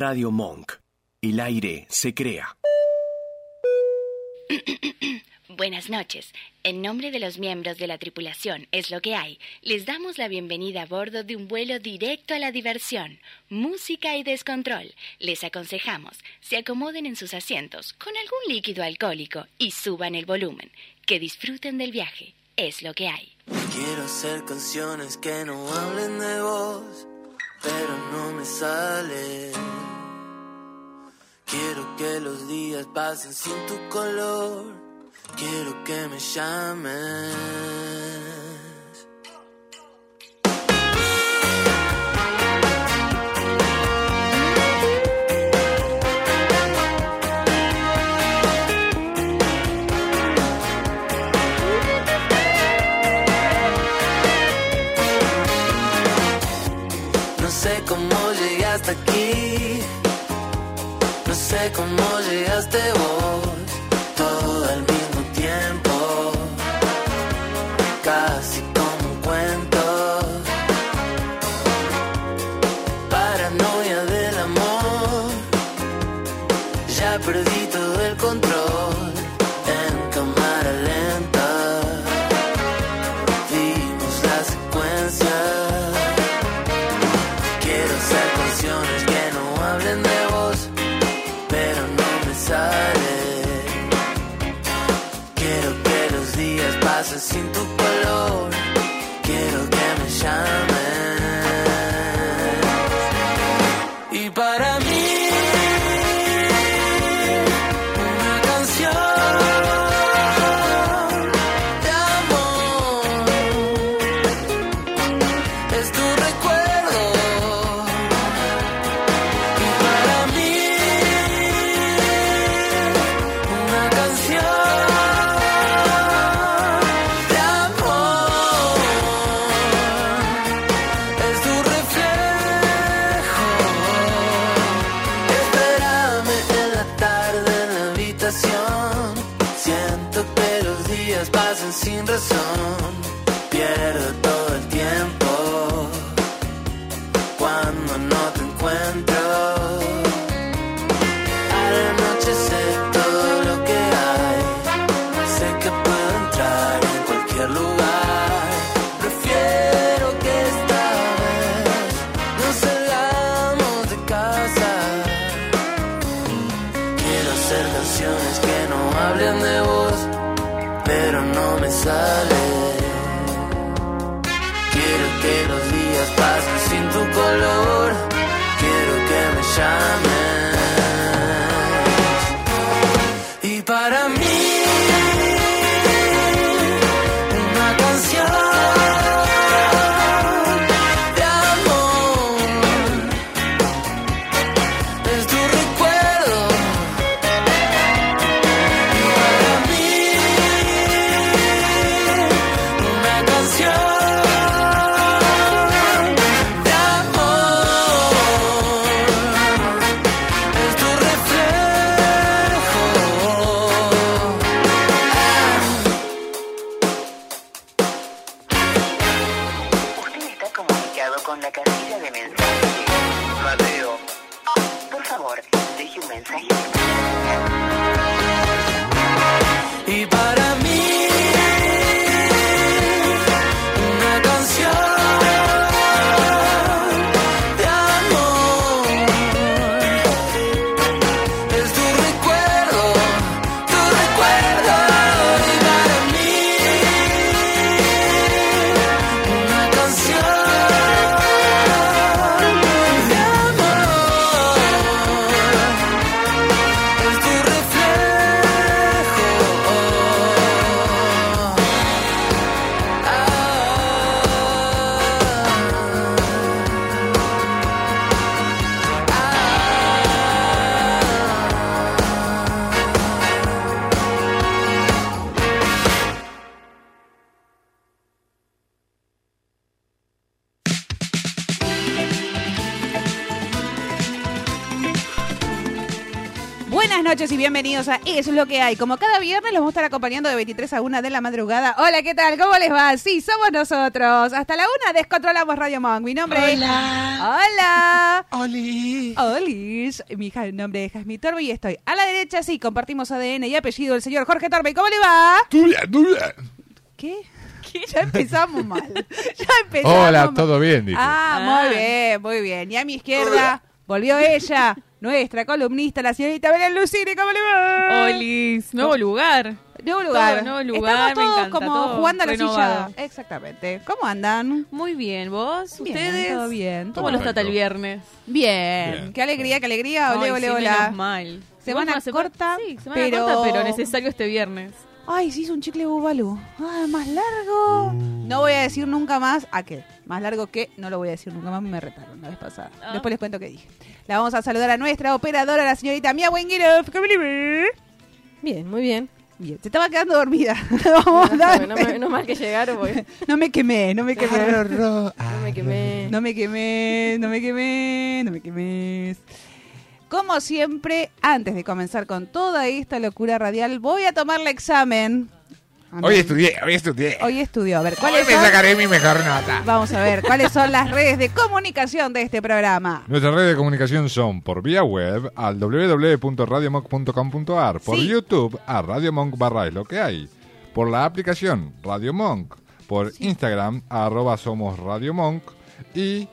Radio Monk. El aire se crea. Buenas noches. En nombre de los miembros de la tripulación Es lo que hay, les damos la bienvenida a bordo de un vuelo directo a la diversión, música y descontrol. Les aconsejamos, se acomoden en sus asientos con algún líquido alcohólico y suban el volumen. Que disfruten del viaje. Es lo que hay. Quiero hacer canciones que no hablen de vos, pero no me sale. Quiero que los días pasen sin tu color Quiero que me llames. Sé cómo llegaste Y para noches y bienvenidos a Eso es lo que hay. Como cada viernes los vamos a estar acompañando de 23 a 1 de la madrugada. Hola, ¿qué tal? ¿Cómo les va? Sí, somos nosotros. Hasta la 1 descontrolamos Radio Monk. Mi nombre Hola. es... Hola. Oli. Olis. Mi nombre es Jasmine Torbe y estoy a la derecha, sí, compartimos ADN y apellido del señor Jorge Torbe. ¿Cómo le va? Tú bien, tú bien. ¿Qué? Ya empezamos mal. Ya empezamos Hola, mal. todo bien. Ah, Ah. muy bien, muy bien. Y a mi izquierda volvió ella, nuestra columnista, la señorita Belén Lucini. ¿Cómo le va? Olis, nuevo lugar. Nuevo lugar. Todo nuevo lugar, Estamos me todos encanta, como todo jugando a la renovado. silla. Exactamente. ¿Cómo andan? Muy bien, ¿vos? Bien, ¿Ustedes? todo bien. ¿Cómo los trata el viernes? Bien. Bien. Qué alegría, qué alegría. Ole, ole, mal. Semana corta, Sí, semana pero- corta, pero necesario este viernes. Ay, se hizo un chicle bubalú. Ah, más largo. No voy a decir nunca más a qué. Más largo que no lo voy a decir nunca más, me retaron la vez pasada. Ah. Después les cuento qué dije. La vamos a saludar a nuestra operadora, la señorita Mia Wenguirov. ¿Cómo le va? Bien, muy bien. Bien, se estaba quedando dormida. Vamos no, me, no mal que llegaron porque No me quemé, no me quemé. no me quemé. No me quemé, no me quemé, no me quemé. Como siempre, antes de comenzar con toda esta locura radial, voy a tomar el examen. Hoy estudié, hoy estudié. Hoy estudió. A ver, Hoy ¿cuáles me son? sacaré mi mejor nota. Vamos a ver, ¿cuáles son las redes de comunicación de este programa? Nuestras redes de comunicación son por vía web al www.radiomonk.com.ar, por Sí. YouTube a Radio Monk barra es lo que hay, por la aplicación Radio Monk, por Instagram a arroba somos Radio Monk y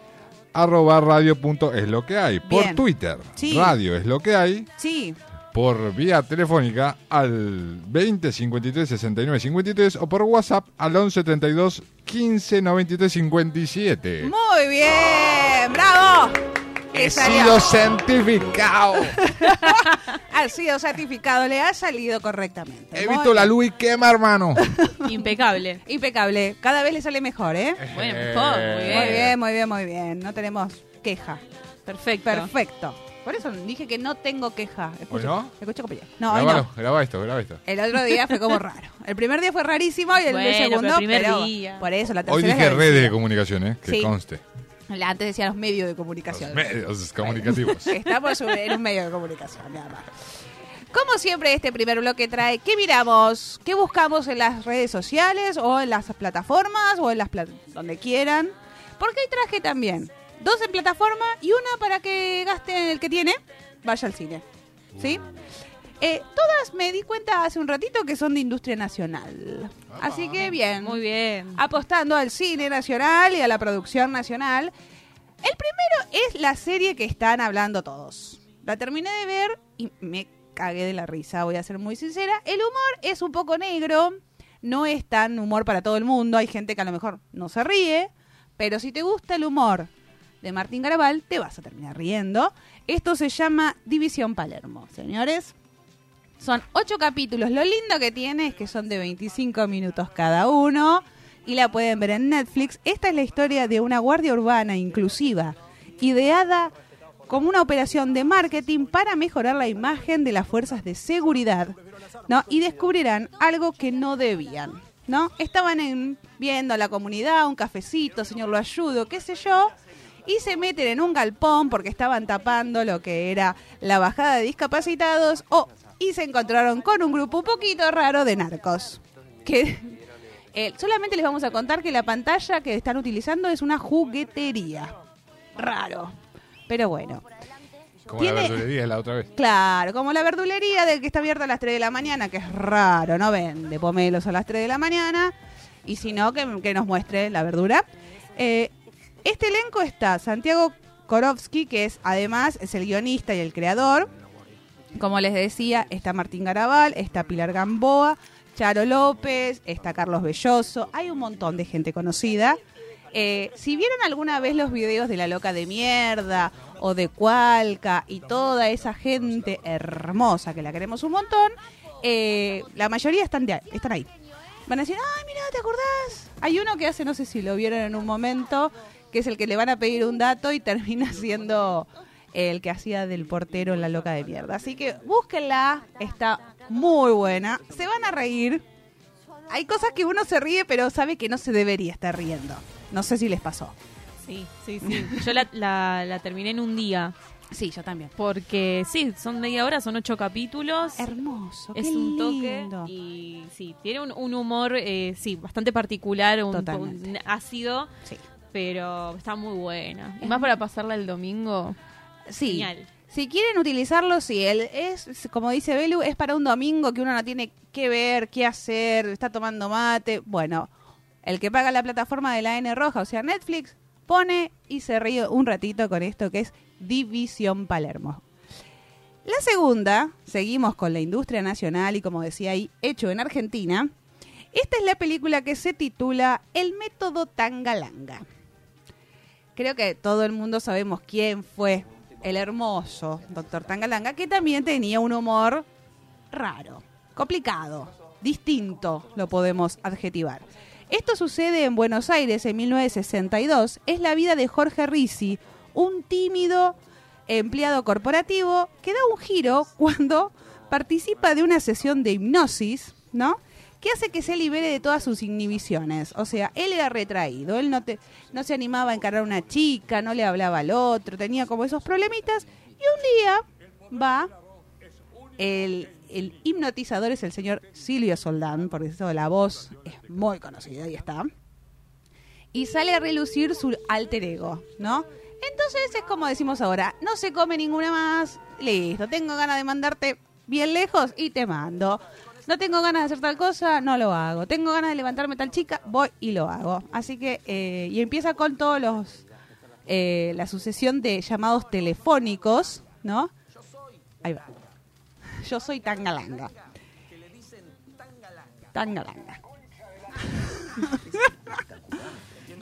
arroba radio punto es lo que hay, por Bien. Twitter Sí. Radio es lo que hay, Sí, por vía telefónica al 20 53 69 53 o por WhatsApp al 11 32 15 93 57. muy bien, bravo. He sido certificado. Ha sido certificado, le ha salido correctamente. He visto la luz y quema, hermano. Impecable. Impecable, cada vez le sale mejor, ¿eh? Bueno, mejor, muy bien. Muy bien, muy bien, muy bien. No tenemos queja. Perfecto. Perfecto. Por eso dije que no tengo queja. Escucha, ¿Hoy no? escucha, compañero. No, hoy no. graba esto, graba esto. El otro día fue como raro. El primer día fue rarísimo y el Bueno, segundo, pero el primer pero día. por eso la Hoy dije redes de comunicación, ¿eh? Que Sí. conste. Antes decía los medios de Los comunicación. medios comunicativos. Estamos en un medio de comunicación, nada más. Como siempre, este primer bloque trae ¿qué miramos? ¿Qué buscamos en las redes sociales o en las plataformas o en las pla- donde quieran? Porque hay traje también. Dos en plataforma y una para que gaste el que tiene, vaya al cine. ¿Sí? Eh, todas me di cuenta hace un ratito que son de industria nacional. Así que bien. Muy bien. apostando al cine nacional y a la producción nacional. El primero es la serie que están hablando todos. La terminé de ver y me cagué de la risa, voy a ser muy sincera. El humor es un poco negro, no es tan humor para todo el mundo. Hay gente que a lo mejor no se ríe, pero si te gusta el humor de Martín Garabal, te vas a terminar riendo. Esto se llama División Palermo, señores. Son ocho capítulos. Lo lindo que tiene es que son de 25 minutos cada uno y la pueden ver en Netflix. Esta es la historia de una guardia urbana inclusiva, ideada como una operación de marketing para mejorar la imagen de las fuerzas de seguridad, ¿no? Y descubrirán algo que no debían, ¿no? Estaban en- viendo a la comunidad, un cafecito, señor lo ayudo, qué sé yo, y se meten en un galpón porque estaban tapando lo que era la bajada de discapacitados o y se encontraron con un grupo un poquito raro de narcos. Que eh, solamente les vamos a contar que la pantalla que están utilizando es una juguetería. Raro. Pero bueno. Como la verdulería la otra vez. Claro, como la verdulería del que está abierta a las 3 de la mañana, que es raro, no vende pomelos a las 3 de la mañana, y si no, que, que nos muestre la verdura. Eh, este elenco está Santiago Korowski, que es además es el guionista y el creador. Como les decía, está Martín Garabal, está Pilar Gamboa, Charo López, está Carlos Belloso, hay un montón de gente conocida. Eh, si vieron alguna vez los videos de La Loca de Mierda o de Cualca y toda esa gente hermosa que la queremos un montón, eh, la mayoría están, de, están ahí. Van a decir, ay, mira, ¿te acordás? Hay uno que hace, no sé si lo vieron en un momento, que es el que le van a pedir un dato y termina siendo el que hacía del portero en La Loca de Mierda. Así que búsquenla, está muy buena, se van a reír. Hay cosas que uno se ríe, pero sabe que no se debería estar riendo. No sé si les pasó. Sí, sí, sí. Yo la, la, la terminé en un día. Sí, yo también. Porque sí, son media hora, son ocho capítulos. Hermoso, es qué un toque lindo. y sí, tiene un, un humor, eh, sí, bastante particular, un ácido, Sí. pero está muy buena. Y más para pasarla el domingo. Sí. Genial. Si quieren utilizarlo, sí, el, es, como dice Belu, es para un domingo que uno no tiene que ver, qué hacer, está tomando mate. Bueno, el que paga la plataforma de la N Roja, o sea, Netflix, pone y se ríe un ratito con esto que es División Palermo. La segunda, seguimos con la industria nacional y como decía ahí, hecho en Argentina. Esta es la película que se titula El método Tangalanga. Creo que todo el mundo sabemos quién fue el hermoso doctor Tangalanga, que también tenía un humor raro, complicado, distinto, lo podemos adjetivar. Esto sucede en Buenos Aires en 1962. Es la vida de Jorge Risi, un tímido empleado corporativo que da un giro cuando participa de una sesión de hipnosis, ¿no? Que hace que se libere de todas sus inhibiciones. O sea, él era retraído, él no, te, no se animaba a encarar a una chica, no le hablaba al otro, tenía como esos problemitas. Y un día va el, el hipnotizador es el señor Silvio Soldán, por eso la voz es muy conocida, ahí está. Y sale a relucir su alter ego, ¿no? Entonces es como decimos ahora, no se come ninguna más, listo, tengo ganas de mandarte bien lejos y te mando. No tengo ganas de hacer tal cosa, no lo hago. Tengo ganas de levantarme tal chica, voy y lo hago. Así que, eh, y empieza con todos los, eh, la sucesión de llamados telefónicos, ¿no? Ahí va. Yo soy Tangalanga. Tangalanga.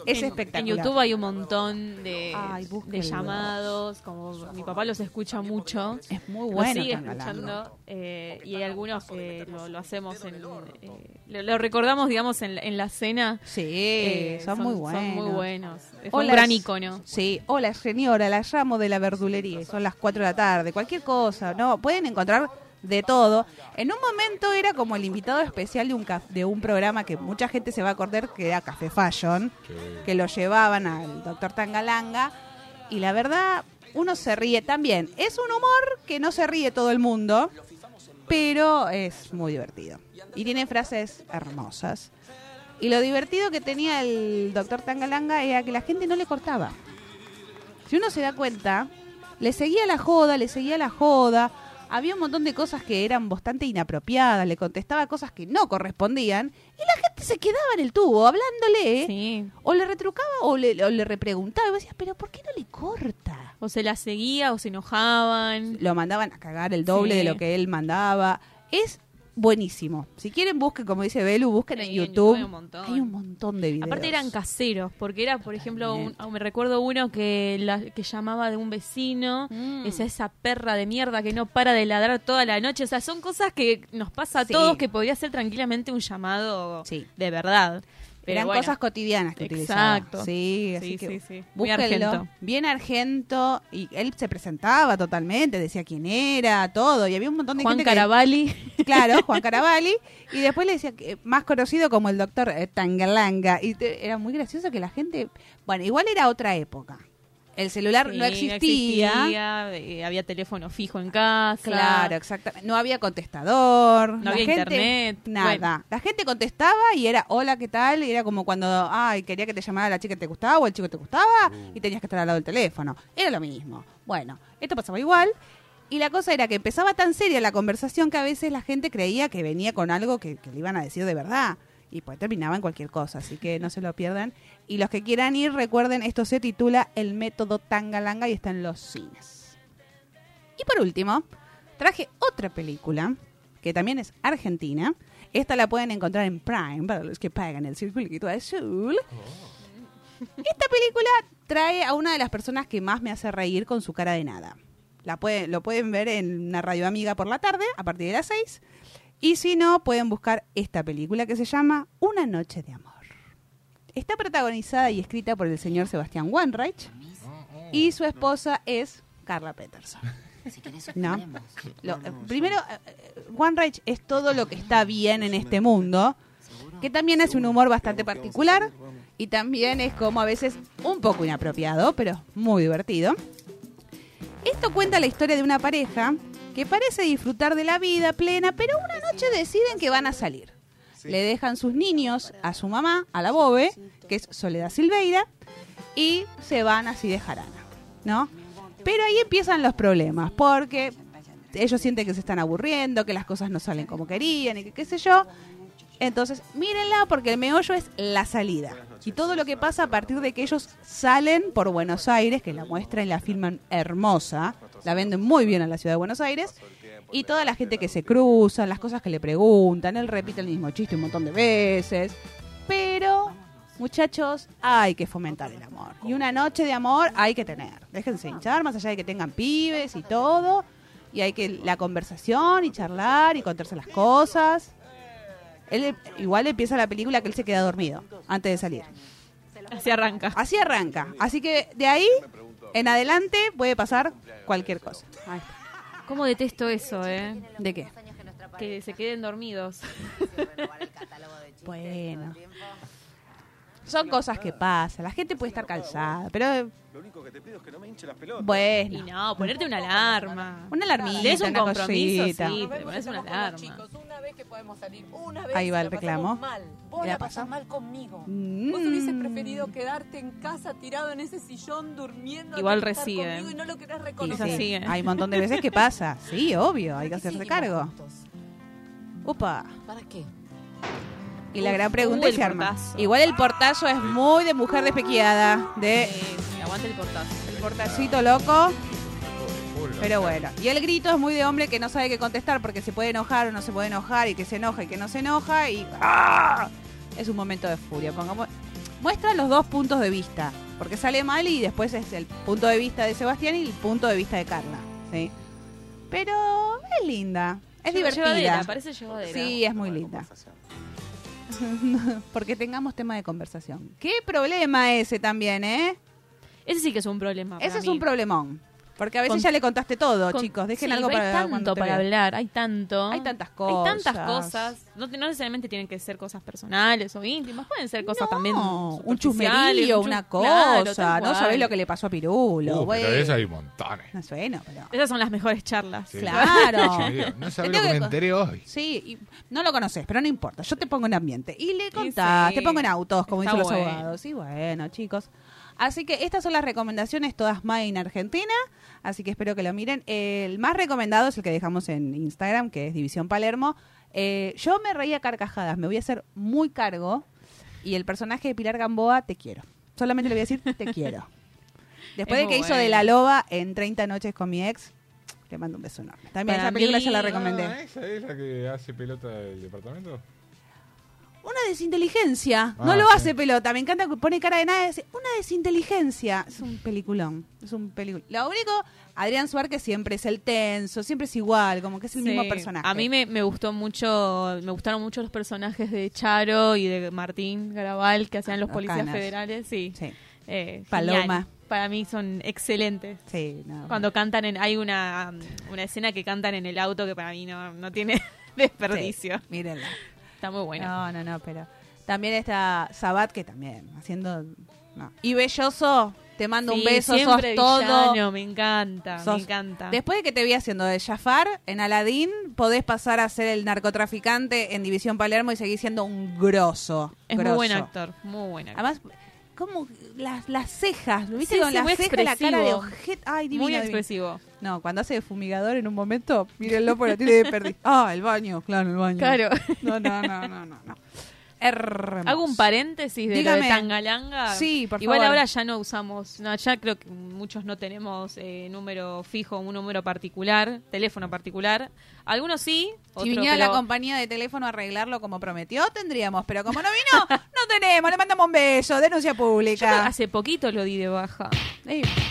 Es En- espectacular. En YouTube hay un montón de, Ay, de llamados, como mi papá los escucha mucho. Es muy Lo bueno. sigue escuchando eh, y hay algunos que lo, lo hacemos en eh, lo, lo recordamos digamos en, la- en la cena Sí, Eh, son, muy buenos. son muy buenos es Hola, un gran icono Sí, hola señora, la llamo de la verdulería, son las 4 de la tarde, cualquier cosa, ¿no? Pueden encontrar de todo. En un momento era como el invitado especial de un, de un programa que mucha gente se va a acordar que era Café Fashion, que lo llevaban al doctor Tangalanga, y la verdad, uno se ríe también. Es un humor que no se ríe todo el mundo, pero es muy divertido. Y tiene frases hermosas. Y lo divertido que tenía el doctor Tangalanga era que la gente no le cortaba. Si uno se da cuenta, le seguía la joda, le seguía la joda. Había un montón de cosas que eran bastante inapropiadas, le contestaba cosas que no correspondían. Y la gente se quedaba en el tubo hablándole. sí O le retrucaba o le, o le repreguntaba. Y vos decías, pero ¿por qué no le corta? o se la seguía o se enojaban Lo mandaban a cagar el doble Sí. de lo que él mandaba. Es buenísimo. Si quieren, busquen, como dice Belu, busquen en YouTube. YouTube hay un montón. Hay un montón de videos. Aparte eran caseros, porque era, por ejemplo, un- me recuerdo uno que, la- que llamaba de un vecino, Mm. esa, esa perra de mierda que no para de ladrar toda la noche. O sea, son cosas que nos pasa a Sí. todos que podría ser tranquilamente un llamado Sí. de verdad. Pero Eran bueno, cosas cotidianas que utilizaba. Exacto. Sí, así Sí, que sí, sí. Muy búsquenlo. argento. Bien argento. Y él se presentaba totalmente, decía quién era, todo. Y había un montón de Juan gente Caravalli. que... Claro, Juan Caravalli. Y después le decía, que, más conocido como el doctor eh, Tangalanga. Y te- era muy gracioso que la gente... Bueno, igual era otra época. El celular Sí, no existía. existía, eh, había teléfono fijo en casa. Claro, exactamente. No había contestador. No la había gente- internet. Nada. Bueno. La gente contestaba y era hola, ¿qué tal? Y era como cuando, ay, quería que te llamara la chica que te gustaba o el chico que te gustaba y tenías que estar al lado del teléfono. Era lo mismo. Bueno, esto pasaba igual. Y la cosa era que empezaba tan seria la conversación que a veces la gente creía que venía con algo que, que le iban a decir de verdad. Y pues terminaba en cualquier cosa, así que no se lo pierdan. Y los que quieran ir, recuerden, esto se titula El método Tangalanga y está en los cines. Y por último, traje otra película que también es argentina. Esta la pueden encontrar en Prime para los que pagan el circulito azul. Esta película trae a una de las personas que más me hace reír con su cara de nada. La pueden, lo pueden ver en una radio amiga por la tarde, a partir de las 6. Y si no, pueden buscar esta película que se llama Una noche de amor. Está protagonizada y escrita por el señor Sebastián Wanreich y su esposa es Carla Peterson. ¿No? Lo- eh, primero, eh, Wanreich es todo lo que está bien en este mundo, que también hace un humor bastante particular y también es como a veces un poco inapropiado, pero muy divertido. Esto cuenta la historia de una pareja que parece disfrutar de la vida plena, pero una noche deciden que van a salir. Le dejan sus niños a su mamá, a la Bobe, que es Soledad Silveira, y se van así de jarana, ¿no? Pero ahí empiezan los problemas, porque ellos sienten que se están aburriendo, que las cosas no salen como querían y que qué sé yo. Entonces, mírenla porque el meollo es la salida. Y todo lo que pasa a partir de que ellos salen por Buenos Aires, que la muestran y la filman hermosa, la venden muy bien a la ciudad de Buenos Aires, y toda la gente que se cruza, las cosas que le preguntan, él repite el mismo chiste un montón de veces. Pero, muchachos, hay que fomentar el amor. Y una noche de amor hay que tener. Déjense hinchar, más allá de que tengan pibes y todo. Y hay que la conversación y charlar y contarse las cosas. Él igual empieza la película que él se queda dormido antes de salir. Así arranca. Así arranca. Así que de ahí en adelante puede pasar cualquier cosa. Ahí está. ¿Cómo detesto eso, eh? ¿De qué? Que se queden dormidos. Bueno. Son cosas que pasan. La gente puede estar cansada, pero Lo único que te pido es que no me hinche las pelotas. Y bueno. no, ponerte una alarma. Una alarmita, ¿Tenés un una compromiso? cosita. Sí, te pones una alarma. Una vez que podemos salir, una vez Ahí va el reclamo. Mal. Vos ¿Qué la pasás mal conmigo. Mm. Vos hubieses preferido quedarte en casa tirado en ese sillón durmiendo. Igual recibe. conmigo Y no lo querés Y reconocer. Es sí, así, ¿eh? Hay un montón de veces que pasa. Sí, obvio, hay que hacerse cargo. juntos? Upa. ¿Para qué? Y la gran pregunta Uh, es si arma. Igual el portazo es muy de mujer despequeada, de Eh, aguante el portazo. el portacito loco. Pero bueno, y el grito es muy de hombre que no sabe qué contestar porque se puede enojar o no se puede enojar y que se enoja y que no se enoja y ¡ah! es un momento de furia. Pongamos, muestra los dos puntos de vista, porque sale mal y después es el punto de vista de Sebastián y el punto de vista de Carla, ¿sí? Pero es linda, es divertida. Llevadera, parece llevadera. Sí, es muy linda. porque tengamos tema de conversación. ¿Qué problema ese también, eh? Ese sí que es un problema. Ese para es mí. un problemón. Porque a veces Con- ya le contaste todo, Con- chicos. Dejen sí, algo para hay tanto para hablar, hay tanto. Hay tantas Hay cosas. tantas cosas. No, te- no necesariamente tienen que ser cosas personales o íntimas, pueden ser cosas No, también. un chusmerío, un una chus- cosa. no sabés lo que le pasó a Pirulo. Uh, pero de eso hay montones. No suena, pero... Esas son las mejores charlas. Sí. Claro. No sabes Te lo que me enteré hoy. Sí, y no lo conoces, pero no importa. Yo te pongo en ambiente. Y le contás, sí. te pongo en autos, como Está dicen los bueno. abogados. Y bueno, chicos. Así que estas son las recomendaciones todas más en Argentina. Así que espero que lo miren. El más recomendado es el que dejamos en Instagram, que es División Palermo. Eh, yo me reía a carcajadas, me voy a hacer muy cargo. Y el personaje de Pilar Gamboa, te quiero. Solamente le voy a decir, te quiero. Después Es de que hizo de la loba en 30 noches con mi ex, te mando un beso enorme. También Para esa película mí- ya la Ah, recomendé. ¿Esa es la que hace pelota del departamento? Una desinteligencia. no Ah, lo sí. hace pelota. Me encanta que pone cara de nada y dice, una desinteligencia. Es un peliculón. Es un película. Lo único, Adrián Suárez siempre es el tenso, siempre es igual, como que es el Sí. mismo personaje. A mí me, me gustó mucho, me gustaron mucho los personajes de Charo y de Martín Garabal que hacían los Los policías canas. federales. Sí. Sí, Eh, Paloma. genial. Para mí son excelentes. sí. no. Cuando cantan en, hay una, una escena que cantan en el auto que para mí no, no tiene desperdicio. Sí, mírenla. Está muy buena. No, no, no, pero... También está Sabat, que también, haciendo... no. Y Belloso, te mando un beso, sos siempre todo... villano, me encanta, Sos- me encanta. Después de que te vi haciendo de Jafar en Aladdin, podés pasar a ser el narcotraficante en División Palermo y seguir siendo un grosso. es muy grosso. buen actor, muy buen actor. Además, como las, las cejas, ¿lo viste? Sí, con sí, las cejas, la cara de ojete. Ay, divino, muy divino. expresivo. No, cuando hace de fumigador en un momento, mírenlo porque lo tiene de. Ah, el baño, claro, el baño. Claro. No, no, no, no, no. no. Hermoso. Hago un paréntesis de Dígame. lo de Tangalanga. Sí, por Igual favor. ahora ya no usamos, no, ya creo que muchos no tenemos eh, número fijo, un número particular, teléfono particular. Algunos sí, Si viniera pero- la compañía de teléfono a arreglarlo como prometió, tendríamos. Pero como no vino, no tenemos. Le mandamos un beso. Denuncia Yo pública. hace poquito lo di de baja.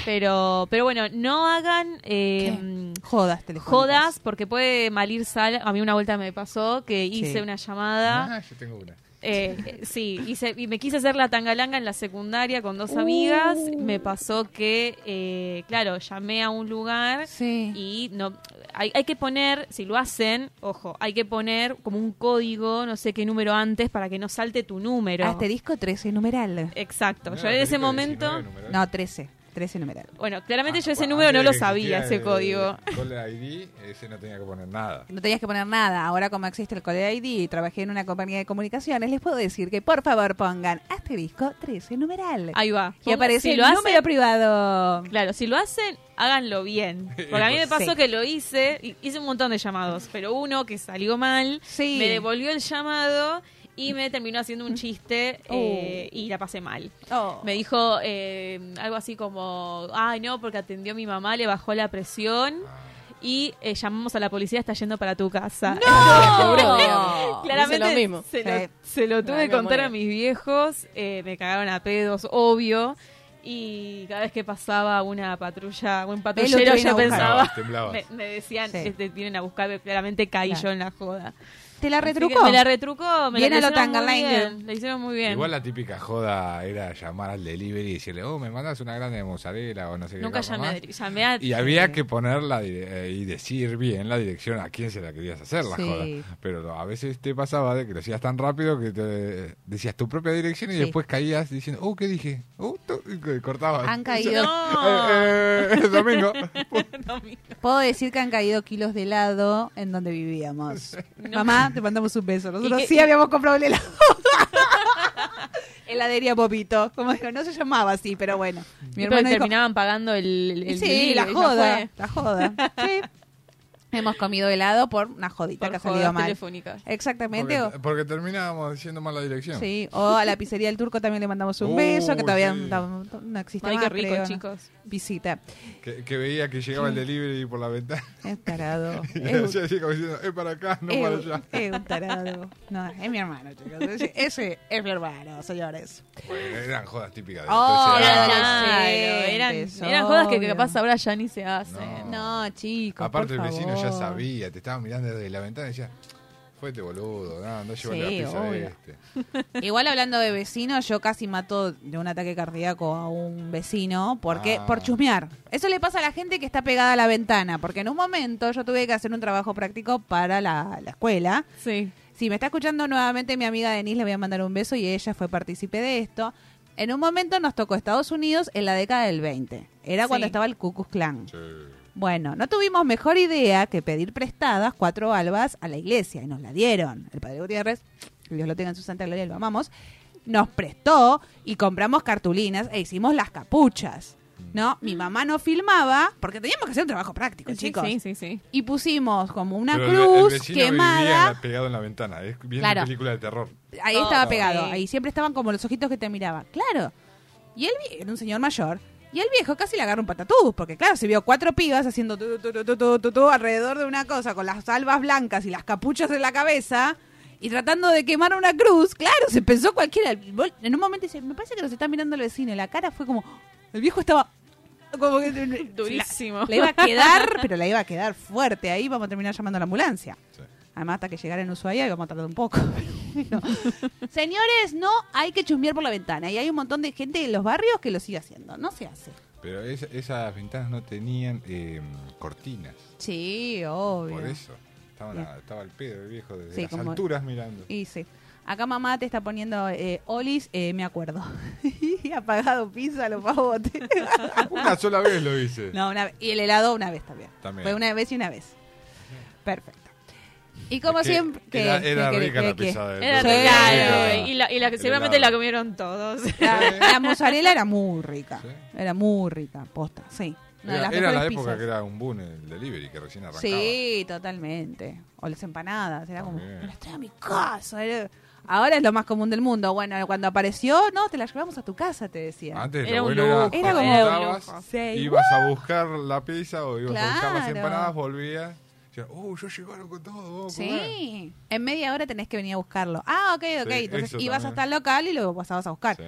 Pero, pero bueno, no hagan eh, Jodas jodas porque puede malir sal. A mí una vuelta me pasó que hice Sí. una llamada. Ah, yo tengo una. Eh, eh, sí, hice, y me quise hacer la tangalanga en la secundaria con dos amigas. Me pasó que, eh, claro, llamé a un lugar Sí. y no hay, hay que poner, si lo hacen, ojo, hay que poner como un código, no sé qué número antes para que no salte tu número. Asterisco 13, numeral. Exacto. No, Yo en ese momento, 19, numeral. No, 13. 13 numeral. Bueno, claramente yo Ah, ese bueno, número no lo sabía, ese código. El Caller ID, ese no tenía que poner nada. No tenías que poner nada. Ahora, como existe el Code ID y trabajé en una compañía de comunicaciones, les puedo decir que por favor pongan asterisco 13 numeral. Ahí va. y aparece Si el lo hacen- número privado. Claro, si lo hacen, háganlo bien. Porque a mí me pasó Sí. que lo hice, hice un montón de llamados, pero uno que salió mal, Sí. me devolvió el llamado y me terminó haciendo un chiste eh, y la pasé mal. Oh. Me dijo eh, algo así como, ay no, porque atendió mi mamá, le bajó la presión y eh, llamamos a la policía, está yendo para tu casa. Seguro. Claramente Hice lo mismo. Se, Sí. lo, se lo tuve que no, contar a mis viejos, eh, me cagaron a pedos, obvio. Y cada vez que pasaba una patrulla, un patrullero, a yo pensaba, me, me decían, Sí. este, vienen a buscar, pero claramente caí Claro. yo en la joda. ¿Te la retrucó? Me la retrucó, me Bien la a lo hicieron muy bien. La hicieron muy bien. Igual la típica joda era llamar al delivery y decirle, oh, me mandas una grande de mozzarella o no sé qué. Nunca llamé, llamé a... Y había que poner la dire- eh, y decir bien la dirección a quién se la querías hacer la Sí. joda. Pero a veces te pasaba de que lo hacías tan rápido que te decías tu propia dirección y Sí. después caías diciendo, oh, ¿qué dije? Oh, tú", y que cortabas. Han caído. No. Eh, eh, domingo. Puedo decir que han caído kilos de helado en donde vivíamos. Mamá, te mandamos un beso. Nosotros qué- sí y- habíamos comprado el helado. Heladería Popito. Como digo, no se llamaba así, pero bueno. Mi hermano dijo, terminaban pagando el, el sí, la joda. La joda. Sí. Hemos comido helado por una jodita Por que ha jodas salido mal. telefónicas. Exactamente. Porque, porque terminábamos diciendo mal la dirección. Sí, o a la pizzería del turco también le mandamos un Uh, beso, que todavía sí. no, no existe Ay, más, qué rico, creo, ¿no? chicos. Visita. Que, que veía que llegaba el delivery por la ventana. Es tarado. Es un- hacía así como diciendo, es para acá, no es para allá. es un tarado. No, es mi hermano, chicos. Ese, ese es mi hermano, señores. Bueno, eran jodas típicas de Oh, los 13 eran eran, eran cosas que obvio. capaz ahora ya ni se hacen. No, chicos. Aparte el por vecino ya sabía, te estaba mirando desde la ventana y decía, fuete boludo, no, no Sí, la pizza a obvio. este. Igual hablando de vecinos, yo casi mato de un ataque cardíaco a un vecino porque Ah. por chusmear. Eso le pasa a la gente que está pegada a la ventana, porque en un momento yo tuve que hacer un trabajo práctico para la, la escuela. Sí. Si me está escuchando nuevamente mi amiga Denise, le voy a mandar un beso y ella fue partícipe de esto. En un momento nos tocó Estados Unidos en la década del 20. Era cuando Sí. estaba el Ku Klux Klan. Bueno, no tuvimos mejor idea que pedir prestadas cuatro albas a la iglesia y nos la dieron. El padre Gutiérrez, que Dios lo tenga en su santa gloria, lo amamos, nos prestó y compramos cartulinas e hicimos las capuchas. ¿No? Mi mamá no filmaba porque teníamos que hacer un trabajo práctico, Sí, chicos. sí, sí, sí. Y pusimos como una Pero el- el cruz vivía quemada. la- pegado en la ventana, es viendo Claro. película de terror. Ahí estaba pegado. Ahí siempre estaban como los ojitos que te miraban. Claro. Y él era un señor mayor. Y el viejo casi le agarra un patatús. Porque, claro, se vio cuatro pibas haciendo tu, tu, tu, tu, tu, tu, tu, alrededor de una cosa con las albas blancas y las capuchas en la cabeza. Y tratando de quemar una cruz. Claro, se pensó cualquiera. En un momento dice: Me parece que nos está mirando el vecino. Y la cara fue como. El viejo estaba. Como que, Durísimo. Le iba a quedar, pero le iba a quedar fuerte. Ahí vamos a terminar llamando a la ambulancia. Sí. Además, hasta que llegara en Ushuaia íbamos a tardar un poco. Señores, no hay que chusmear por la ventana. Y hay un montón de gente de los barrios que lo sigue haciendo. No se hace. Pero es- esas ventanas no tenían eh, cortinas, Sí, obvio. por eso. Estaba el pedo el viejo desde Sí, las como- alturas mirando. Y sí. Acá mamá te está poniendo eh, Olis, eh, me acuerdo. y apagado pizza, los pavotes. Una sola vez lo hice. no, una vez. Y el helado una vez también. También. Fue una vez y una vez. Perfecto. Y como Es que siempre... que- era era que- rica que- la que- pizza de Era rica. y la, y la seguramente la comieron todos. La, la mozzarella era muy rica. Sí. Era muy rica, posta, sí. Era, era la época pizzas. que era un boom el delivery, que recién arrancaba. Sí, totalmente. O las empanadas, era como, También. me las trae a mi casa. era- Ahora es lo más común del mundo. Bueno, cuando apareció, no, te la llevamos a tu casa, te decía. Antes Era un lujo, Era como- estabas, lujo. Sí. ibas a buscar la pizza o ibas a buscar las empanadas, volvías. Oh, ya llegaron con todo, vamos a comer". Sí, en media hora tenés que venir a buscarlo. Ah, ok, ok. Sí, Entonces ibas también. hasta el local y lo pasabas a buscar. Sí.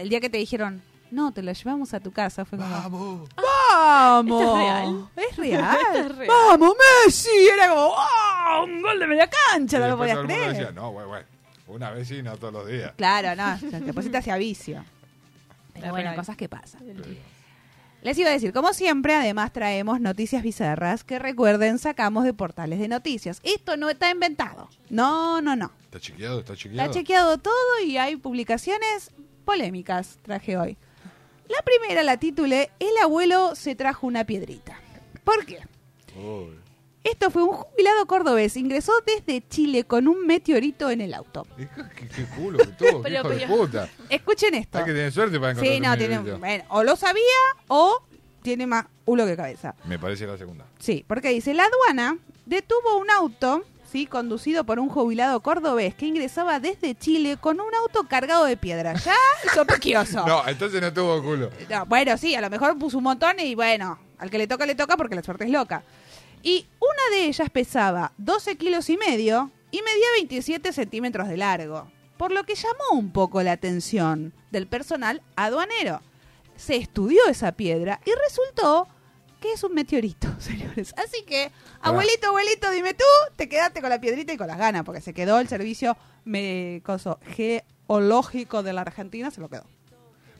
El día que te dijeron, no, te lo llevamos a tu casa, fue como, Vamos. ¡Vamos! ¿Esto es real? Es real. Esto es real. ¡Vamos, Messi! Era como, ¡oh! Un gol de media cancha, Y no lo podías creer. decía, no, güey, güey, una vez sí, no todos los días. Claro, no, te pusiste hacia vicio. Pero bueno, cosas que pasan. Les iba a decir, como siempre, además traemos noticias bizarras que recuerden sacamos de portales de noticias. Esto no está inventado. No, no, no. ¿Está chequeado? ¿Está chequeado? Está chequeado todo y hay publicaciones polémicas, traje hoy. La primera la titulé El abuelo se trajo una piedrita. ¿Por qué? Esto fue un jubilado cordobés. Ingresó desde Chile con un meteorito en el auto. ¿Y ¿Qué, culo que tuvo? qué Pero, hijo de pero- puta. Escuchen esto. Hay que tener suerte para encontrar Sí, un no, tiene, meteorito. bueno, o lo sabía o tiene más culo que cabeza. Me parece la segunda. Sí, porque dice, la aduana detuvo un auto, sí, conducido por un jubilado cordobés que ingresaba desde Chile con un auto cargado de piedra. Ya, sospechoso. No, entonces no tuvo culo. No, bueno, sí, a lo mejor puso un montón y bueno, al que le toca, le toca porque la suerte es loca. Y una de ellas pesaba 12 kilos y medio y medía 27 centímetros de largo, por lo que llamó un poco la atención del personal aduanero. Se estudió esa piedra y resultó que es un meteorito, señores. Así que, abuelito, abuelito, dime tú, te quedaste con la piedrita y con las ganas, porque se quedó el servicio me, coso, geológico de la Argentina, se lo quedó.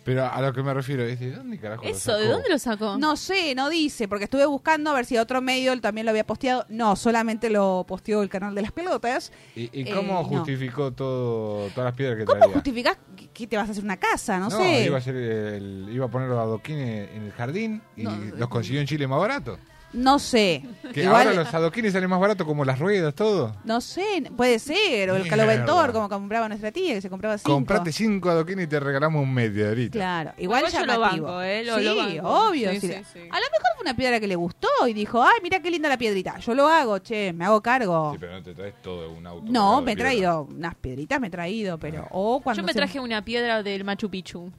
Pero a lo que me refiero es de dónde carajo lo Eso, ¿de dónde lo sacó? No sé, no dice, porque estuve buscando a ver si otro medio también lo había posteado. No, solamente lo posteó el canal de las pelotas. ¿Y, y Eh, cómo no. justificó todo, todas las piedras que ¿Cómo traía? justificás que- te vas a hacer una casa? No, sé. Iba a, hacer el- iba a poner los adoquines en el jardín y No, los consiguió en Chile más barato. No sé. Que Igual, ahora los adoquines salen más baratos como las ruedas, todo. no sé, puede ser. O el caloventor, como compraba nuestra tía, que se compraba cinco. Comprate cinco adoquines y te regalamos un meteorito. Claro, igual lo banco, ¿eh? Lo- sí, lo banco. obvio. Sí, sí. sí, sí. A lo mejor fue una piedra que le gustó y dijo, ay, mira qué linda la piedrita. Yo lo hago, che, me hago cargo. Sí, pero no te traes todo un auto. no, me he piedra. traído unas piedritas, me he traído, pero... O cuando Yo me se- traje una piedra del Machu Picchu.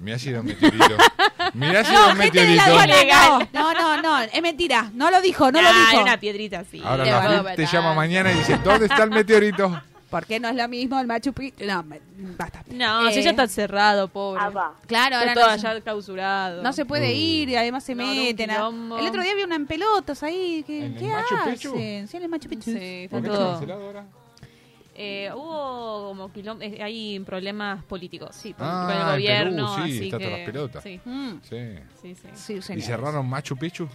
Mirá si era un meteorito. Mirá si era No, un gente de la meteorito. Legal. no, no, no, no, es mentira. No lo dijo, no Nah, lo dijo. una piedrita así. Ahora Le la FLIP te llama mañana y dice, ¿dónde está el meteorito? ¿Por qué no es lo mismo el Machu Picchu? No, me- basta. No, Eh, si ya está cerrado, pobre. Claro, ahora Está todo no, se- allá clausurado. no se puede ir y además se No, no, un meten. a-. El otro día vi una en pelotas ahí. ¿Qué, ¿En el ¿qué Machu Picchu? hacen? Sí, en el Machu Picchu. Sí, está ¿Por qué está todo. cancelado ahora? Eh, hubo como quilom- eh, hay problemas políticos, sí, con, Ah, con el gobierno, Perú, sí, así está que las pelotas. Sí, Mm, Sí. sí, sí. sí, ¿Y cerraron Machu Picchu?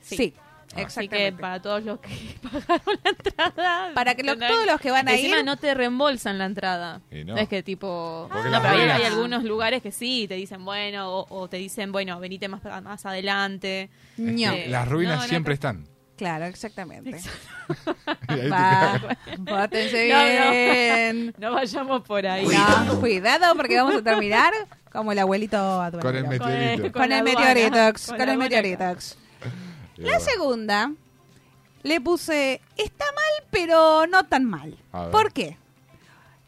Sí, Sí. Ah. Así que para todos los que pagaron la entrada, Para que lo- todos los que van a encima ir- no te reembolsan la entrada. Y no. es que tipo, Porque no, las pero hay, ruinas- hay algunos lugares que sí te dicen bueno o, o te dicen bueno venite más más adelante. Ño. Eh, Las ruinas no, no, siempre no. están. Claro, exactamente. Te Va, No, no. bien. No vayamos por ahí. No, cuidado porque vamos a terminar como el abuelito aduanero. Con el meteorito. Con el meteoritox. con el meteoritox. La segunda le puse, está mal, pero no tan mal. ¿Por qué?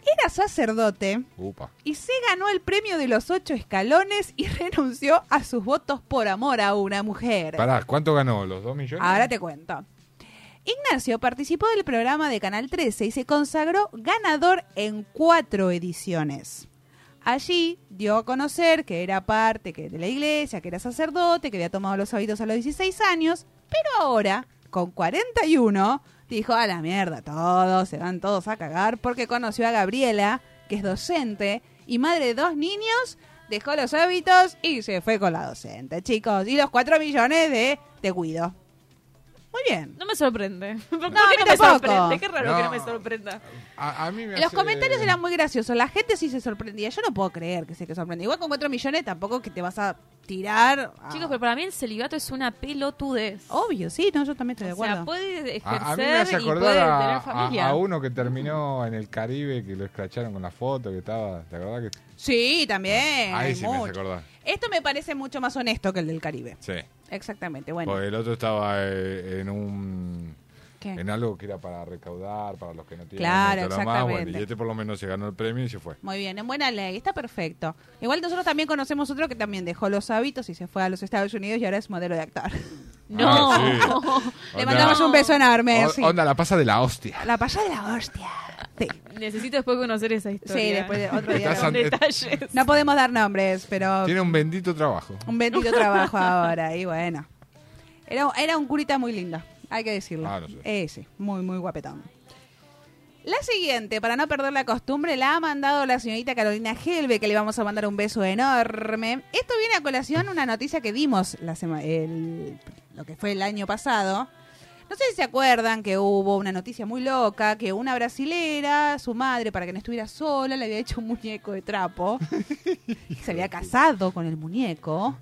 Era sacerdote Upa. y se ganó el premio de los ocho escalones y renunció a sus votos por amor a una mujer. Pará, ¿cuánto ganó? ¿Los dos millones? Ahora te cuento. Ignacio participó del programa de Canal 13 y se consagró ganador en cuatro ediciones. Allí dio a conocer que era parte que de la iglesia, que era sacerdote, que había tomado los hábitos a los 16 años, pero ahora, con 41, dijo a la mierda, todos se van todos a cagar porque conoció a Gabriela, que es docente y madre de dos niños, dejó los hábitos y se fue con la docente, chicos, y los 4 millones de te cuido. Muy bien. No me sorprende. ¿Por qué no, me sorprende? Qué raro que no me sorprenda. A, a mí me Los hace- comentarios eran muy graciosos. La gente sí se sorprendía. Yo no puedo creer que se que sorprende. Igual con 4 millones tampoco que te vas a tirar. a- Chicos, pero para mí el celibato es una pelotudez. Obvio, sí, no, yo también estoy de o sea, acuerdo. puede ejercer A, a mí me hace y acordar puede a, tener familia. a uno que terminó en el Caribe, que lo escracharon con la foto que estaba. ¿Te acordás? Que... Sí, también. Ahí hay sí me hace mucho. acordar. Esto me parece mucho más honesto que el del Caribe. Sí. Exactamente, bueno. El otro estaba eh, en un. ¿Qué? En algo que era para recaudar, para los que no tienen. Claro, lo demás, bueno, exactamente. y este por lo menos se ganó el premio y se fue. Muy bien, en buena ley, está perfecto. Igual nosotros también conocemos otro que también dejó los hábitos y se fue a los Estados Unidos y ahora es modelo de actor. No. Ah, sí. Le Onda- mandamos un beso enorme. o- sí. Onda, la pasa de la hostia. La paya de la hostia. Sí, Necesito después conocer esa historia. sí después de otro día. Con detalles. No podemos dar nombres, pero Tiene un bendito trabajo. un bendito trabajo ahora y bueno. Era, era un curita muy lindo, hay que decirlo. Ah, no sé. Eh, sí, muy, muy guapetón. La siguiente, para no perder la costumbre, la ha mandado la señorita Carolina Helve, que le vamos a mandar un beso enorme. Esto viene a colación una noticia que dimos la sema- el- lo que fue el año pasado. No sé si se acuerdan que hubo una noticia muy loca, que una brasilera, su madre, para que no estuviera sola, le había hecho un muñeco de trapo. se había casado con el muñeco.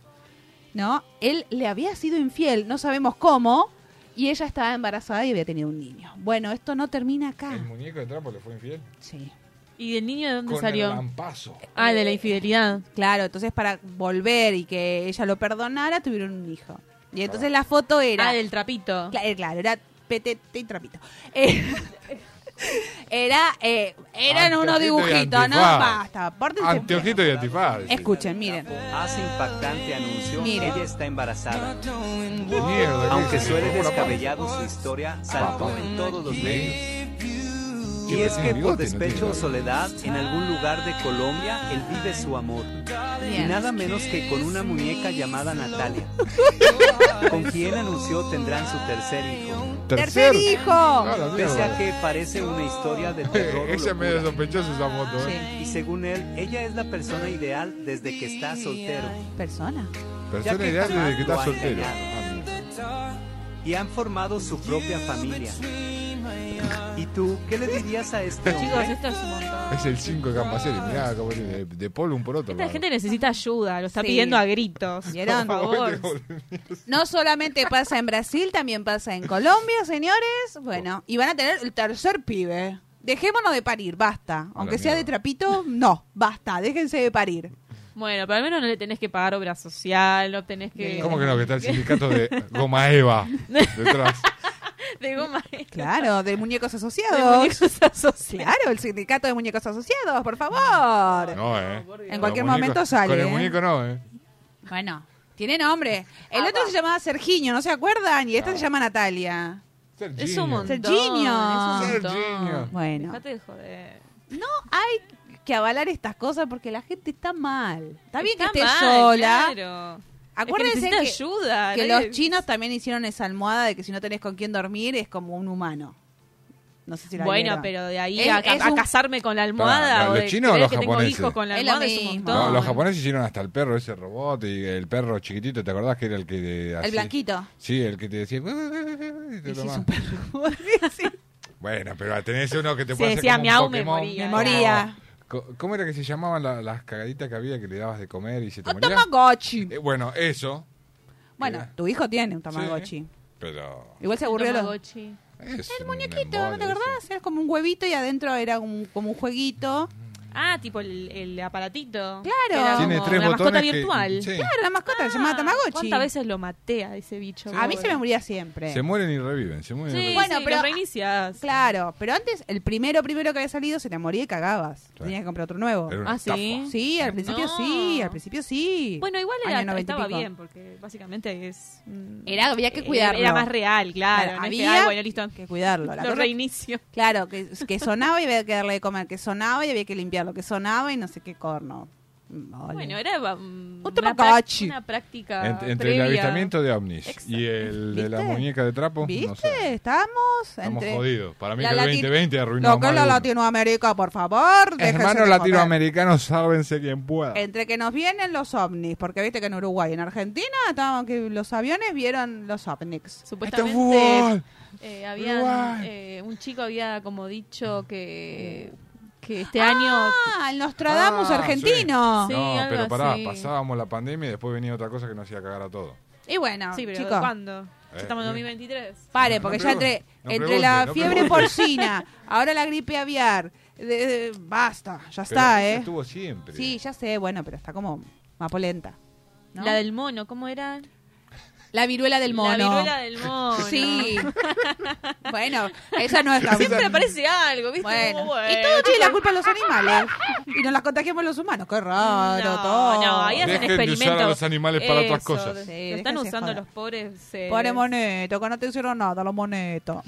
¿No? Él le había sido infiel, no sabemos cómo, y ella estaba embarazada y había tenido un niño. Bueno, esto no termina acá. El muñeco de trapo le fue infiel. Sí. ¿Y del niño de dónde Con salió? el lampazo. Ah, de la infidelidad. Claro, entonces para volver y que ella lo perdonara, tuvieron un hijo. Y entonces la foto era... Ah, del trapito. Cla- eh, Claro, era petete y trapito. Eh, era, eh, eran unos dibujitos, ¿no? Basta, pórtense Anteojito y antifaz. Escuchen, miren. Hace impactante anuncio, Mire. ella está embarazada. Mierda, Aunque suele ¿Cómo la descabellado su historia, saltó en todos los medios. Y es que por despecho o soledad, en algún lugar de Colombia, él vive su amor. Y nada menos que con una muñeca llamada Natalia, con quien anunció tendrán su tercer hijo. ¡Tercer hijo! Pese a que parece una historia de terror o Ella es medio locura. sospechosa esa moto, ¿eh? Y según él, ella es la persona ideal desde que está soltero. Persona. Persona ideal desde que está soltero. Y han formado su propia familia. ¿Y tú qué le dirías a este Chicos, esto es un montón. Es el 5 de Campaceri. Mirá de, de polo un por otro. Esta gente necesita ayuda, lo está Sí. pidiendo a gritos. ¿Vieron? Por favor. No solamente pasa en Brasil, también pasa en Colombia, señores. Bueno, y van a tener el tercer pibe. Dejémonos de parir, basta. Aunque sea de mierda. trapito, no, basta, déjense de parir. Bueno, pero al menos no le tenés que pagar obra social, no tenés que... ¿Cómo que no? Que está el sindicato de Goma Eva detrás. De goma. Claro, de muñecos De asociados. muñecos asociados. Claro, el sindicato de muñecos asociados, por favor. No, ¿eh? En cualquier momento sale, Con el ¿eh? muñeco no, ¿eh? Bueno, tiene nombre. El otro se llamaba Sergiño, ¿no se acuerdan? Y esta se llama Natalia. Es un montón. Serginho. Es un montón. Bueno. Dejate de joder. No hay que avalar estas cosas porque la gente está mal. Está bien que Está esté mal, sola. claro. Acuérdense Es que ayuda. que los chinos también hicieron esa almohada de que si no tenés con quién dormir es como un humano. No sé si la Bueno, pero de ahí Es- a, es a un- casarme con la almohada o ¿los de chinos o los que tengo japoneses? hijos con la almohada es un mismo. montón. No, los japoneses hicieron hasta el perro, ese robot, y el perro chiquitito, ¿te acordás que era el que hacía- El blanquito. Sí, el que te decía... y te sí, es un perro. Sí. Bueno, pero tenés uno que te Si puede hacer decía como un miau, me Pokémon. moría. Me moría. Co- ¿Cómo era que se llamaban la- las cagaditas que había que le dabas de comer y se te Un moría? Tamagotchi. Eh, bueno, eso. Bueno, Mira. tu hijo tiene un Tamagotchi. Sí, pero... Igual se aburrió. Tamagotchi. Es El un muñequito, ¿no te embole acordás? Era como un huevito y adentro era un, como un jueguito. Ah, tipo el, el aparatito. Claro. Tiene como tres una mascota botones que- virtual. sí. Claro, la mascota se llamaba Ah, Tamagotchi. ¿Cuántas veces lo maté a ese bicho? A mí se me moría siempre. Se mueren y reviven, se mueren y Sí, reviven. Bueno, sí, pero- reiniciás. Claro, pero antes, el primero primero que había salido se te moría y cagabas. Tenías que comprar otro nuevo. Una Ah, sí. estafa. Sí, al principio No. sí, al principio sí. Bueno, igual Año era, 90 y estaba pico. bien, porque básicamente es... mm, Era, había que cuidarlo. Era más real, claro. Claro, no es que, había ay, bueno, listo. que cuidarlo. La lo cosa- reinicio. Claro, que, que sonaba y había que darle de comer, que sonaba y había que limpiarlo, que sonaba y no sé qué corno. Vale. Bueno, era Un una, práctica Ent- entre previa. el avistamiento de ovnis Exacto. y el de la muñeca de trapo, ¿Viste? no sé. Estamos Estamos entre... jodidos. Para mí la que el lati- 2020 arruinó Lo que es la. Latinoamérica, por favor. Hermanos latinoamericanos, sálvense quien pueda. Entre que nos vienen los ovnis, porque viste que en Uruguay y en Argentina estaban que los aviones vieron los ovnis. Supuestamente eh, habían, eh, un chico había como dicho que, que este año... Ah, el Nostradamus Ah, argentino. Sí. no, algo pero pará, así. pasábamos la pandemia y después venía otra cosa que nos hacía cagar a todos. Y bueno, sí, pero chicos, ¿cuándo? Eh, Estamos en eh. 2023. pare, No porque ya pregunte, entre, no entre la no fiebre porcina, ahora la gripe aviar, de- de- basta, ya Pero está, ¿eh? estuvo siempre. Sí, ya sé, bueno, pero está como mapolenta. ¿no? La del mono, ¿cómo era? La viruela del mono. La viruela del mono. Sí. bueno, esa no es la Siempre aparece algo, ¿viste? Bueno. Como, Y todo tiene la culpa de los animales. Y nos la contagiamos los humanos. Qué raro, no, todo. No, ahí hacen Dejen de usar experimentos. a los animales para otras cosas. de- Sí, lo están usando joder. los pobres seres. Pobre moneto, que no te hicieron nada, los monetos.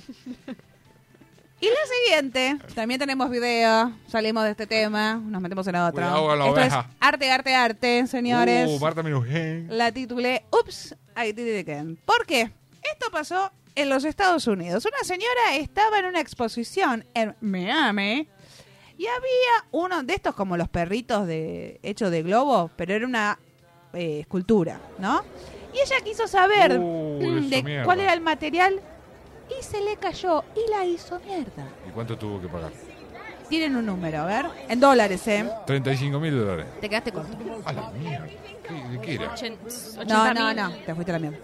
Y la siguiente, también tenemos video, salimos de este tema, nos metemos en otro. Cuidado Esto es arte, arte, arte, señores. Uh, Marta Minujín. La titulé Ups, I did it again. ¿Por qué? Esto pasó en los Estados Unidos. Una señora estaba en una exposición en Miami y había uno de estos como los perritos de hecho de globo, pero era una eh, escultura, ¿no? Y ella quiso saber Uh, mm, de mierda. cuál era el material y se le cayó y la hizo mierda. ¿Y cuánto tuvo que pagar? Tienen un número, a ver. En dólares, ¿eh? 35 mil dólares. Te quedaste corto. A la mierda. ¿Qué, ¿De qué era? Ochen- No, 80.000. no, no. Te fuiste a la mierda.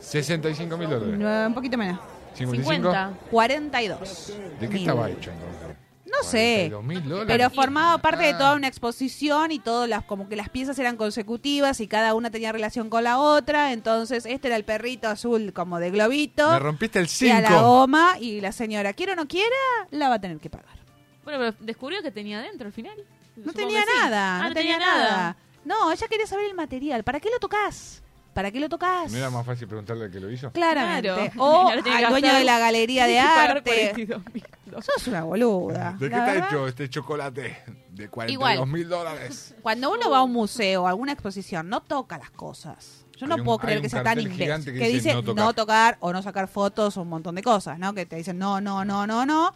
65 mil dólares. No, un poquito menos. 55. 50. 42. ¿De qué mil. estaba hecho entonces? No sé. 42 mil dólares. Pero formaba parte de toda una exposición y todas las como que las piezas eran consecutivas y cada una tenía relación con la otra. Entonces, este era el perrito azul como de globito. Me rompiste el y a la 5. goma y la señora, quiera o no quiera, la va a tener que pagar. Bueno, pero descubrió que tenía adentro al final. No Supongo tenía sí. nada, Ah, no tenía nada. No, ella quería saber el material. ¿Para qué lo tocas? ¿Para qué lo tocas? ¿No era más fácil preguntarle al que lo hizo? Claramente. Claro. O al dueño de la galería de arte. 42.000 dólares. Sos una boluda. ¿De qué está verdad. hecho este chocolate? De 42 Igual. mil dólares. Cuando uno va a un museo o a alguna exposición, no toca las cosas. Yo no un- puedo creer que sea tan gigante que Que, dice no no tocar. o no sacar fotos o un montón de cosas, ¿no? Que te dicen no, no, no, no, no.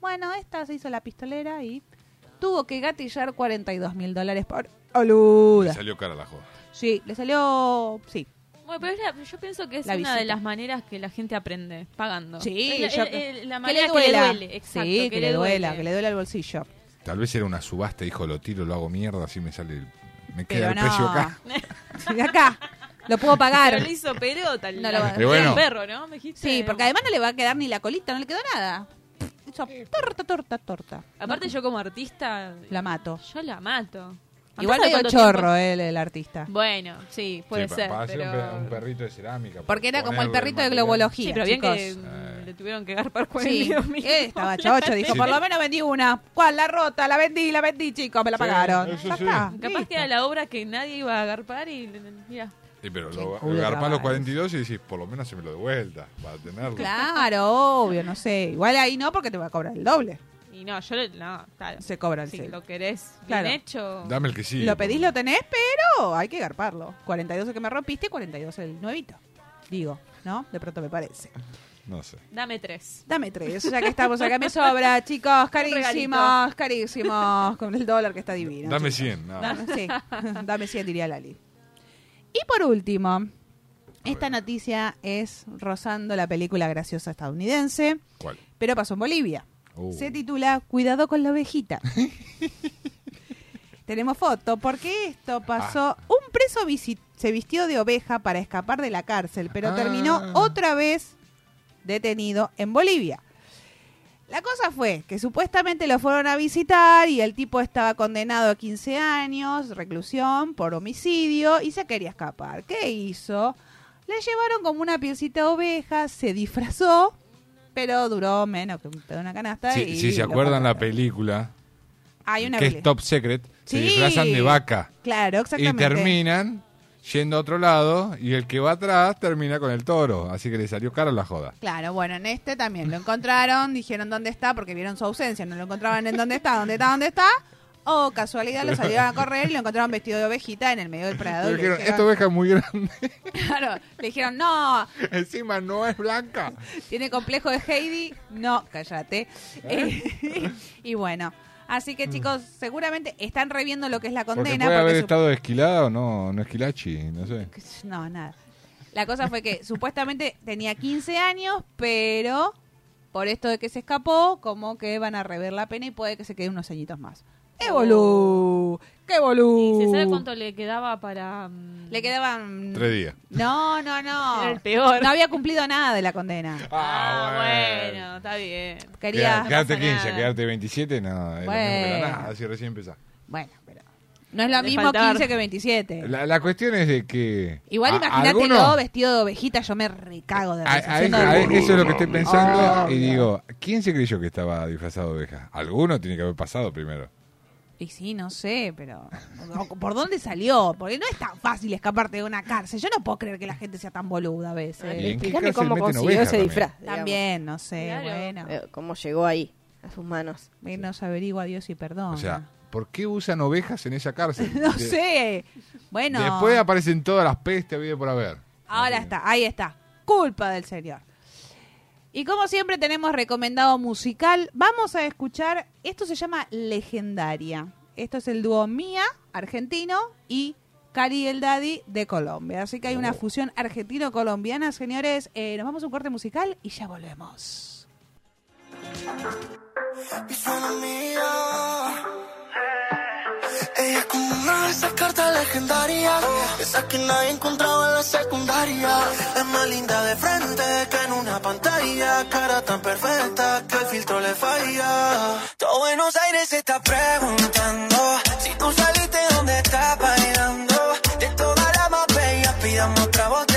Bueno, esta se hizo la pistolera y tuvo que gatillar 42 mil dólares por boluda. salió cara la joda. Sí, le salió. Sí. Bueno, pero es la- yo pienso que es La una de visita. las maneras que la gente aprende, pagando. Sí, Es la, yo- el- el- la que manera le duela. que le duele. Exacto, sí, que, le duela, que le duela el bolsillo. Tal vez era una subasta, dijo, lo tiro, lo hago mierda, así me sale el- Me queda Pero el no. precio acá. Sí, de acá. Lo puedo pagar. Pero le hizo pelota al No lo va- al Pero bueno. perro, ¿no? ¿Me dijiste? Sí, porque además no le va a quedar ni la colita, no le quedó nada. Hizo torta, torta, torta. Aparte No, yo como artista, la mato. yo la mato. Igual ¿Sabe medio cuánto chorro él, el artista. Bueno, sí, puede Sí, ser, un, pero... pe- un perrito de cerámica. Porque era como el perrito de globología. Sí, pero bien chicos. que Eh. le tuvieron que garpar Sí, 42 mil. él estaba chocho, dijo, Sí. por lo menos vendí una. ¿Cuál? La rota, la vendí, la vendí, chicos, me la Sí, pagaron. eso sí. Capaz listo. que era la obra que nadie iba a agarpar y mira. Sí, pero lo, garpás los trabajo. 42 y decís, por lo menos se me lo de vuelta, para tenerlo. Claro, obvio, no sé. Igual ahí no, porque te va a cobrar el doble. Y no, yo le, no, claro. Se cobra el Si cel. lo querés Claro. bien hecho. Dame el que sí. lo pedís, lo tenés, pero hay que garparlo. 42 el que me rompiste, 42 el nuevito. Digo, ¿no? De pronto me parece. No sé. Dame tres. Dame tres, ya que estamos acá me sobra, chicos, carísimos, regalito. carísimos, con el dólar que está divino. Dame chicos. 100. no. Dame, sí, dame 100, diría Lali. Y por último, esta noticia es rozando la película graciosa estadounidense, ¿Cuál? pero pasó en Bolivia. Uh. Se titula Cuidado con la ovejita. Tenemos foto, porque esto pasó. Ah. Un preso se vistió de oveja para escapar de la cárcel, pero Ah. terminó otra vez detenido en Bolivia. La cosa fue que supuestamente lo fueron a visitar y el tipo estaba condenado a 15 años, reclusión por homicidio y se quería escapar. ¿Qué hizo? Le llevaron como una pielcita de oveja, se disfrazó, pero duró menos que un pedo una canasta. Sí, y si se acuerdan la película, Hay una que peli- es Top Secret, se Sí. disfrazan de vaca Claro, y exactamente. terminan yendo a otro lado y el que va atrás termina con el toro. Así que le salió caro la joda. Claro, bueno, en este también lo encontraron, dijeron dónde está porque vieron su ausencia, no lo encontraban en dónde está, dónde está, dónde está. O casualidad lo salieron a correr y lo encontraron vestido de ovejita en el medio del prado. Le dijeron, esta oveja es muy grande, Claro, le dijeron, no, encima no es blanca. tiene complejo de Heidi. No, cállate. Eh, y bueno, así que chicos, seguramente están reviendo lo que es la Porque condena. puede haber porque su- estado esquilada o no, no esquilachi, no sé. No, nada. La cosa fue que supuestamente tenía 15 años, pero por esto de que se escapó, como que van a rever la pena y puede que se quede unos añitos más. ¡Qué bolú! ¡Qué bolú! ¿Y se sabe cuánto le quedaba para.? mm, Le quedaban... Tres días. No, no, no. Era el peor. No había cumplido nada de la condena. Ah, bueno, está bien. Quería... Queda- quedarte pasa 15, nada. quedarte 27, no, es lo mismo que Bueno. la nada, así recién empezás. Bueno, pero... No es lo Le mismo faltaba- 15 que 27. La, la cuestión es de que... Igual a- imagínatelo alguno- vestido de ovejita, yo me recago de a- risa, a- haciendo a- el- eso es lo que estoy pensando Ah. y digo, ¿quién se creyó que estaba disfrazado de oveja? Alguno tiene que haber pasado primero. Y sí, no sé, pero ¿por dónde salió? Porque no es tan fácil escaparte de una cárcel. Yo no puedo creer que la gente sea tan boluda a veces. ¿Y en qué Explícame cómo consiguió ese también? disfraz. digamos. También, no sé, Claro. bueno. Eh, ¿Cómo llegó ahí, a sus manos? Nos averigua Dios y perdón. O sea, ¿por qué usan ovejas en esa cárcel? no De- sé. Bueno, Después aparecen todas las pestes habido por haber. ahora está, ahí está. Culpa del Señor. Y como siempre tenemos recomendado musical, vamos a escuchar, esto se llama Legendaria. Esto es el dúo Mía, argentino, y Cari el Daddy de Colombia. Así que hay una fusión argentino-colombiana, señores. Eh, nos vamos a un corte musical y ya volvemos. Ella es como una de esas cartas legendarias. Esa que nadie encontraba en la secundaria. Es más linda de frente que en una pantalla. Cara tan perfecta que el filtro le falla. Todo Buenos Aires se está preguntando si tú saliste donde estás bailando. De todas las más bellas, pidamos otra botella.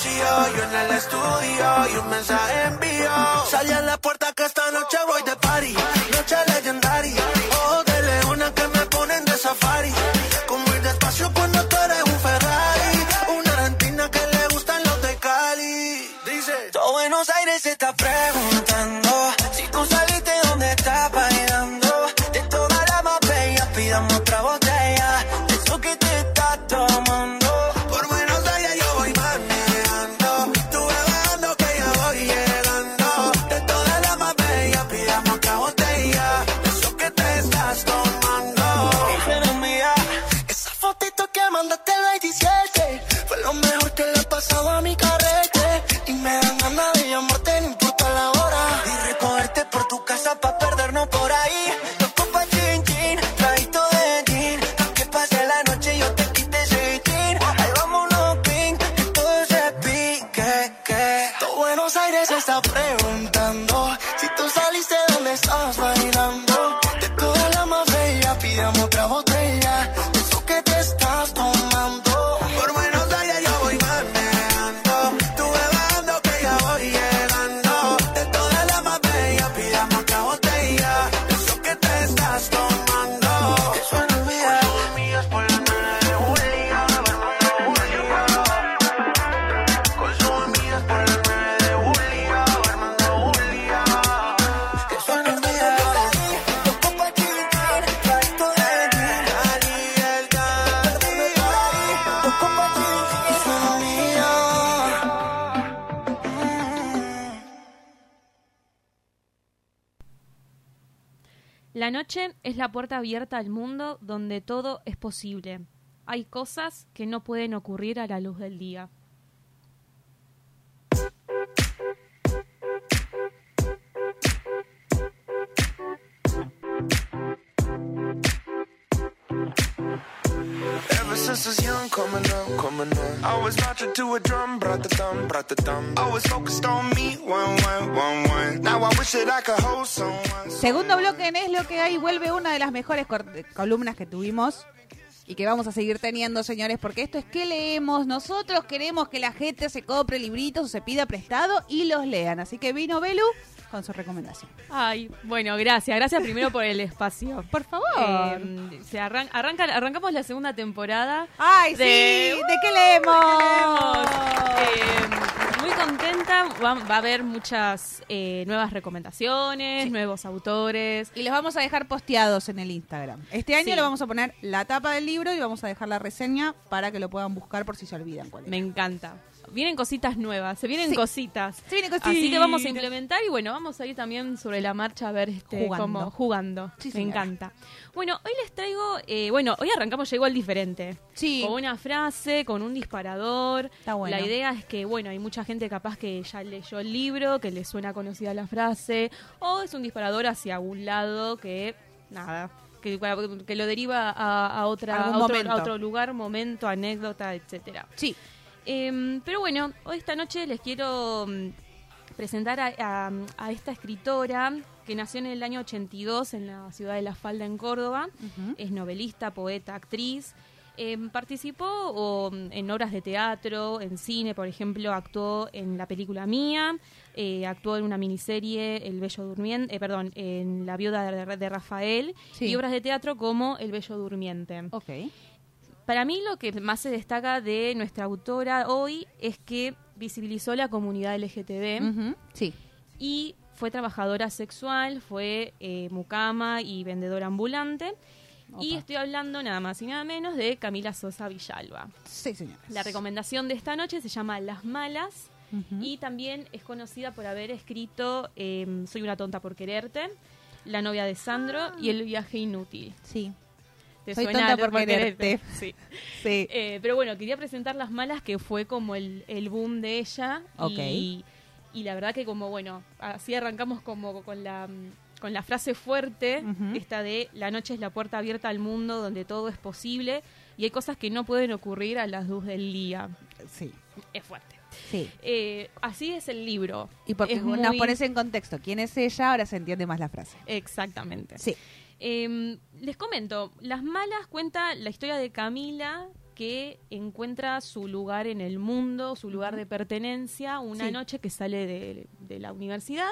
Sucio. Yo en el estudio y un mensaje envío. Salí a la puerta que esta noche voy de party. Noche legendaria. Ojos de leona que me ponen de safari. Como ir despacio cuando tú eres un Ferrari. Una argentina que le gustan los de Cali. Dice: Todo Buenos Aires se está preguntando La noche es la puerta abierta al mundo donde todo es posible. Hay cosas que no pueden ocurrir a la luz del día. Segundo bloque en Es lo que hay, vuelve una de las mejores columnas que tuvimos y que vamos a seguir teniendo, señores, porque esto es que leemos. Nosotros queremos que la gente se compre libritos o se pida prestado y los lean. Así que vino Belu con su recomendación. Ay, bueno, gracias. Gracias primero por el espacio. Por favor. Eh, se arran- arranca, arrancamos la segunda temporada. ¡Ay, de- sí! ¿De qué leemos? Eh, muy contenta. Va, va a haber muchas eh, nuevas recomendaciones, nuevos autores. Y los vamos a dejar posteados en el Instagram. Este año Sí. le vamos a poner la tapa del libro y vamos a dejar la reseña para que lo puedan buscar por si se olvidan cuál es. Me encanta. Vienen cositas nuevas, se vienen Sí. cositas. Se vienen Así que vamos a implementar y bueno, vamos a ir también sobre la marcha a ver este Jugando. cómo- jugando. Sí, Me señora. encanta. Bueno, hoy les traigo, eh, bueno, hoy arrancamos ya igual diferente. Sí. Con una frase, con un disparador. Está bueno. La idea es que, bueno, hay mucha gente capaz que ya leyó el libro, que le suena conocida la frase, o es un disparador hacia algún lado que, nada, que, que lo deriva a, a otra, a otro, a otro lugar, momento, anécdota, etcétera. Sí. Em, pero bueno, hoy esta noche les quiero mm, presentar a, a- a esta escritora que nació en el año 82 en la ciudad de La Falda, en Córdoba. Es novelista, poeta, actriz. Eh, participó o, mm, en obras de teatro, en cine, por ejemplo, actuó en la película Mía, eh, actuó en una miniserie El Bello Durmiente, eh, perdón, en La Viuda de, de Rafael Sí. y obras de teatro como El Bello Durmiente. Ok. Para mí lo que más se destaca de nuestra autora hoy es que visibilizó la comunidad LGTB Sí. y fue trabajadora sexual, fue eh, mucama y vendedora ambulante. Y estoy hablando nada más y nada menos de Camila Sosa Villalba. Sí, señores. La recomendación de esta noche se llama Las Malas y también es conocida por haber escrito eh, Soy una tonta por quererte, La novia de Sandro y El viaje inútil. Sí. ¿Te Soy suena tonta por quererte. Sí. Sí. Eh, pero bueno, quería presentar Las Malas, que fue como el, el boom de ella. Ok. Y, y la verdad que como, bueno, así arrancamos como con la, mm, con la frase fuerte, esta de la noche es la puerta abierta al mundo donde todo es posible y hay cosas que no pueden ocurrir a las luz del día. Sí. Es fuerte. Sí. Eh, así es el libro. Y porque Es nos muy- pones en contexto quién es ella, ahora se entiende más la frase. Exactamente. Sí. Eh, les comento, Las Malas cuenta la historia de Camila que encuentra su lugar en el mundo, su lugar de pertenencia, una Sí. noche que sale de, de la universidad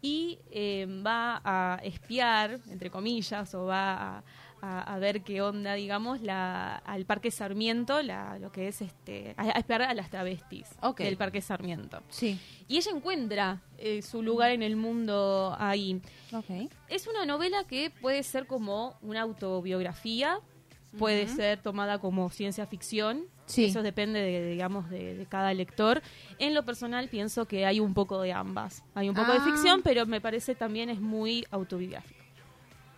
y eh, va a espiar, entre comillas, o va a, a- a ver qué onda, digamos, la, al Parque Sarmiento, la, lo que es este, a, a espiar a las travestis del Parque Sarmiento. Sí. Y ella encuentra eh, su lugar en el mundo ahí. Ok. Es una novela que puede ser como una autobiografía, puede ser tomada como ciencia ficción. Sí. Eso depende, de, digamos, de, de cada lector. En lo personal pienso que hay un poco de ambas. Hay un poco de Ah. ficción, pero me parece también es muy autobiográfico.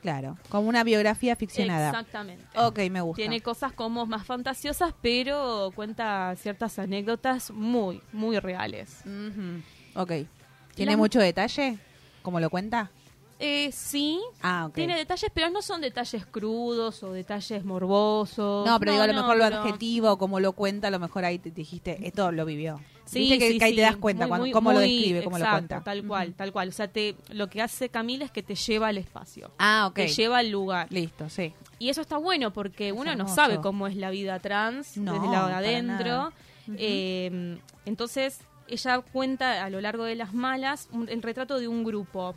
Claro. Como una biografía ficcionada. Exactamente. Ok, me gusta. Tiene cosas como más fantasiosas, pero cuenta ciertas anécdotas muy, muy reales. Ujú. Ok. ¿Tiene mucho detalle? ¿Cómo lo cuenta? Eh, sí, Ah, ok. tiene detalles, pero no son detalles crudos o detalles morbosos. No, pero digo, a lo no, mejor lo adjetivo, como lo cuenta, a lo mejor ahí te dijiste, esto lo vivió. Sí, Viste que, sí, ahí sí, te das cuenta muy, cuando, muy, cómo lo muy describe, cómo lo exacto, cuenta. Tal cual, tal cual. O sea, te, lo que hace Camila es que te lleva al espacio. Ah, ok. Te lleva al lugar. Listo, sí. Y eso está bueno porque uno no hermoso. sabe cómo es la vida trans No, desde la de adentro. nada. Ujú. Eh, entonces, ella cuenta a lo largo de las malas un- el retrato de un grupo.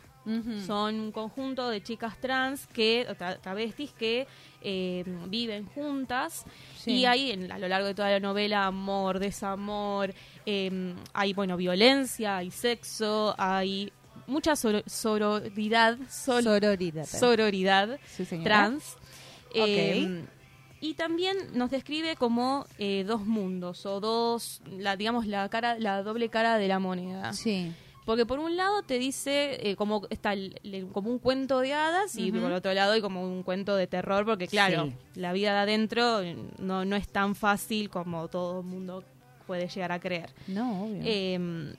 Son un conjunto de chicas trans que, tra- travestis que eh, viven juntas Sí. y hay en- a lo largo de toda la novela amor, desamor, eh, hay bueno violencia, hay sexo, hay mucha soro- sororidad, Sororidad. sororidad Sí, trans. Eh, y también nos describe como eh, dos mundos o dos, la, digamos, la cara, la doble cara de la moneda. Sí. Porque por un lado te dice eh, como está el- el- como un cuento de hadas y por otro lado hay como un cuento de terror porque claro, Sí. la vida de adentro no, no es tan fácil como todo el mundo puede llegar a creer. No, obvio. Eh,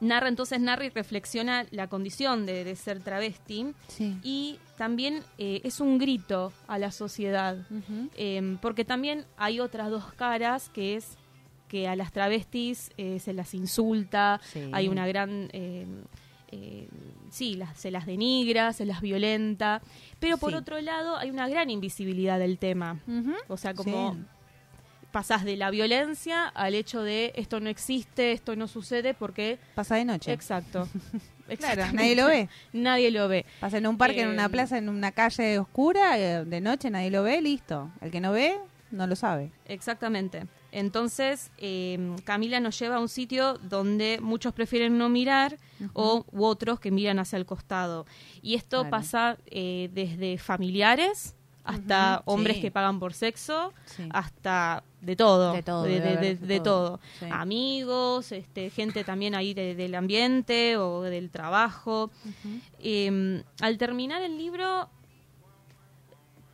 narra entonces narra y reflexiona la condición de, de ser travesti sí. y también eh, es un grito a la sociedad eh, porque también hay otras dos caras que es que a las travestis eh, se las insulta, Sí. hay una gran... eh, eh, sí, las- se las denigra, se las violenta, pero por Sí. otro lado hay una gran invisibilidad del tema. O sea, como Sí. pasás de la violencia al hecho de esto no existe, esto no sucede porque... Pasa de noche. Exacto. Claro, nadie lo ve. Nadie lo ve. Pasa en un parque, en una Eh, plaza, en una calle oscura, eh, de noche, nadie lo ve, listo. El que no ve, no lo sabe. Exactamente. Entonces, eh, Camila nos lleva a un sitio donde muchos prefieren no mirar o u otros que miran hacia el costado. Y esto Claro. pasa eh, desde familiares hasta hombres sí. que pagan por sexo, Sí. hasta de todo, De todo, de, de- de-. Sí. Amigos, este, gente también ahí de- del ambiente o del trabajo. Eh, al terminar el libro,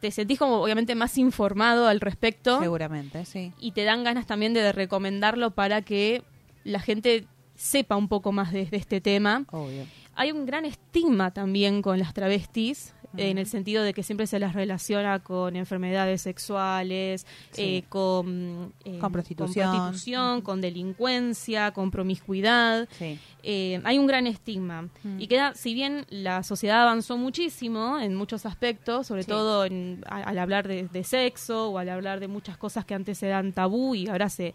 te sentís como obviamente más informado al respecto Seguramente, sí. y te dan ganas también de recomendarlo para que la gente sepa un poco más de, de este tema. Obvio. Hay un gran estigma también con las travestis en el sentido de que siempre se las relaciona con enfermedades sexuales, Sí. eh, con, eh, Con prostitución. con, prostitución, con delincuencia, con promiscuidad. Sí. Eh, hay un gran estigma. Y queda, si bien la sociedad avanzó muchísimo en muchos aspectos, sobre Sí. todo en- a- al hablar de, de sexo o al hablar de muchas cosas que antes eran tabú y ahora se,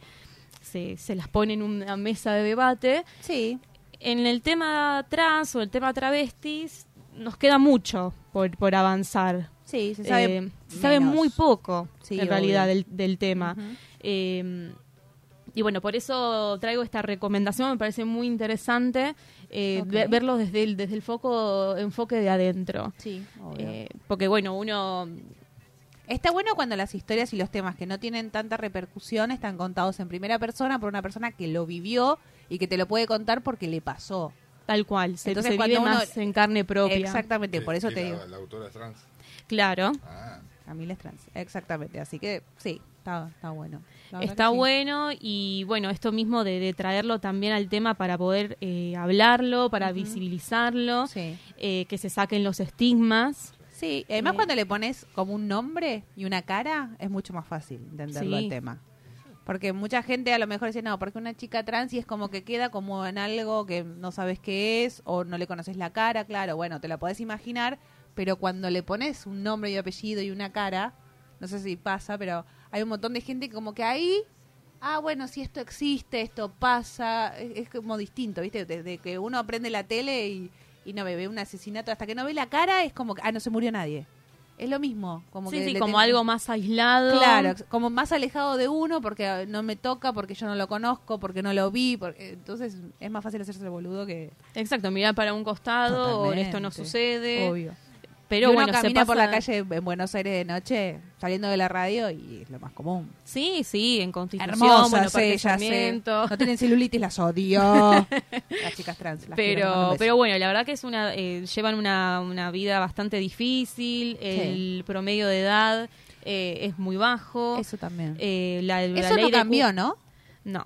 se, se las pone en una mesa de debate, Sí. en el tema trans o el tema travestis nos queda mucho por, por avanzar. Sí, se sabe, Eh, se sabe muy poco, Sí, en obvio. realidad, del, del tema. Eh, y bueno, por eso traigo esta recomendación, me parece muy interesante eh, Ok. ve- verlo desde el, desde el foco enfoque de adentro. Sí, obvio. Eh, porque bueno, uno... Está bueno cuando las historias y los temas que no tienen tanta repercusión están contados en primera persona por una persona que lo vivió y que te lo puede contar porque le pasó. Tal cual, se, Entonces, se cuando vive uno- más en carne propia. Exactamente, por eso te la- digo. La, autora es trans. Claro. Ah, Camila es trans. Exactamente, así que sí, está, está bueno. La verdad Está que sí. bueno y bueno, esto mismo de, de traerlo también al tema para poder eh, hablarlo, para visibilizarlo, Sí. eh, que se saquen los estigmas. Sí, además Eh, cuando le pones como un nombre y una cara es mucho más fácil entenderlo Sí. el tema. Porque mucha gente a lo mejor dice, no, porque una chica trans y es como que queda como en algo que no sabes qué es o no le conoces la cara, claro, bueno, te la podés imaginar, pero cuando le pones un nombre y apellido y una cara, no sé si pasa, pero hay un montón de gente que como que ahí, ah, bueno, si esto existe, esto pasa, es, como distinto, ¿viste? Desde que uno prende la tele y, y no ve, ve un asesinato, hasta que no ve la cara es como que, ah, no se murió nadie. Es lo mismo, como sí, que sí, como tengo- algo más aislado. Claro, como más alejado de uno porque eh, no me toca, porque yo no lo conozco, porque no lo vi, porque, entonces es más fácil hacerse el boludo que Exacto, mirar para un costado, o esto no Totalmente. sucede. obvio. Pero Y uno bueno, se camina por la pasa- calle en Buenos Aires de noche, saliendo de la radio y es lo más común. Sí, sí, en Constitución, ellas, eh. Sarmiento. no tienen celulitis, las odio. las chicas trans. las pero pero bueno la verdad que es una eh, llevan una, una vida bastante difícil el promedio de edad eh, es muy bajo Eso también. Eh, la, la Eso ley no cambió, ¿no? no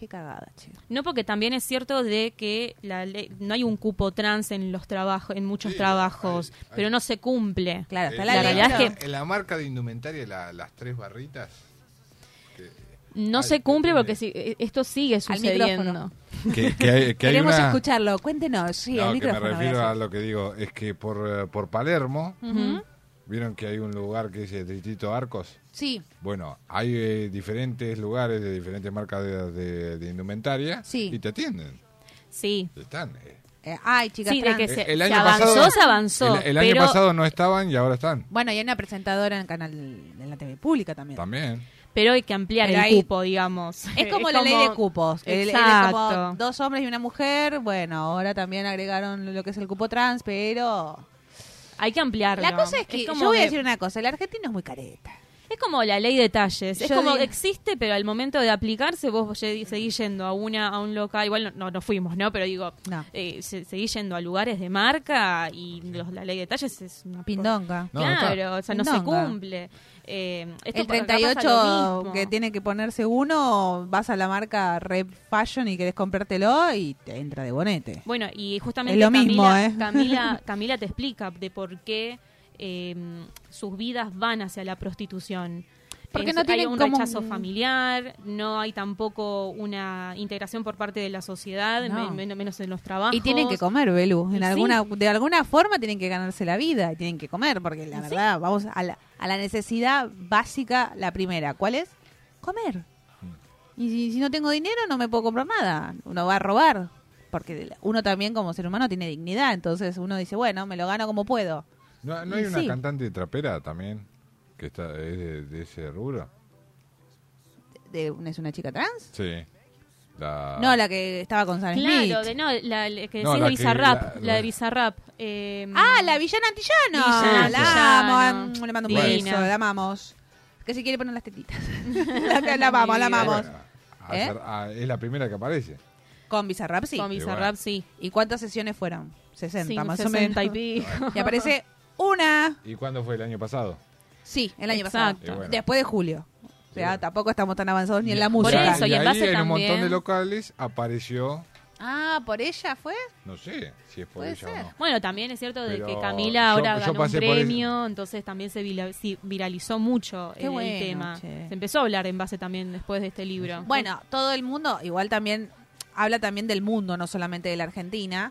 Qué cagada, che. no porque también es cierto de que la ley- no hay un cupo trans en los trabajos en muchos Sí, trabajos hay- hay- pero no se cumple Claro, Eh, está la la, ley, realidad es que- En la marca de indumentaria, la- las tres barritas. que- no Ay, se cumple porque si- eh, esto sigue sucediendo micrófono. Que, que hay, que hay Queremos una- escucharlo. Cuéntenos. Sí, No, al que me micrófono. refiero a gracias. lo que digo, es que por, eh, por Palermo, Ujú. Vieron que hay un lugar que dice Distrito Arcos. Sí, Bueno, hay eh, diferentes lugares de diferentes marcas de, de- de indumentaria Sí. y te atienden. sí Están. eh. Eh, ay, chicas Sí, de trans. que se, El se año avanzó, pasado- se avanzó. El, el año pero, pasado no estaban y ahora están. Bueno, y hay una presentadora en el canal de la TV pública también. También. pero hay que ampliar Pero el cupo, digamos. Es como la ley de cupos. El- el- Exacto. como dos hombres y una mujer. Bueno, ahora también agregaron lo que es el cupo trans, pero... Hay que ampliarlo. La cosa es que, como yo voy a decir una cosa, el argentino es muy careta. Es como la ley de talles. Es como digo- existe, pero al momento de aplicarse vos seguís yendo a una a un local. Igual no, no, no fuimos, ¿no? Pero digo, No. eh, se- seguís yendo a lugares de marca y los- la ley de talles es una... Pindonga. Está. claro, o sea, no se cumple. Eh, esto El por acá pasa 38 lo mismo. que tiene que ponerse uno, vas a la marca Rep Fashion y querés comprártelo y te entra de bonete. Bueno, y justamente Es lo mismo, Camila, ¿eh? Camila, Camila te explica de por qué eh, sus vidas van hacia la prostitución. Porque Es- no hay tienen un como rechazo un- familiar, no hay tampoco una integración por parte de la sociedad, No. men- men- menos en los trabajos. Y tienen que comer, Belu. En sí. alguna, de alguna forma tienen que ganarse la vida y tienen que comer, porque la sí. verdad, vamos a la, a la necesidad básica, la primera. ¿Cuál es? Comer. Y si, si no tengo dinero, no me puedo comprar nada. Uno va a robar. Porque uno también, como ser humano, tiene dignidad. Entonces uno dice, bueno, me lo gano como puedo. ¿No, no Y hay una sí. cantante trapera también que está es de, de ese rubro? De, ¿Es una chica trans? Sí. La... No, la que estaba con Smith. Claro, de, no, la, la que No, decís la de Bizarrap, la- la, la- de Bizarrap. eh, Ah, la villana antillano. Villana la amo. Mm, Le mando un Divina. beso, la amamos. Que si quiere poner las tetitas. la, la amamos, la amamos. ¿Eh? es la primera que aparece. Con Bizarrap, sí. Con Bizarrap, sí. ¿Y cuántas sesiones fueron? 60, Sí, más 60 o y menos. pico. Y aparece una. ¿Y cuándo fue el año pasado? Sí, el año Exacto. pasado. Bueno. Después de julio. O sea, tampoco estamos tan avanzados ni en la Y- Por música. eso, y y en ahí base en un montón de locales apareció Ah, ¿por ella fue? No sé si es por Puede ella ser. o no. Bueno, también es cierto de Pero que Camila ahora yo ganó un premio, entonces también se viralizó mucho Qué el, el bueno, tema. che. Se empezó a hablar en base también después de este libro. Bueno, todo el mundo, igual también, habla también del mundo, no solamente de la Argentina.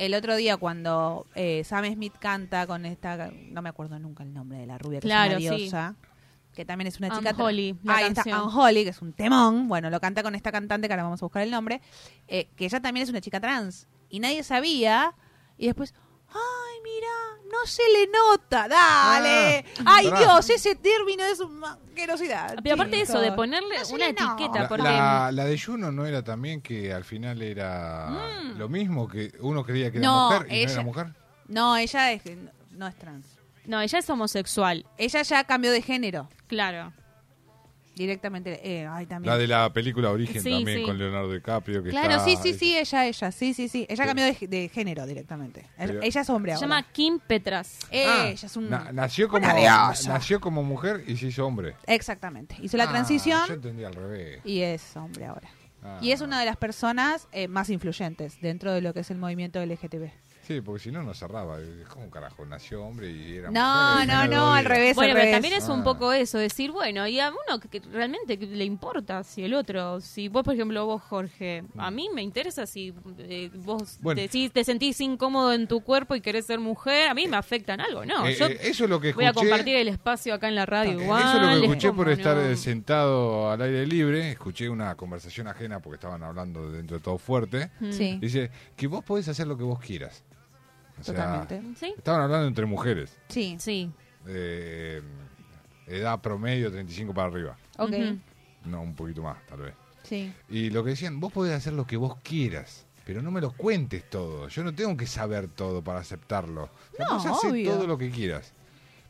El otro día cuando eh, Sam Smith canta con esta, no me acuerdo nunca el nombre de la rubia, que Claro, es una sí. diosa, que también es una chica... Unholy, la Ahí está, canción. Unholy, que es un temón. Bueno, lo canta con esta cantante, que ahora vamos a buscar el nombre, eh, que ella también es una chica trans. Y nadie sabía, y después... Ay, mira, no se le nota, dale. Ah, Ay. Dios, ese término es una asquerosidad. Pero aparte de eso, de ponerle No una etiqueta, La, porque la- la de Juno no era también que al final era lo mismo que uno creía que era Mm. No, mujer y ella- no era mujer. No, ella es, no es trans. no, ella es homosexual, Ella ya cambió de género. claro. Directamente. Eh, ay, también. La de la película Origen Sí, también sí. con Leonardo DiCaprio. Que Claro, está- sí, sí, sí, ella, ella. Sí, sí, sí. Ella cambió de, de género directamente. Pero- ella es hombre Se ahora. llama Kim Petras. Eh, Ah, ella es un... na- nació, como, una diosa. nació como mujer y se hizo hombre. Exactamente. Hizo la Ah, transición Yo entendí al revés. y es hombre ahora. Ah. Y es una de las personas eh, más influyentes dentro de lo que es el movimiento LGTB. Sí, porque si no, no cerraba. ¿Cómo carajo? Nació hombre y era No, mujer. no, y no, al revés, Bueno, al pero revés. también es un Ah. poco eso, decir, bueno, y a uno que, que realmente le importa si el otro, si vos, por ejemplo, vos, Jorge, a mí me interesa si eh, vos Bueno. te, si te sentís incómodo en tu cuerpo y querés ser mujer, a mí me afecta en algo, ¿no? Eh, Yo eh, eso es lo que voy a escuché. compartir el espacio acá en la radio Eh, igual. Eso es lo que es escuché por estar no. eh, sentado al aire libre. Escuché una conversación ajena porque estaban hablando dentro de todo fuerte. Sí. Dice que vos podés hacer lo que vos quieras. O sea, Totalmente. ¿Sí? Estaban hablando entre mujeres. Sí. Sí. eh, edad promedio 35 para arriba. Ok. No, un poquito más, tal vez. Sí. Y lo que decían, vos podés hacer lo que vos quieras, pero no me lo cuentes todo. Yo no tengo que saber todo para aceptarlo. O sea, No, vos obvio. todo lo que quieras.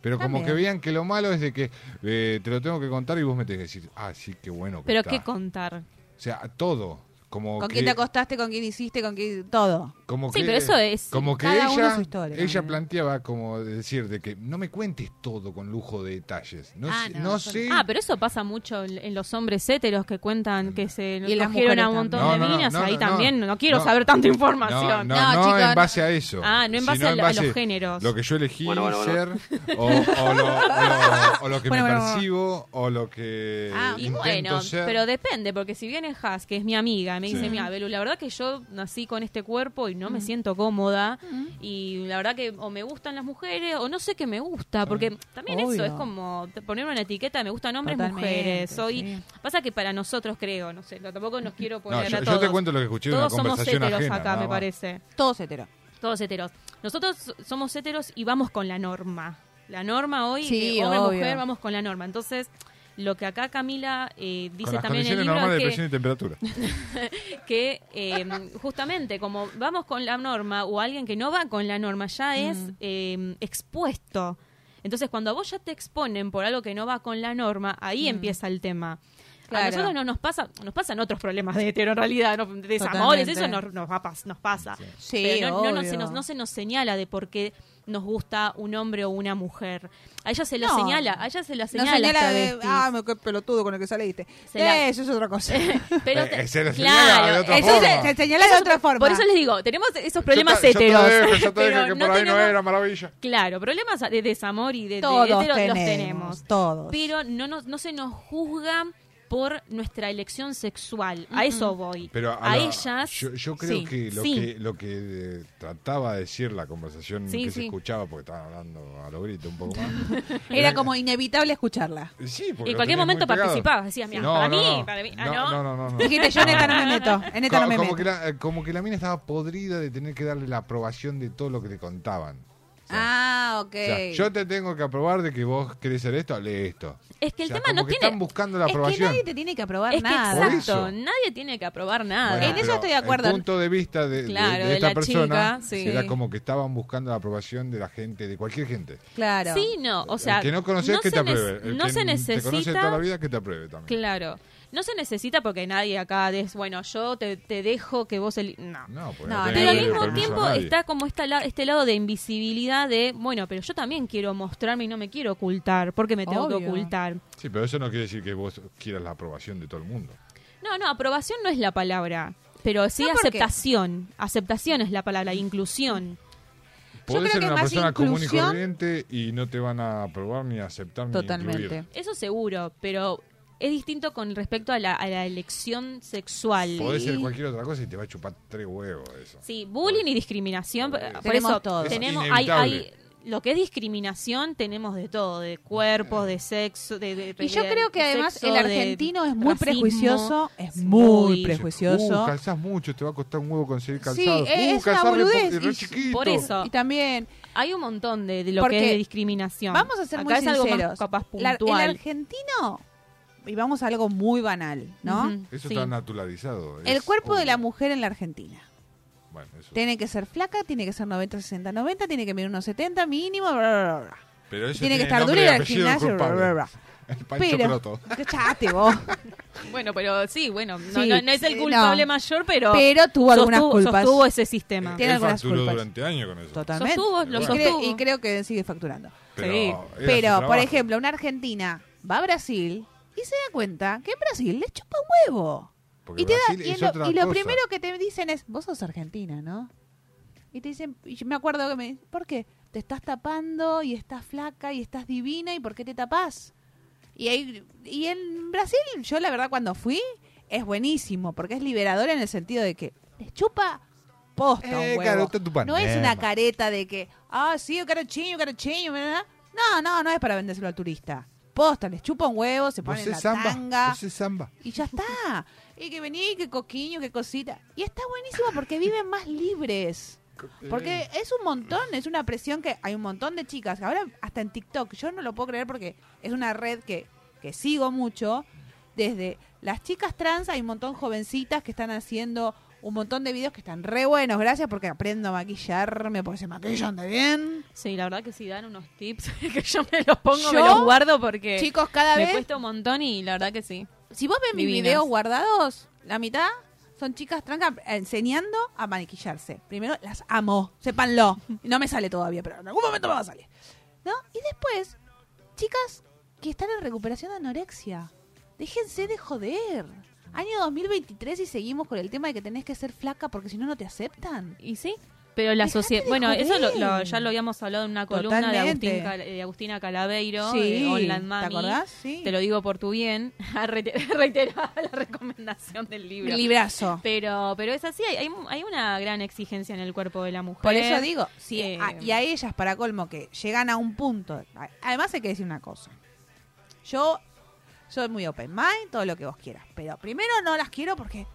Pero como También. que vean que lo malo es de que eh, te lo tengo que contar y vos me tenés que decir, ah, sí, qué bueno que Pero está". qué contar. O sea, todo. Como ¿Con que, quién te acostaste? ¿Con quién hiciste? ¿Con quién? Todo. como Sí, que- pero eso es Como que cada uno ella, su historia ella también. planteaba como decir de que no me cuentes todo con lujo de detalles. No, Ah, sé, no, sé. Ah, pero eso pasa mucho en los hombres héteros que cuentan que se Y en las cogieron a un montón de minas. no, Ahí no, también no, quiero no. saber tanta información. no, No, no chicos. en base a eso. Ah, no en base a en los géneros. Lo que yo elegí Bueno, bueno, bueno. ser, o, o lo, o lo- o lo que Bueno, me bueno, bueno. percibo, o lo que Ah, y bueno, ser. pero depende, porque si viene Has, que es mi amiga, me dice, Sí. mira, Belu, la verdad que yo nací con este cuerpo y no me siento cómoda, y la verdad que o me gustan las mujeres, o no sé qué me gusta, porque también Obvio. eso es como poner una etiqueta, me gustan hombres, Totalmente, mujeres, soy... sí. Pasa que para nosotros creo, no sé, no, tampoco nos quiero No, poner yo, a yo todos. te cuento lo que escuché una Todos somos heteros ajena. acá, me parece. Todos heteros. Todos heteros. Nosotros so- somos heteros y vamos con la norma. La norma hoy, Sí, eh, hombre, obvio. mujer, vamos con la norma. Entonces, lo que acá Camila eh, dice también en el libro normales de es presión y temperatura. que, que, eh, justamente como vamos con la norma o alguien que no va con la norma ya es eh, expuesto. Entonces, cuando a vos ya te exponen por algo que no va con la norma, ahí empieza el tema. Claro. A nosotros no nos pasa, nos pasan otros problemas de hetero en realidad, ¿no? de desamores, Totalmente. eso nos, nos, va a pas- nos pasa. Sí, Pero no, no, no se nos, no se nos señala de por qué nos gusta un hombre o una mujer. A ella se la No. señala, a ella se la No señala. señala de, ah, me- qué pelotudo con el que saliste. Se la- Eso es otra cosa. Pero Eh, te- se la claro, señala de otra Eso forma. se, se señala de Eso- otra forma. Por eso les digo, tenemos esos problemas Yo te- yo te heteros. yo te dije pero que por ahí no tenemos- era maravilla. Claro, problemas de desamor y de, de todos hetero tenemos, los tenemos. Todos. Pero no, nos, no se nos juzga por nuestra elección sexual. A eso voy. Pero a ellas. Yo, yo creo sí, que lo sí. que lo que eh, trataba de decir la conversación Sí, que se escuchaba, porque estaban hablando a lo grito un poco más. Era como inevitable escucharla. Sí, porque en cualquier momento participabas. Decías, mira, No, para, no, mí, no. para mí. Ah, No, no. no, no, no, no. Dijiste, yo en esta no me meto. En esta Co- no me como, meto. que la, como que la mina estaba podrida de tener que darle la aprobación de todo lo que le contaban. Ah, ok. O sea, yo te tengo que aprobar de que vos querés ser esto, lee esto. Es que el O sea, tema no como que tiene. están buscando la es que aprobación. nadie te tiene que aprobar Es que nada. Por exacto, nadie tiene que aprobar nada. Bueno, En eso estoy de acuerdo. El punto de vista de, Claro, de de esta persona chica, sí. era como que estaban buscando la aprobación de la gente, de cualquier gente. Claro. Sí, no, o sea, el que no conoces, no que te apruebe. El no que se te conoce necesita- toda la vida, que te apruebe también. Claro. No se necesita porque nadie acá es, bueno, yo te, te dejo que vos... eli- No. No, No, Pero al mismo a tiempo está como esta la- este lado de invisibilidad de, bueno, pero yo también quiero mostrarme y no me quiero ocultar. porque me tengo que ocultar? Sí, pero eso no quiere decir que vos quieras la aprobación de todo el mundo. No, no, aprobación no es la palabra. Pero sí No, aceptación. Aceptación es la palabra, inclusión. Podés creo ser que una más persona común y inclusión- corriente y no te van a aprobar ni aceptar ni Totalmente. incluir. Eso seguro, pero es distinto con respecto a la, a la elección sexual. Podés ser cualquier otra cosa y te va a chupar tres huevos eso. Sí, bullying y discriminación. Por Tenemos eso todo. tenemos, Es hay, hay lo que es discriminación tenemos de todo, de cuerpos, de sexo, de, de- Y yo creo que además sexo, el argentino es muy racismo. prejuicioso, es Sí. muy Uh, prejuicioso. calzás mucho, te va a costar un huevo conseguir Sí, calzado. es uh, una re, re y-. Por eso. Y también, Hay un montón de, de lo Porque que es de discriminación. vamos a ser Acá muy es algo sinceros. más capaz La- puntual. el argentino, y vamos a algo muy banal, ¿no? Eso sí. está naturalizado. El es cuerpo de obvio. la mujer en la Argentina. Bueno, eso. Tiene que ser flaca, tiene que ser 90, 60, 90, tiene que medir unos 70 mínimo, bla, bla, bla. Pero eso tiene que estar duro y al gimnasio, bla, bla, bla. El Pero, cállate vos. Bueno, pero sí, bueno, no, Sí, no- no es el culpable no. mayor, pero, Pero tuvo algunas sostuvo, culpas. sostuvo ese sistema. Tiene Él algunas facturó culpas. durante años con eso. Totalmente. Sostuvo, lo y, Bueno. sostuvo. y creo que sigue facturando. Pero, Sí. Pero, por ejemplo, una argentina va a Brasil y se da cuenta que en Brasil les chupa un huevo. Porque Y, te da- Brasil y es lo, y primero que te dicen es, vos sos argentina, ¿no? Y te dicen, y yo me acuerdo que me ¿por qué? Te estás tapando y estás flaca y estás divina y ¿por qué te tapás? Y, ahí, y en Brasil, yo la verdad cuando fui, es buenísimo, porque es liberador en el sentido de que les chupa posta un Eh, huevo. no es una careta de que, ah, sí, carochiño, carochiño, ¿verdad? No, no, no es para vendérselo al turista. Posta, les chupa un huevo, se ponen la samba. tanga samba. y ya está. Y que vení, que coquiño, que cosita. Y está buenísimo porque viven más libres. Porque es un montón, es una presión que hay un montón de chicas. Ahora hasta en TikTok, yo no lo puedo creer porque es una red que, que sigo mucho. Desde las chicas trans hay un montón jovencitas que están haciendo un montón de videos que están re buenos. Gracias porque aprendo a maquillarme porque se maquillan de bien. Sí, la verdad que sí dan unos tips que yo me los pongo, me Yo, los guardo porque Chicos, cada me vez cuesta un montón y la verdad que sí. Si vos ves mis videos guardados, la mitad son chicas trancas enseñando a maquillarse. Primero, las amo, sépanlo. No me sale todavía, pero en algún momento me va a salir. ¿No? Y después, chicas que están en recuperación de anorexia. Déjense de joder. Año 2023 y seguimos con el tema de que tenés que ser flaca porque si no, no te aceptan. Y sí, pero la sociedad... Bueno, eso lo, ya lo habíamos hablado en una columna de. Agustín Cal- de Agustina Calaveiro, Sí, de Online ¿te acordás? Sí. Te lo digo por tu bien, a reite- reiterar la recomendación del libro. Librazo. Pero, pero es así, hay, hay, una gran exigencia en el cuerpo de la mujer. Por eso digo, sí, Eh, a- y a ellas, para colmo, que llegan a un punto. Además, hay que decir una cosa. Yo soy muy open mind, todo lo que vos quieras. Pero primero no las quiero porque.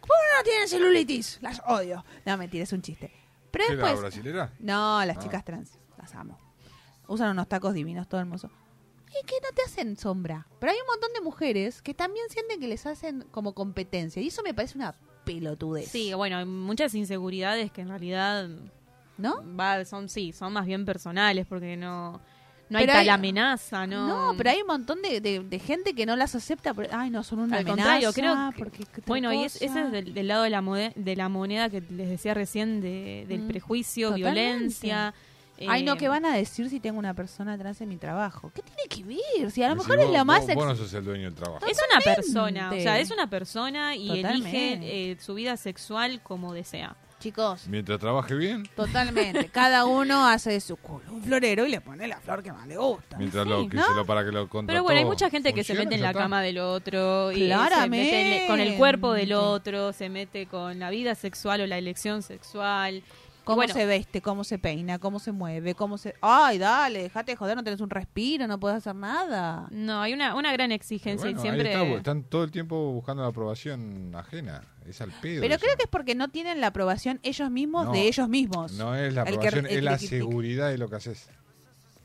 ¿Cómo no tienen celulitis? Las odio. No, mentira, es un chiste. Pero ¿Qué era, después. brasilera? No, las Ah. chicas trans. Las amo. Usan unos tacos divinos, todo hermoso. Y que no te hacen sombra. Pero hay un montón de mujeres que también sienten que les hacen como competencia. Y eso me parece una pelotudez. Sí, bueno, hay muchas inseguridades que en realidad ¿No? va, son sí, son más bien personales porque no no hay Pero tal hay- amenaza, no. No, pero hay un montón de, de- de gente que no las acepta. por- Ay, no, son una Al amenaza. contrario, creo que- porque Bueno, y es, cosa. ese es del, del lado de la, mode- de la moneda que les decía recién de, del Mm, prejuicio, totalmente. violencia. Ay, no, eh, ¿qué van a decir si tengo una persona trans en mi trabajo? ¿Qué tiene que ver? Si a lo mejor es vos- lo más... vos- no sos el dueño del trabajo. Es una persona, o sea, es una persona y Totalmente. elige eh, su vida sexual como desea. Chicos, Mientras trabaje bien, totalmente. Cada uno hace de su culo un florero y le pone la flor que más le gusta. mientras Sí, lo que ¿no? se lo para que lo contrató Pero bueno, hay mucha gente que se mete en la está. cama del otro y se Claramente. mete en- con el cuerpo del otro, se mete con la vida sexual o la elección sexual. Cómo bueno, se veste, cómo se peina, cómo se mueve, cómo se... Ay, dale, dejate de joder, no tenés un respiro, no puedes hacer nada. No, hay una, una gran exigencia bueno, y ahí siempre... está, están todo el tiempo buscando la aprobación ajena. Es al pedo. Pero eso. creo que es porque no tienen la aprobación ellos mismos No, de ellos mismos. No es la que- aprobación, es la seguridad de lo que haces.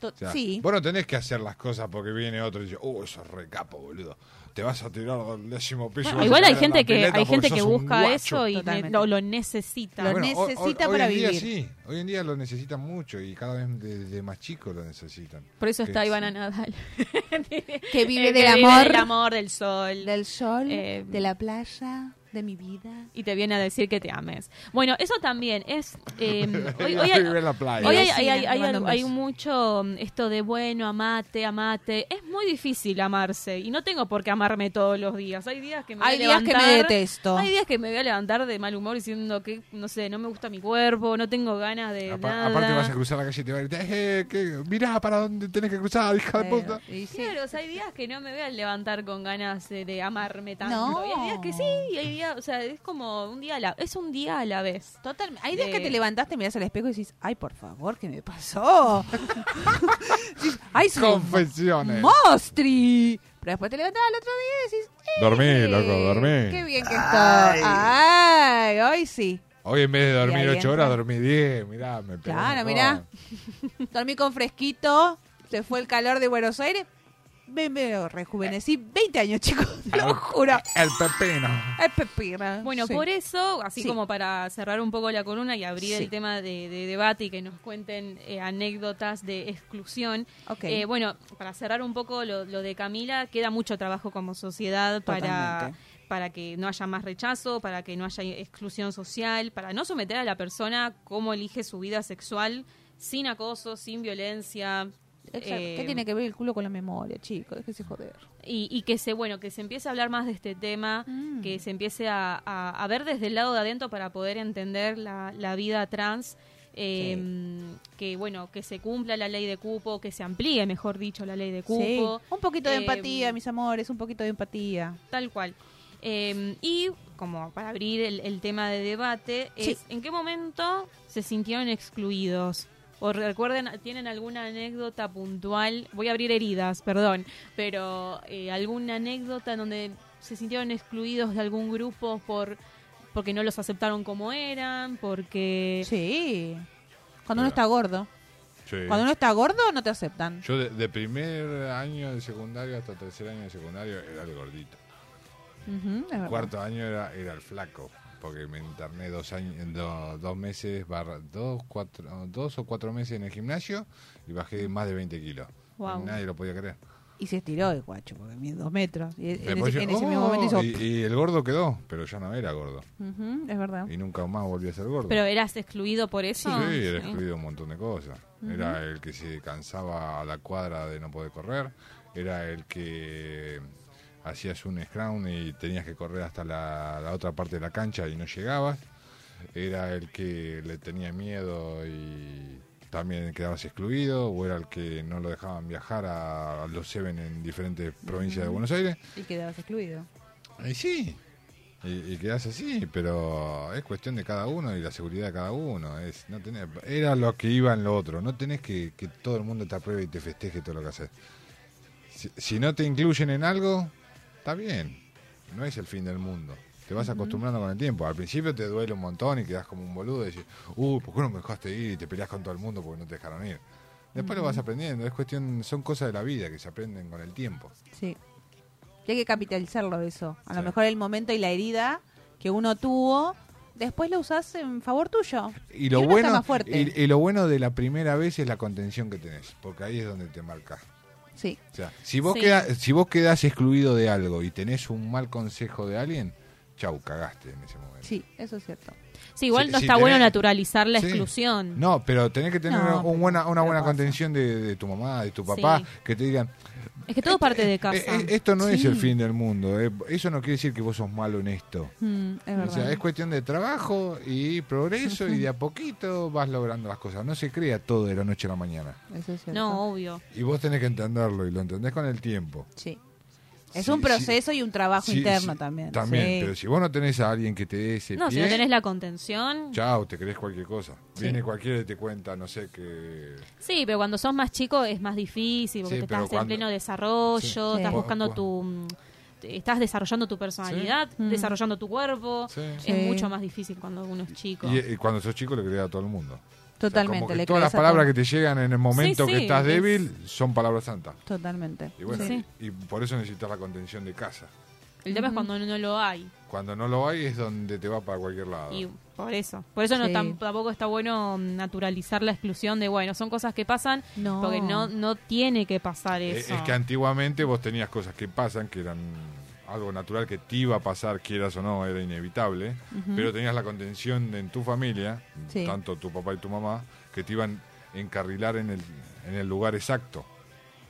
To- O sea, sí. Vos no tenés que hacer las cosas porque viene otro y dice, oh, eso es recapo, boludo. Te vas a tirar del décimo piso. Bueno, vas a igual hay gente que hay gente que busca eso y ne- lo, lo necesita. Lo Bueno, necesita hoy, para hoy en día sí, hoy en día lo necesitan mucho y cada vez desde más chicos lo necesitan. Por eso Que está. Ivana Nadal. Que vive Eh, del que amor. del amor, del sol. Del sol, Eh, de la playa, de mi vida. y te viene a decir que te ames. Bueno, eso también es... eh, hoy, hay, hoy mucho mm, esto de, bueno, amate, amate. Es muy difícil amarse y no tengo por qué amarme todos los días. Hay días que me Hay voy a días que me levantar- detesto. Hay días que me voy a levantar de mal humor diciendo que, no sé, no me gusta mi cuerpo, no tengo ganas de Apa- nada. aparte vas a cruzar la calle y te va a gritar, eh, que, mirá para dónde tenés que cruzar, hija de Eh, puta. y sí. Claro, o sea, hay días que no me voy a levantar con ganas de, de amarme tanto. No. Y hay días que sí, y hay días, o sea, es como un día a la, es un día a la vez. Total, hay días de- que te levantaste, mirás al espejo y decís, ay, por favor, ¿qué me pasó? Ay, Confesiones. monstri. Pero después te levantás al otro día y decís, eh, Dormí, loco, dormí. Qué bien que estoy. Ay, hoy sí. Hoy en vez de dormir 8 horas, dormí 10, mirá, me pegó Claro, mirá. Dormí con fresquito, se fue el calor de Buenos Aires. Me, me rejuvenecí 20 años, chicos, te lo juro. El pepino. Es pepina. Bueno, Sí. por eso, así Sí. como para cerrar un poco la columna y abrir Sí. el tema de, de debate y que nos cuenten eh, anécdotas de exclusión, Ok. eh, bueno, para cerrar un poco lo, lo de Camila, queda mucho trabajo como sociedad para, para que no haya más rechazo, para que no haya exclusión social, para no someter a la persona cómo elige su vida sexual sin acoso, sin violencia. Exacto. eh, ¿Qué tiene que ver el culo con la memoria, chicos? Déjese joder. y, y que se bueno que se empiece a hablar más de este tema Mm. que se empiece a, a- a ver desde el lado de adentro para poder entender la, la vida trans eh, que bueno que se cumpla la ley de cupo que se amplíe mejor dicho la ley de cupo Sí. Un poquito de Eh, empatía, mis amores, un poquito de empatía. tal cual Eh, y como para abrir el, el tema de debate Sí. es en qué momento se sintieron excluidos o recuerden tienen alguna anécdota puntual voy a abrir heridas perdón pero eh, alguna anécdota en donde se sintieron excluidos de algún grupo por porque no los aceptaron como eran porque Sí. Cuando uno está gordo. Sí. Cuando uno está gordo, no te aceptan. Yo de, de primer año de secundario hasta tercer año de secundario era el gordito. Cuarto año era, era el flaco, porque me interné dos años, do- dos meses, barra, dos, cuatro, dos o cuatro meses en el gimnasio y bajé más de 20 kilos. Nadie lo podía creer. Y se estiró el guacho, porque mide dos metros. Y en, ese, yo, en ese "Oh", mismo momento hizo... y, y el gordo quedó, pero yo no era gordo. Es verdad. Y nunca más volví a ser gordo. pero eras excluido por eso Sí, era Sí. excluido un montón de cosas. Era el que se cansaba a la cuadra de no poder correr. Era el que hacías un scrum y tenías que correr hasta la, la otra parte de la cancha y no llegabas. Era el que le tenía miedo y también quedabas excluido. O era el que no lo dejaban viajar a, a los Seven en diferentes provincias de Buenos Aires. Y quedabas excluido. Y sí, y, y quedás así, pero es cuestión de cada uno y la seguridad de cada uno. Es, no tenés, era lo que iba en lo otro. No tenés que, que todo el mundo te apruebe y te festeje todo lo que haces. Si, si no te incluyen en algo, está bien. No es el fin del mundo. Te vas acostumbrando con el tiempo. Al principio te duele un montón y quedas como un boludo y decís, uy, ¿por qué no me dejaste ir? Y te peleas con todo el mundo porque no te dejaron ir. Después lo vas aprendiendo. Es cuestión, son cosas de la vida que se aprenden con el tiempo. Sí. Y hay que capitalizarlo eso. A lo mejor el momento y la herida que uno tuvo, después lo usás en favor tuyo. Y lo bueno está más fuerte. y, y lo bueno de la primera vez es la contención que tenés, porque ahí es donde te marcas. Sí. O sea, si vos Sí. si vos quedás excluido de algo y tenés un mal consejo de alguien, chau, cagaste en ese momento. Sí, eso es cierto. Sí, igual Sí, no sí, está tenés- bueno naturalizar la Sí. exclusión No, pero tenés que tener No, un buena, una buena pasa. contención de, de tu mamá, de tu papá, Sí. que te digan, Es que todo parte de casa. "Eh, eh, esto no es el fin del mundo, eh, eso no quiere decir que vos sos malo en esto. Mm, es O verdad. sea, es cuestión de trabajo y progreso y de a poquito vas logrando las cosas. No se crea todo de la noche a la mañana. Eso es cierto. no, obvio. Y vos tenés que entenderlo y lo entendés con el tiempo. Sí. Es Sí, un sí. proceso y un trabajo Sí, interno sí, también. También, Sí. pero si vos no tenés a alguien que te dé ese No, si no tenés la contención. chao, te crees cualquier cosa. Sí. Viene cualquiera y te cuenta, no sé, que... Sí, pero cuando sos más chico es más difícil porque Sí, te estás cuando- en pleno desarrollo, Sí. estás buscando tu... mm, Estás desarrollando tu personalidad, Sí. Mm. desarrollando tu cuerpo. Sí. Es Sí. mucho más difícil cuando uno es chico. Y, y cuando sos chico le crees a todo el mundo. O sea, Totalmente. como que le todas las palabras todo. que te llegan en el momento Sí, que estás es- débil son palabras santas. Totalmente. Y bueno, Sí. y por eso necesitas la contención de casa. El tema es cuando no lo hay. Cuando no lo hay es donde te va para cualquier lado. Y por eso. Por eso no tampoco está bueno mm, naturalizar la exclusión de, bueno, son cosas que pasan No. porque no, no tiene que pasar Eh, eso. Es que antiguamente vos tenías cosas que pasan que eran algo natural que te iba a pasar, quieras o no, era inevitable, pero tenías la contención en tu familia, Sí. tanto tu papá y tu mamá, que te iban a encarrilar en el, en el lugar exacto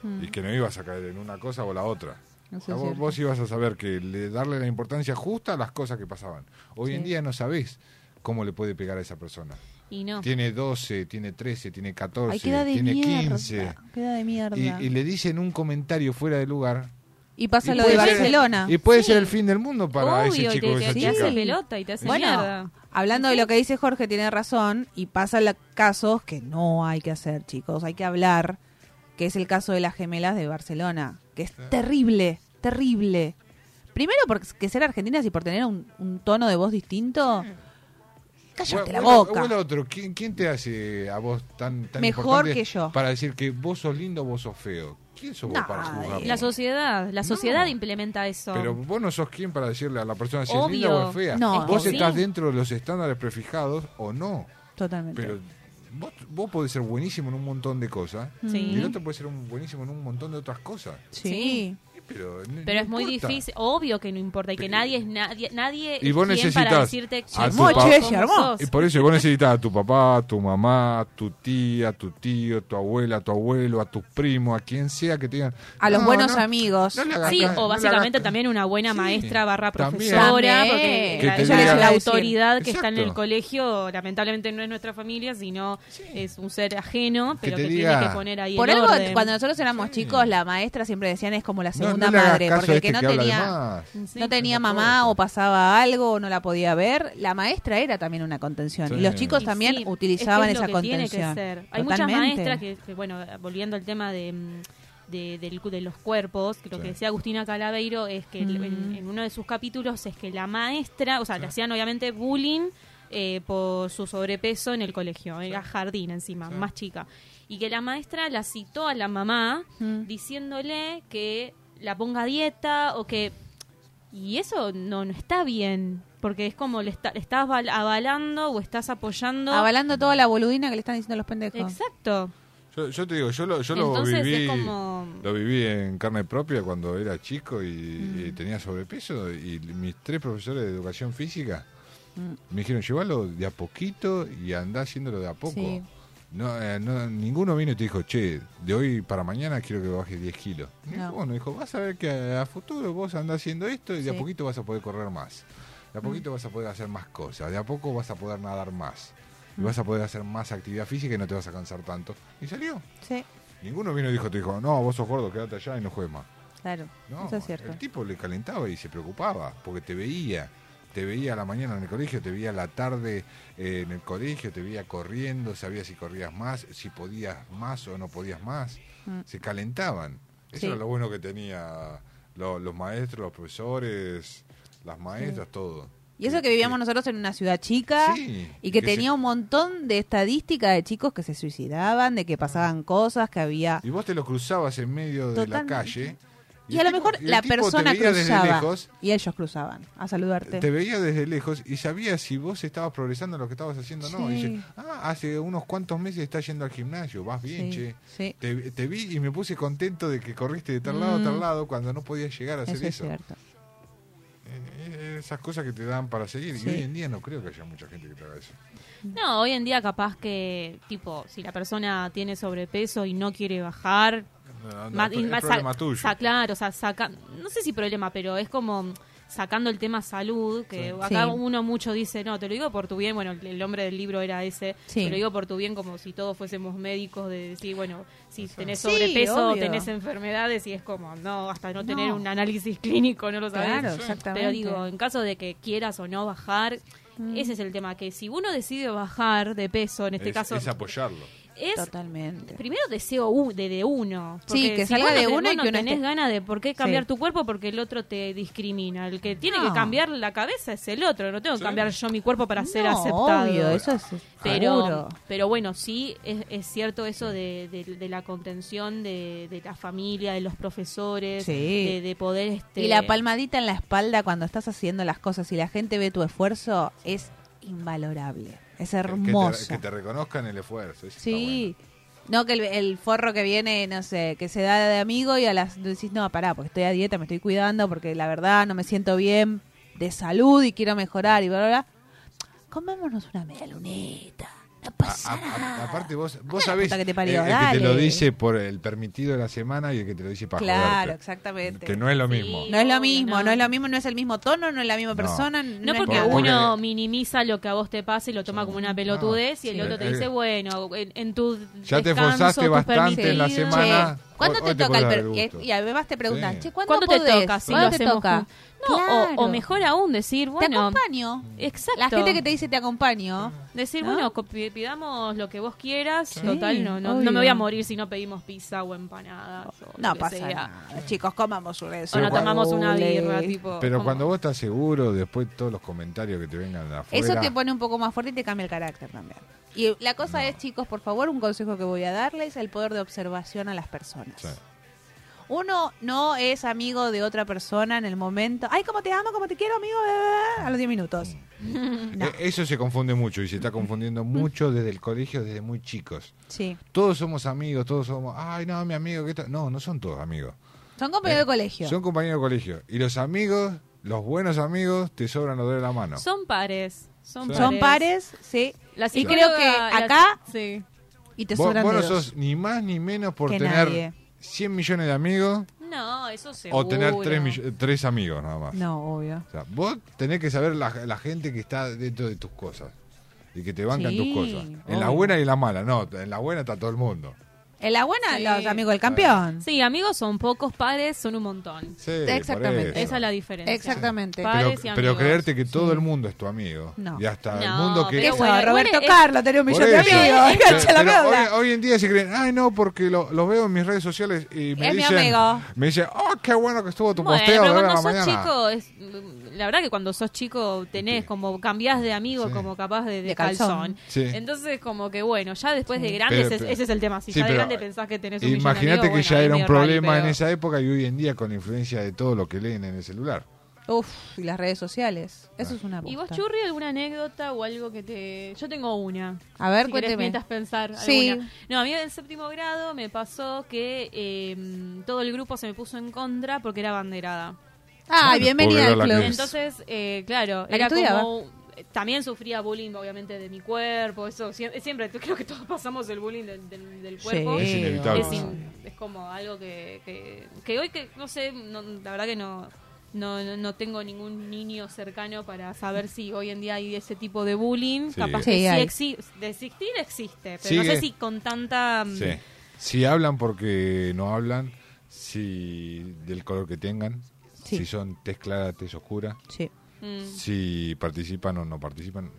Mm. y que no ibas a caer en una cosa o la otra. O sea, vos, vos ibas a saber que le, darle la importancia justa a las cosas que pasaban. Hoy en día no sabés cómo le puede pegar a esa persona. Y no. Tiene 12, tiene 13, tiene 14, Ay, queda de tiene mierda. 15. Queda de mierda. Y, y le dicen un comentario fuera de lugar. Y pasa y lo de ser- Barcelona. y puede ser el fin del mundo para Obvio, ese y chico te- o te- esa te chica. hace pelota y te hace Bueno, mierda. hablando de lo que dice Jorge, tiene razón. Y pasa la- casos que no hay que hacer, chicos. Hay que hablar. Que es el caso de las gemelas de Barcelona. Que es terrible, terrible. Primero porque ser argentinas y por tener un, un tono de voz distinto. Cállate la boca. bueno, otro, ¿quién, quién te hace a vos tan, tan Mejor importante que yo. para decir que vos sos lindo o vos sos feo? ¿Quién sos vos para? La sociedad, la sociedad implementa eso. Pero vos no sos quien para decirle a la persona si es Obvio. linda o es fea. No, vos es que estás sí. dentro de los estándares prefijados o no. Totalmente. Pero vos, vos podés ser buenísimo en un montón de cosas Sí. y el otro puede ser un buenísimo en un montón de otras cosas. Sí. Pero, n- Pero no es muy importa. difícil, obvio que no importa y que nadie es nadie, nadie Y vos para necesitas decirte a. Y por eso vos necesitas a tu papá, a tu mamá, a tu tía, a tu tío, a tu abuela, a tu abuelo, a tus primos, a quien sea que te digan. A los "No, buenos no, amigos. hagas Sí, o básicamente también una buena maestra barra profesora, También. porque Que ella diga- es la decir. autoridad que está en el colegio, lamentablemente no es nuestra familia, sino es un ser ajeno, pero que, diga- tiene que poner ahí Por el algo, orden. cuando nosotros éramos chicos, la maestra siempre decían es como la No, segunda no madre. Porque a el este que no que habla de tenía. Sí. no tenía mamá o pasaba algo o no la podía ver, la maestra era también una contención. Sí. Y los chicos Y también sí, utilizaban es que es esa tiene que contención. ser. Hay muchas maestras que, que, bueno, volviendo al tema de, mm, de, del- de los cuerpos, que lo Sí. que decía Agustina Calaveiro es que Mm. en, en uno de sus capítulos es que la maestra, o sea, le hacían obviamente bullying eh, por su sobrepeso en el colegio, era jardín encima, más chica. Y que la maestra la citó a la mamá Mm. diciéndole que la ponga a dieta o que... Y eso no, no está bien, porque es como le, está- le estás aval- avalando o estás apoyando... Avalando toda la boludina que le están diciendo los pendejos. Exacto. Yo, yo te digo, yo lo, yo lo viví, como... lo viví en carne propia cuando era chico y, Mm. y tenía sobrepeso y mis tres profesores de educación física Mm. me dijeron llevarlo de a poquito y andá haciéndolo de a poco. Sí. No, eh, no, ninguno vino y te dijo, che, de hoy para mañana quiero que bajes 10 kilos. No. Bueno, dijo, vas a ver que a, a futuro vos andás haciendo esto y de Sí. a poquito vas a poder correr más. De a poquito vas a poder hacer más cosas. De a poco vas a poder nadar más. Y vas a poder hacer más actividad física y no te vas a cansar tanto. Y salió. Sí, Ninguno vino y dijo, te dijo, no, vos sos gordo, quédate allá y no juegues más. claro. No, Eso es cierto. el tipo le calentaba y se preocupaba, porque te veía. Te veía a la mañana en el colegio, te veía a la tarde eh, en el colegio, te veía corriendo, sabía si corrías más, si podías más o no podías más. Mm. Se calentaban. Eso Sí. era lo bueno que tenía lo- los maestros, los profesores, las maestras, todo. Y eso que vivíamos nosotros en una ciudad chica Sí, y que, que se- tenía un montón de estadística de chicos que se suicidaban, de que pasaban cosas, que había... Y vos te lo cruzabas en medio de la calle. Y, el a lo mejor y la persona veía desde cruzaba lejos, y ellos cruzaban a saludarte. Te veía desde lejos y sabía si vos estabas progresando en lo que estabas haciendo o no. Y Sí. dice, ah, hace unos cuantos meses estás yendo al gimnasio, vas bien, Sí, che. sí. Te, te vi y me puse contento de que corriste de tal lado a tal Mm. lado cuando no podías llegar a hacer Eso es eso. cierto. Eh, esas cosas que te dan para seguir. Sí. Y hoy en día no creo que haya mucha gente que te haga eso. No, hoy en día capaz que, tipo, si la persona tiene sobrepeso y no quiere bajar... Y problema sa- tuyo. sa- claro, o sea, saca, no sé si problema, pero es como sacando el tema salud, que Sí. acá Sí. uno mucho dice, no, te lo digo por tu bien, bueno, el, nombre del libro era ese, Sí. te lo digo por tu bien como si todos fuésemos médicos, de decir, bueno, si tenés Sí, sobrepeso, tenés enfermedades, y es como, no, hasta no, No. tener un análisis clínico, no lo sabes. Claro, exactamente. Pero digo, en caso de que quieras o no bajar, Mm. ese es el tema, que si uno decide bajar de peso, en este es, caso, es apoyarlo. Es Totalmente. primero deseo u- de, de uno. Sí, Porque que si salga de uno y no que uno tenés esté- ganas de por qué cambiar Sí. tu cuerpo porque el otro te discrimina. El que tiene No. que cambiar la cabeza es el otro. No tengo que Sí. cambiar yo mi cuerpo para ser No, aceptado. obvio, eso es pero, seguro. pero bueno, sí es, es cierto eso de, de- de la contención de, de la familia, de los profesores, Sí. de, de poder... Este, Y la palmadita en la espalda cuando estás haciendo las cosas y la gente ve tu esfuerzo es invalorable. Es Que- que te-. Que te, reconozcan el esfuerzo. eso Sí. No que el, el forro que viene, no sé, que se da de amigo y a las decís, no, pará, porque estoy a dieta, me estoy cuidando, porque la verdad no me siento bien de salud y quiero mejorar y bla, bla, bla. Comémonos una media lunita. No pasa A- a- nada. aparte vos, vos sabés que te el, parió, el que te lo dice por el permitido de la semana y el que te lo dice para Claro, joderte. exactamente. Que no es lo mismo. No es lo mismo, no. es lo mismo, no es el mismo tono, no es la misma persona. No porque uno minimiza lo que a vos te pasa y lo toma como una pelotudez y el sí. otro te Eh, dice, bueno, en, en tu Ya te descanso, esforzaste bastante en la semana. ¿Cuándo hoy- te hoy toca el podés dar per- gusto. Y además te preguntan, Sí. che, ¿cuándo, ¿Cuándo te toca? Si ¿Cuándo lo te hacemos toca? No, o- mejor aún decir, Te bueno, acompaño. exacto. La gente que te dice te acompaño. Decir, ¿no? bueno, pidamos lo que vos quieras. Sí, Total, no, no, me voy a morir si no pedimos pizza o empanadas. O No pasa sea. nada. Chicos, comamos un O no tomamos una birra, tipo. Pero cuando vos estás seguro, después todos los comentarios que te vengan de afuera. Eso te pone un poco más fuerte y te cambia el carácter también. Y la cosa es, chicos, por favor, un consejo que voy a darles, el poder de observación a las personas. Sí. Uno no es amigo de otra persona en el momento. Ay, cómo te amo, cómo te quiero, amigo. bla, bla", A los 10 minutos. No. Eh, Eso se confunde mucho y se está confundiendo mucho desde el colegio, desde muy chicos. Sí. Todos somos amigos, todos somos, ay, no, mi amigo, ¿qué tal? No, no son todos amigos. Son compañeros Eh, de colegio. Son compañeros de colegio. Y los amigos, los buenos amigos, te sobran los de la mano. Son pares. Son pares. Son pares, sí. La y creo que acá sí. y te Vos, sobran vos no sos ni más ni menos por Que tener nadie. 100 millones de amigos No, eso seguro. o tener 3, tres amigos nada más. No, obvio. O sea, vos tenés que saber la, la gente que está dentro de tus cosas y que te bancan Sí, tus cosas. En la buena y en la mala, no, en la buena está todo el mundo. En la buena, Sí. los amigos del campeón. Sí, amigos son pocos, pares son un montón. Sí, Exactamente. Esa es la diferencia. Exactamente. Pero, y creerte que todo el mundo es tu amigo. No. Y hasta el mundo que... Eso, bueno, Roberto es- Carlos tenía un millón de amigos. Pero- Engancha la pero mierda. hoy, hoy en día se creen, ay no, porque lo, lo veo en mis redes sociales y me Es mi dicen, amigo. me dicen, oh, qué bueno que estuvo tu Bueno, posteo pero de cuando la sos mañana. chico, es, la verdad que cuando sos chico tenés como cambiás de amigo Sí. como capaz de, de De calzón. calzón. Sí. Entonces como que bueno, ya después de grande Pero- ese, pero- ese es el tema. Si sí, ya de grande pensás que tenés un Imagínate que bueno, ya era un problema en esa época y hoy en día con la influencia de todo lo que leen en el celular. Uf, y las redes sociales. Eso es una ¿Y vos. Churri, alguna anécdota o algo que te...? Yo tengo una. A ver, si cuénteme. mientras pensar Sí. alguna. No, a mí en séptimo grado me pasó que eh, todo el grupo se me puso en contra porque era banderada. Ah, Bueno, bienvenida al club. Entonces, eh, claro, era estudiaba. como... También sufría bullying, obviamente, de mi cuerpo. Eso siempre, siempre creo que todos pasamos el bullying del, del- del cuerpo. Es inevitable. Es, in- es como algo que, que, que hoy que, no sé, no- la verdad que no, no, no- no tengo ningún niño cercano para saber si hoy en día hay ese tipo de bullying. Sí. Capaz Sí, que sí de existir existe, pero no sé si con tanta... mm, Sí. Si hablan porque no hablan, si del color que tengan, Sí. si son tez clara, tez oscura, Sí. mm. si participan o no participan,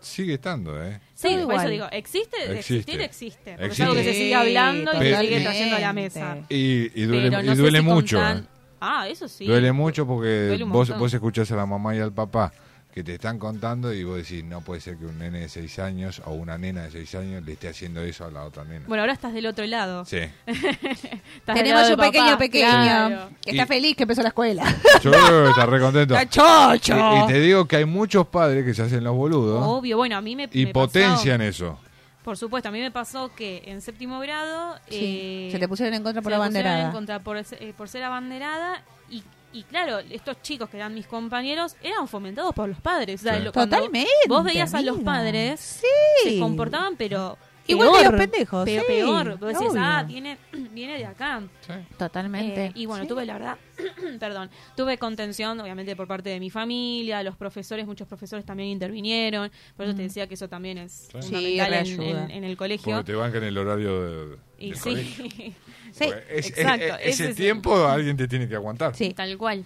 sigue estando, ¿eh? Sí, por eso digo, existe, Existe. existir existe. Porque Existe. es algo que se sigue hablando y se sigue trayendo a la mesa. Y, y duele, y si mucho. tan-. Ah, eso sí. Duele mucho porque Duele vos, vos escuchás a la mamá y al papá que te están contando y vos decís, no puede ser que un nene de 6 años o una nena de 6 años le esté haciendo eso a la otra nena. Bueno, ahora estás del otro lado. Sí. Tenemos lado un pequeño papá, pequeño claro. que está Y- feliz que empezó la escuela. Yo creo que está re contento. ¡Está chocho! Y, y te digo que hay muchos padres que se hacen los boludos Obvio, bueno, a mí me, y me potencian pasó, eso. Por supuesto, a mí me pasó que en séptimo grado... Sí. eh, Se te pusieron en contra por se la banderada. en contra por, eh, por ser abanderada y, y claro, estos chicos que eran mis compañeros eran fomentados por los padres. O sea, Sí. lo- cuando Totalmente, Vos veías a los padres, Sí. se comportaban, pero... Igual peor, que los pendejos, Pero sí, peor. Vos decís, obvio. ah, viene, viene de acá. Totalmente. Eh, y bueno, tuve la verdad, perdón, tuve contención, obviamente, por parte de mi familia, los profesores, muchos profesores también intervinieron, por eso te decía que eso también es Sí. fundamental Sí, en, en- en el colegio. Porque te bancan el horario de, Y del sí, colegio. Sí. Es- exacto, es- ese ese es- tiempo alguien te tiene que aguantar. Sí. tal cual.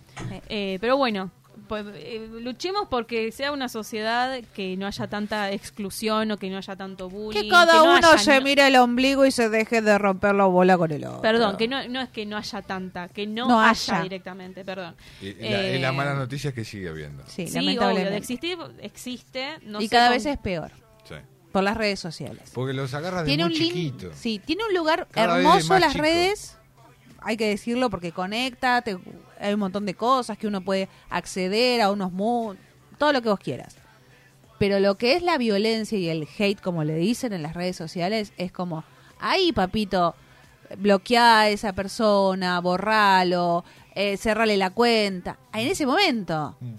Eh, pero bueno, pues, eh, luchemos porque sea una sociedad que no haya tanta exclusión o que no haya tanto bullying. Que cada no uno haya- se no- mire el ombligo y se deje de romper la bola con el otro. Perdón, que no, no es que no haya tanta, que no, No haya, haya. directamente, perdón. Y, y la, y la Eh, mala noticia es que sigue habiendo. Sí, Sí, lamentablemente. obvio, de existir existe. No y sé cada con- vez es peor. Por las redes sociales. Porque los agarras de Tiene muy un chiquito. sí, tiene un lugar Cada hermoso las chico. redes. Hay que decirlo porque conecta, te- hay un montón de cosas que uno puede acceder a unos mu todo lo que vos quieras. Pero lo que es la violencia y el hate, como le dicen en las redes sociales, es como, Ahí, papito, bloquea a esa persona, borralo, eh, cerrale la cuenta. En ese momento. Mm.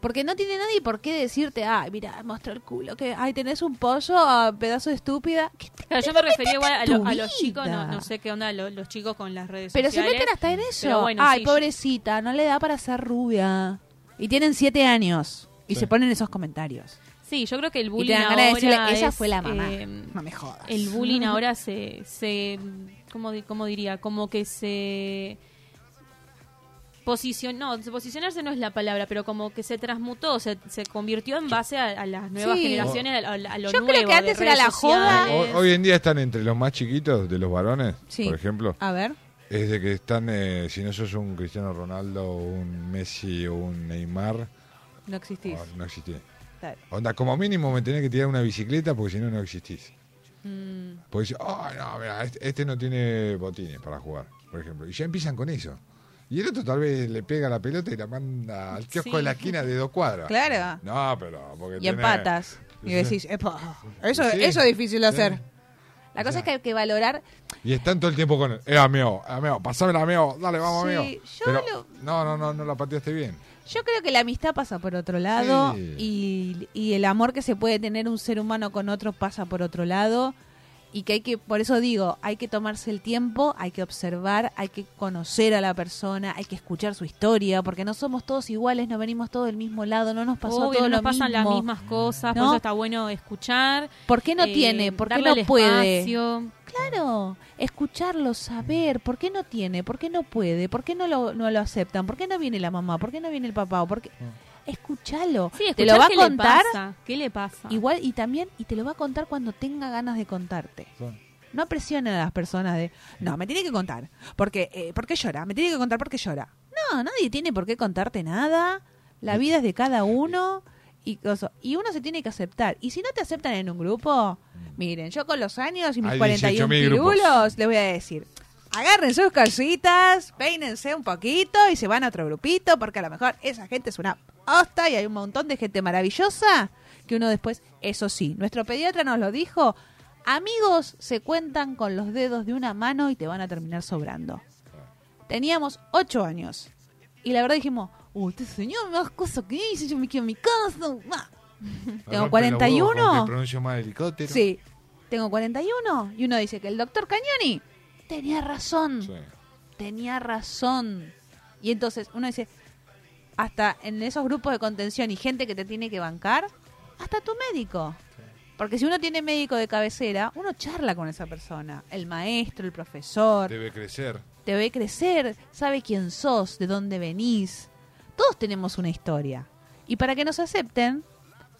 Porque no tiene nadie por qué decirte, ay, mira, mostró el culo, que, ay, tenés un pollo, a pedazo de estúpida. ¿Qué te- Claro, yo me refería igual a, lo- a los chicos, no, no sé qué onda lo- los, chicos con las redes Pero se sociales. meten hasta en eso. Pero bueno, ay, sí, pobrecita, no le da para ser rubia. Y tienen siete años. Y Sí. se ponen esos comentarios. Sí, yo creo que el Y bullying te dan ganas de ahora decirle, es, fue la mamá. eh, no me jodas. el bullying ahora se, se ¿cómo, cómo diría? Como que se posicionó, no, posicionarse no es la palabra, pero como que se transmutó, se, se convirtió en base a, a las nuevas Sí. generaciones, a, a- a lo Yo nuevo. creo que antes de era la joda. Hoy, hoy en día están entre los más chiquitos de los varones, Sí. por ejemplo. A ver. Es de que están, eh, si no sos un Cristiano Ronaldo, un Messi o un Neymar, No existís. oh, no existís. Onda, como mínimo me tenés que tirar una bicicleta porque si no, no existís. Mm. Porque oh, no, mira, este, este no tiene botines para jugar, por ejemplo. Y ya empiezan con eso. Y el otro tal vez le pega la pelota y la manda al kiosco Sí. de la esquina de dos cuadras. Claro. No, pero porque Y tenés- empatas. Y decís, "Epa, eso, Sí. eso es difícil de Sí. hacer. La O cosa sea, es que hay que valorar. Y están todo el tiempo con. Eh, amigo, amigo, pasame amigo, dale, vamos, amigo. Pero, lo- no, no, no, no la pateaste bien. Yo creo que la amistad pasa por otro lado y, y el amor que se puede tener un ser humano con otro pasa por otro lado y que hay que, por eso digo, hay que tomarse el tiempo, hay que observar, hay que conocer a la persona, hay que escuchar su historia, porque no somos todos iguales, no venimos todos del mismo lado, no nos pasó Obvio, todo nos lo pasan las mismo. mismas cosas, por ¿No? eso está bueno escuchar. ¿Por qué no eh, tiene? ¿Por qué no puede? espacio. Claro, escucharlo, saber, ¿por qué no tiene? ¿Por qué no puede? ¿Por qué no lo, no lo aceptan? ¿Por qué no viene la mamá? ¿Por qué no viene el papá? ¿O por qué? Escúchalo. Sí, te lo va a qué contar Le pasa, ¿Qué le pasa? igual y también y te lo va a contar cuando tenga ganas de contarte. No presionen a las personas de, no, me tiene que contar. Porque, eh, ¿Por qué llora? Me tiene que contar por qué llora. No, nadie tiene por qué contarte nada. La vida es de cada uno. Y, coso- y uno se tiene que aceptar. Y si no te aceptan en un grupo, miren, yo con los años y mis Hay 41 18.000 grupos. pirulos, les voy a decir, agarren sus cositas, peínense un poquito y se van a otro grupito, porque a lo mejor esa gente es una hosta y hay un montón de gente maravillosa que uno después, eso sí, nuestro pediatra nos lo dijo, amigos se cuentan con los dedos de una mano y te van a terminar sobrando. Teníamos ocho años y la verdad dijimos, uy, este señor me da cosas que dice, yo me quedo en mi casa. ah". Tengo 41. Que pronuncio mal helicóptero. Sí, tengo 41 y uno dice que el doctor Cañoni tenía razón, Sí. tenía razón. Y entonces uno dice, hasta en esos grupos de contención y gente que te tiene que bancar, hasta tu médico. Porque si uno tiene médico de cabecera, uno charla con esa persona, el maestro, el profesor, Debe crecer. te ve crecer, sabe quién sos, de dónde venís. Todos tenemos una historia. Y para que nos acepten,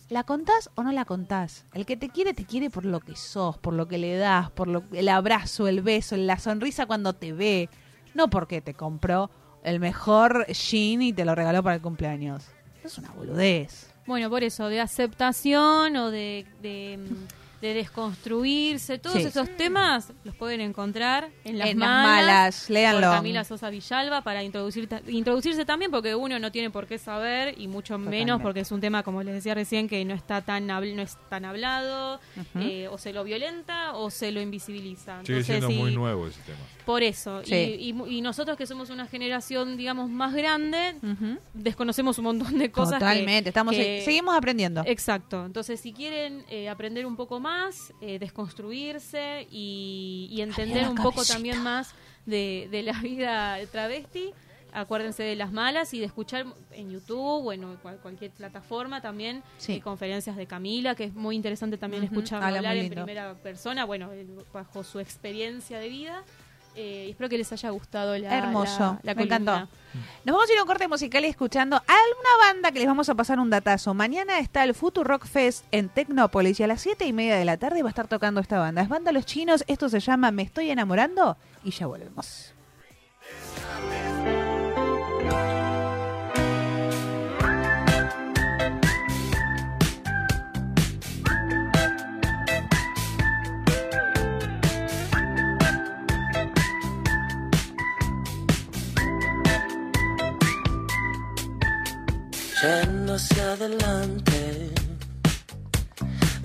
¿la contás o no la contás? El que te quiere, te quiere por lo que sos, por lo que le das, por lo, el abrazo, el beso, la sonrisa cuando te ve. No porque te compró el mejor jean y te lo regaló para el cumpleaños. Eso es una boludez. Bueno, por eso, de aceptación o de, de, mm, de desconstruirse, todos Sí. esos temas los pueden encontrar en las En las malas. léanlo. Por Camila Sosa Villalba para introducir, introducirse también porque uno no tiene por qué saber y mucho menos porque es un tema, como les decía recién, que no está tan habl- no es tan hablado, eh, o se lo violenta o se lo invisibiliza. Sigue Entonces, siendo muy nuevo ese tema. Por eso. Sí. Y, y y nosotros que somos una generación, digamos, más grande, desconocemos un montón de cosas. que- Totalmente, estamos que- seguimos aprendiendo. Exacto. Entonces, si quieren eh, aprender un poco más, eh, desconstruirse y, y entender un poco también más de, de la vida travesti, acuérdense de las malas y de escuchar en YouTube o en cual- cualquier plataforma también Sí. eh, conferencias de Camila, que es muy interesante también habla hablar en primera persona, bueno, eh, bajo su experiencia de vida. Eh, espero que les haya gustado la, Hermoso, la- la me columna. encantó. Nos vamos a ir a un corte musical escuchando a una banda que les vamos a pasar un datazo. Mañana está el Future Rock Fest en Tecnópolis y a las siete y media de la tarde va a estar tocando esta banda. Es banda Los Chinos, esto se llama Me Estoy Enamorando y ya volvemos. Yendo hacia adelante,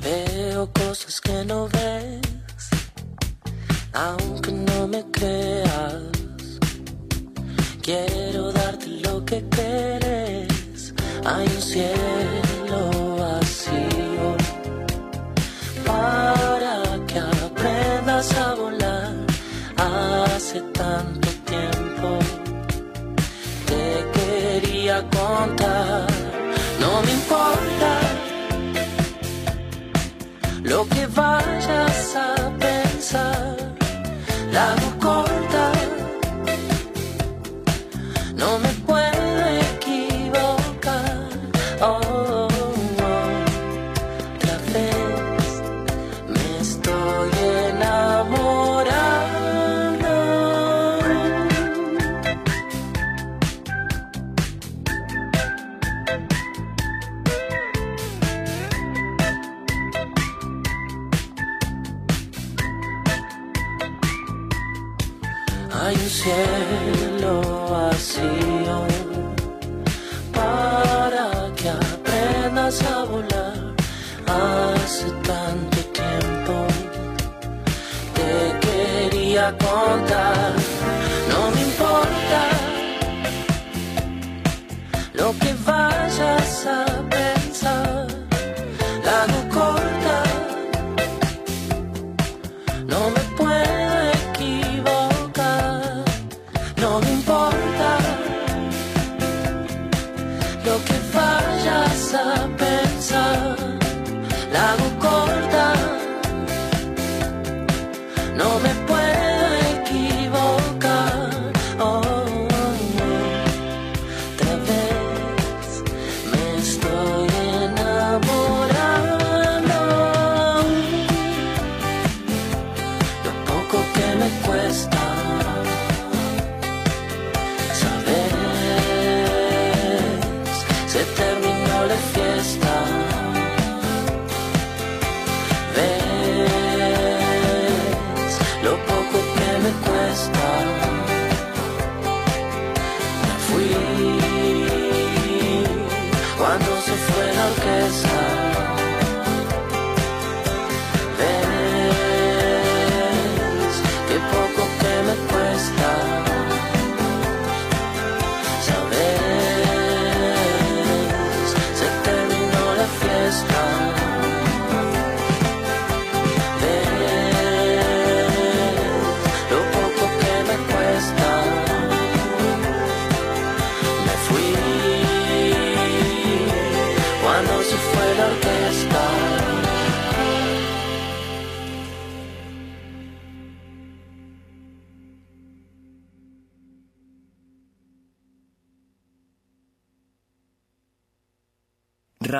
veo cosas que no ves. aunque no me creas. Quiero darte lo que quieres. Hay un cielo vacío para que aprendas a volar. Hace tanto tiempo te quería contar. Lo que vayas a pensar. La corta, no me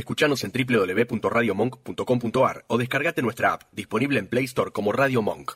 Escuchanos en www.radiomonk.com.ar o descargate nuestra app, disponible en Play Store como Radio Monk.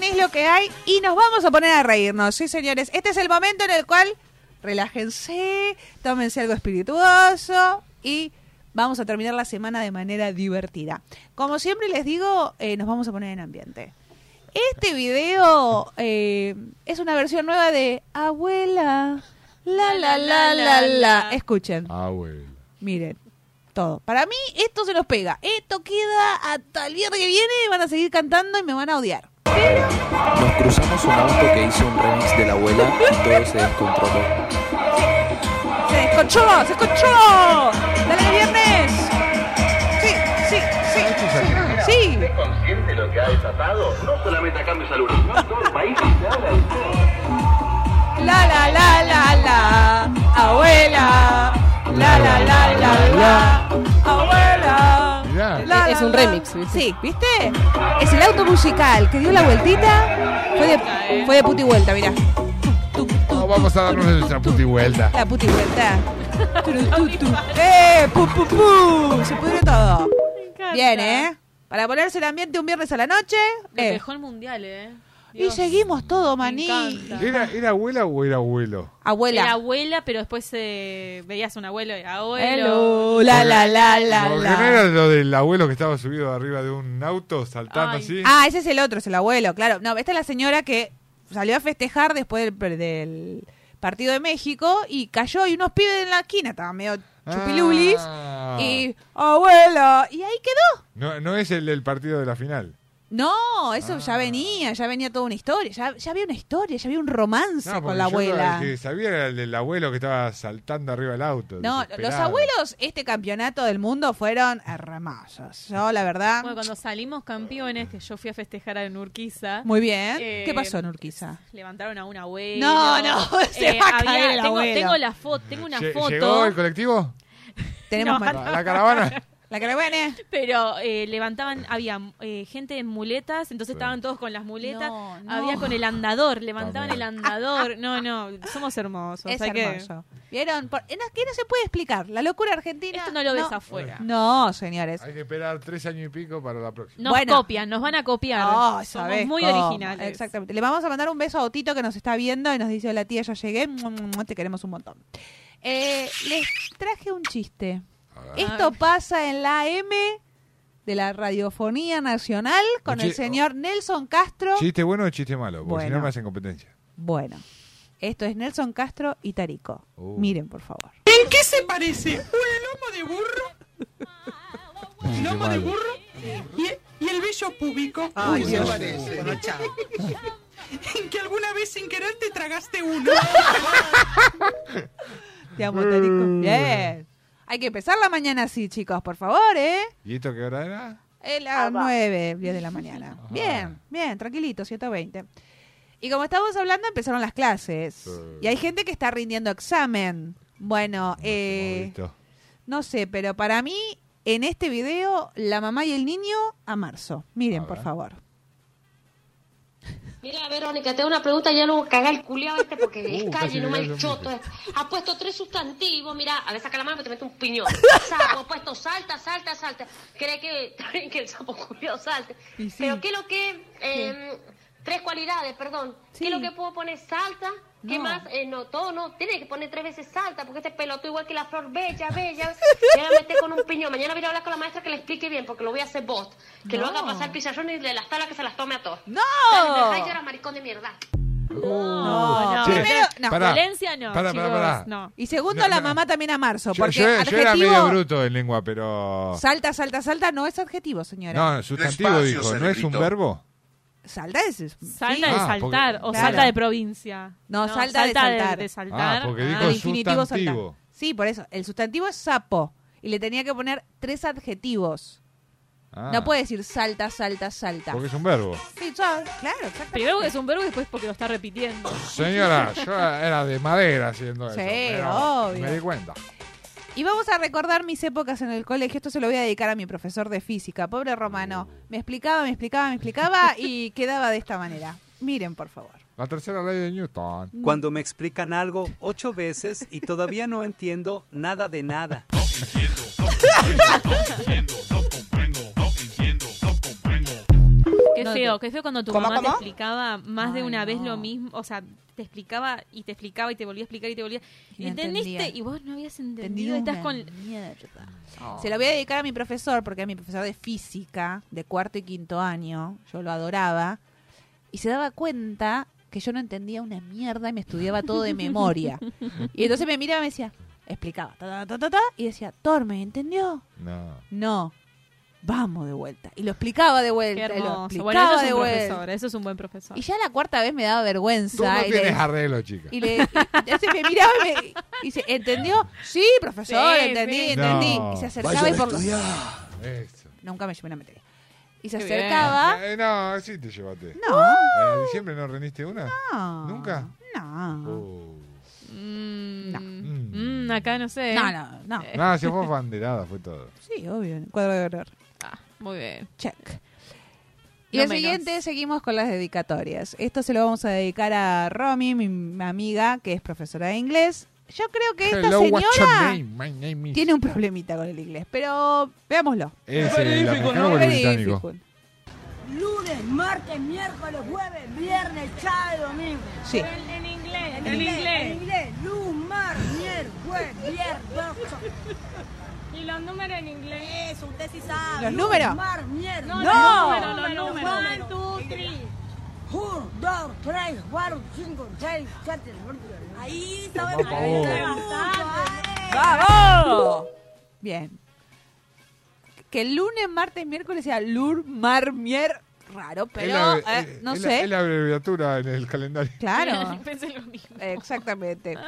Es lo que hay y nos vamos a poner a reírnos. Sí, señores, este es el momento en el cual relájense, tómense algo espirituoso y vamos a terminar la semana de manera divertida. Como siempre les digo, eh, nos vamos a poner en ambiente. Este video eh, es una versión nueva de Abuela. La la la la la. Escuchen. Abuela. Miren, todo. Para mí esto se nos pega. Esto queda hasta el viernes que viene. Van a seguir cantando y me van a odiar. Nos cruzamos un auto que hizo un remix de la abuela y todo se descontroló. ¡Se desconchó! ¡Se desconchó! ¡Dale el viernes! Sí, sí, sí. Sí. ¿Es consciente de lo que ha desatado? No solamente acá en mi salud, sino en todo el país y se habla de todo. La la la la la. Abuela. La la la la la. Abuela. La, Es un remix, ¿viste? Sí, ¿viste? Es el auto musical que dio la vueltita. Fue de, fue de puti vuelta, mirá. No, vamos a darnos nuestra puti vuelta. La puti vuelta. ¡Eh! ¡Pu, pu, pu! Se pudrió todo. Bien, ¿eh? Para ponerse el ambiente un viernes a la noche. Le eh. dejó el mundial, ¿eh? Y seguimos todo, maní. ¿Era, ¿Era abuela o era abuelo? Abuela. Era abuela, pero después eh, veías un abuelo y abuelo. Hello, la la la la la. no era lo del abuelo que estaba subido arriba de un auto saltando Ay. así. Ah, ese es el otro, es el abuelo, claro. No, esta es la señora que salió a festejar después del, del partido de México y cayó y unos pibes en la esquina, estaban medio chupilulis. Ah. Y, abuela, y ahí quedó. No, no es el del partido de la final. No, eso ya venía, ya venía toda una historia, ya, ya había una historia, ya había un romance No, con la yo abuela. El que sabía era el del abuelo que estaba saltando arriba del auto. No, los abuelos, este campeonato del mundo fueron hermosos. Yo, la verdad, Bueno, cuando salimos campeones, que yo fui a festejar en Urquiza. muy bien. eh, ¿Qué pasó en Urquiza? Levantaron a un abuelo. No, no, se va a caer el tengo, abuelo. tengo la foto, tengo una Lle- foto. ¿Llegó el colectivo? Tenemos No, La, la la caravana. Pero eh, levantaban, había eh, gente en muletas, entonces estaban todos con las muletas. No, no. Había con el andador, levantaban También. el andador. No, no, somos hermosos. Es hay que- hermoso. ¿Vieron? Por- no, que no se puede explicar. La locura argentina. Esto no lo ves afuera. No, señores. Hay que esperar tres años y pico para la próxima. Nos Bueno. copian, nos van a copiar. Oh, somos ¿sabés muy cómo? originales. Exactamente. Le vamos a mandar un beso a Otito que nos está viendo y nos dice: Hola tía, ya llegué. Te queremos un montón. Eh, les traje un chiste. Esto pasa en la M de la Radiofonía Nacional con el señor Nelson Castro. ¿Chiste bueno o chiste malo? Porque si Bueno. no me hacen competencia. Bueno, esto es Nelson Castro y Tarico. Uh. Miren, por favor. ¿En qué se parece un lomo de burro? ¿Lomo de burro? ¿Y, y el vello púbico? Ay, Uy, se se parece. Bueno, chao. En que alguna vez sin querer te tragaste uno. Te amo, Tarico. Bien. Hay que empezar la mañana así, chicos, por favor, ¿eh? ¿Y esto qué hora era? Es las 9, 10 de la mañana. Bien, bien, tranquilito, 120. Y como estábamos hablando, empezaron las clases. Y hay gente que está rindiendo examen. Bueno, eh, Listo. no sé, pero para mí, en este video, la mamá y el niño a marzo. Miren, por favor. Mira, Verónica, te hago una pregunta, ya no caga el culiao este porque Uh, es calle, no me me da el lo choto. Ha puesto tres sustantivos, mira, a ver, saca la mano que te meto un piñón. Sapo, ha puesto salta, salta, salta. Cree que, que el sapo culiao salte. Sí. Pero ¿qué es lo que... eh, tres cualidades, perdón. ¿Qué es lo que puedo poner? Salta. ¿Qué No. más? Eh, no, todo no. Tiene que poner tres veces salta, porque este peloto igual que la flor bella, bella. Ya la meté con un piñón. Mañana voy a hablar con la maestra que le explique bien, porque lo voy a hacer bot. Que lo haga pasar pizarrón y de las tablas que se las tome a todos. ¡No! Dale, llorar, maricón de mierda. No, no. Primero, Violen- no. Pará. Violencia no, Pará, chicos, pará, no. Y segundo, No, la no. mamá también a marzo. Yo, Porque yo- yo era adjetivo, medio bruto en lengua, pero... salta, salta, salta, no es adjetivo, señora. No, sustantivo Despacio, dijo, ¿no es un verbo? Salta es... sí. Salta de Ah, saltar porque- o Claro. salta de provincia. No, salta de saltar. de saltar. Ah, porque Ah. dijo El infinitivo sustantivo. saltar. Sí, por eso. El sustantivo es sapo. Y le tenía que poner tres adjetivos. Ah, No puede decir salta, salta, salta. Porque es un verbo. Sí, claro, claro, exactamente. Primero que es un verbo y después porque lo está repitiendo. Señora, yo era de madera haciendo Sí, eso. pero obvio. Me di cuenta. Y vamos a recordar mis épocas en el colegio. Esto se lo voy a dedicar a mi profesor de física. Pobre Romano. Me explicaba, me explicaba, me explicaba y quedaba de esta manera. Miren, por favor. La tercera ley de Newton. Cuando me explican algo ocho veces y todavía no entiendo nada de nada. Qué No feo, te- qué feo cuando tu ¿Cómo, mamá te explicaba más de una vez no. lo mismo, o sea, te explicaba y te explicaba y te volvía a explicar y te volvía. Y no entendiste entendía. y vos no habías Entendido entendido, estás con mierda. Oh. Se lo voy a dedicar a mi profesor, porque a mi profesor de física, de cuarto y quinto año, yo lo adoraba, y se daba cuenta que yo no entendía una mierda y me estudiaba todo de memoria. Y entonces me miraba y me decía, explicaba, ta, ta, ta, ta, ta, y decía, Torme, ¿entendió? No. No, vamos de vuelta. Y lo explicaba de Qué vuelta, y lo explicaba Bueno, eso es de un vuelta. profesor, eso es un buen profesor. Y ya la cuarta vez me daba vergüenza. Tú no y le- tienes arreglo, chica. y le y entonces me miraba y me y dice, ¿entendió? Sí, profesor, Sí, entendí, sí. entendí. No. Y se acercaba y por Eso. Nunca me llevé una materia. Y se Qué acercaba. Eh, no, sí te llevaste. No. ¿En diciembre no rendiste una? No. ¿Nunca? No. Oh. Mm, No. mm, acá no sé. No, no, no. Eh, No, si fue banderada, fue todo. Sí, obvio, cuadro de honor. Muy bien. Check. Y No el menos. siguiente seguimos con las dedicatorias. Esto se lo vamos a dedicar a Romy, mi amiga, que es profesora de inglés. Yo creo que esta Hello, señora name? My name is... tiene un problemita con el inglés, pero veámoslo. ¿Es el difficult. Lunes, martes, miércoles, jueves, viernes, sábado y domingo. Sí. En, en inglés. En, En inglés. inglés. En inglés. Luz, mar, mier, jueves, viernes. ¿Y los números en inglés? Eso, usted sí sabe. ¿Los números? No, No. los números. One, two, three. Uno, dos, tres, cuatro, cinco, seis, siete. Ahí sabe. ¡Vamos! Bien. Que el lunes, martes, miércoles sea lur, mar, mier. raro, pero la- eh, no es la- sé. Es la abreviatura en el calendario. Claro. Pensé lo mismo. Exactamente.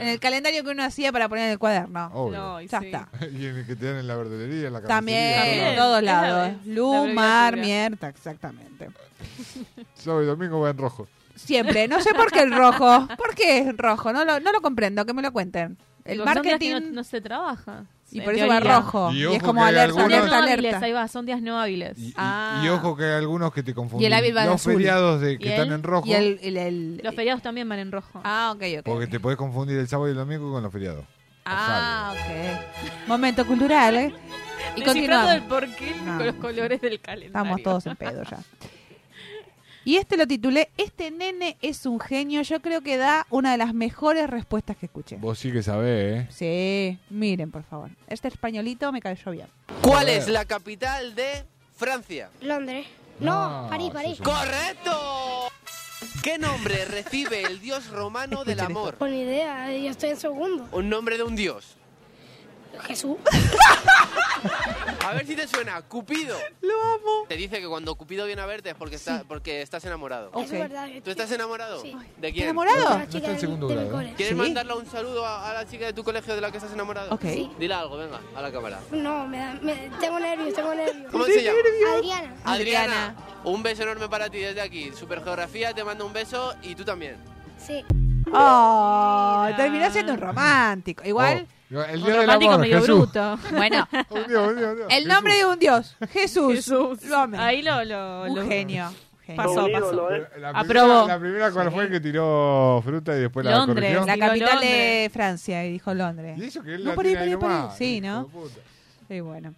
En el calendario que uno hacía para poner en el cuaderno. Obvio. No, y ya sí. está. y en el que te dan en la verdulería, en la También, en todos lados. Luz, mar, mierda, exactamente. Sábado y domingo va en rojo. Siempre. No sé por qué el rojo. ¿Por qué es rojo? No lo, no lo comprendo, que me lo cuenten. El marketing. no, no se trabaja. Y por eso va rojo. Y Y, es como alerta, Son días algunos- no alerta, hábiles, alerta. ahí va, son días no hábiles. Y, y- Ah. y ojo que hay algunos que te confunden. Y el hábil va Los azul. feriados de, ¿Y que están en rojo. Y el, el- el- Los feriados también van en rojo. Ah, ok, ok. Porque te podés confundir el sábado y el domingo con los feriados. Ah, ok. Momento cultural, ¿eh? Y Descifrando el continuamos. porqué No. con los colores del calendario. Estamos todos en pedo ya. Y este lo titulé Este nene es un genio. Yo creo que da una de las mejores respuestas que escuché. Vos sí que sabés, ¿eh? Sí, miren, por favor. Este españolito me cayó bien. ¿Cuál es la capital de Francia? Londres. No, No, París, París. ¡Correcto! ¿Qué nombre recibe el dios romano del amor? Con idea, yo estoy en segundo. Un nombre de un dios. Jesús. A ver si te suena. Cupido. Lo amo. Te dice que cuando Cupido viene a verte es porque, está, porque estás enamorado. Es verdad. que ¿Tú estás enamorado? Sí. ¿De ¿Estás quién? enamorado? No está en segundo grado, ¿eh? ¿Quieres Sí. mandarle un saludo a, a la chica de tu colegio de la que estás enamorado? Ok. Sí. Dile algo, venga, a la cámara. No, me da, me- tengo nervios, tengo nervios. ¿Cómo se llama? Adriana. Adriana. Un beso enorme para ti desde aquí. Supergeografía te mando un beso y tú también. Sí. Oh, terminó siendo un romántico. Igual, El Un día del romántico amor, medio Jesús. bruto. bueno, Un un un el nombre de un dios, Jesús. Jesús. Lo amé. Ahí lo, lo, Un lo- genio. genio. Pasó, pasó. La primera, Aprobó. la primera cuál fue que tiró fruta y después la Londres. corrigió. La Digo, capital de Londres. Francia, y dijo Londres. Y eso que él No, la por ahí, tiene por ahí, por ahí. nomás, Sí, hijo ¿no? de puta. Sí, bueno.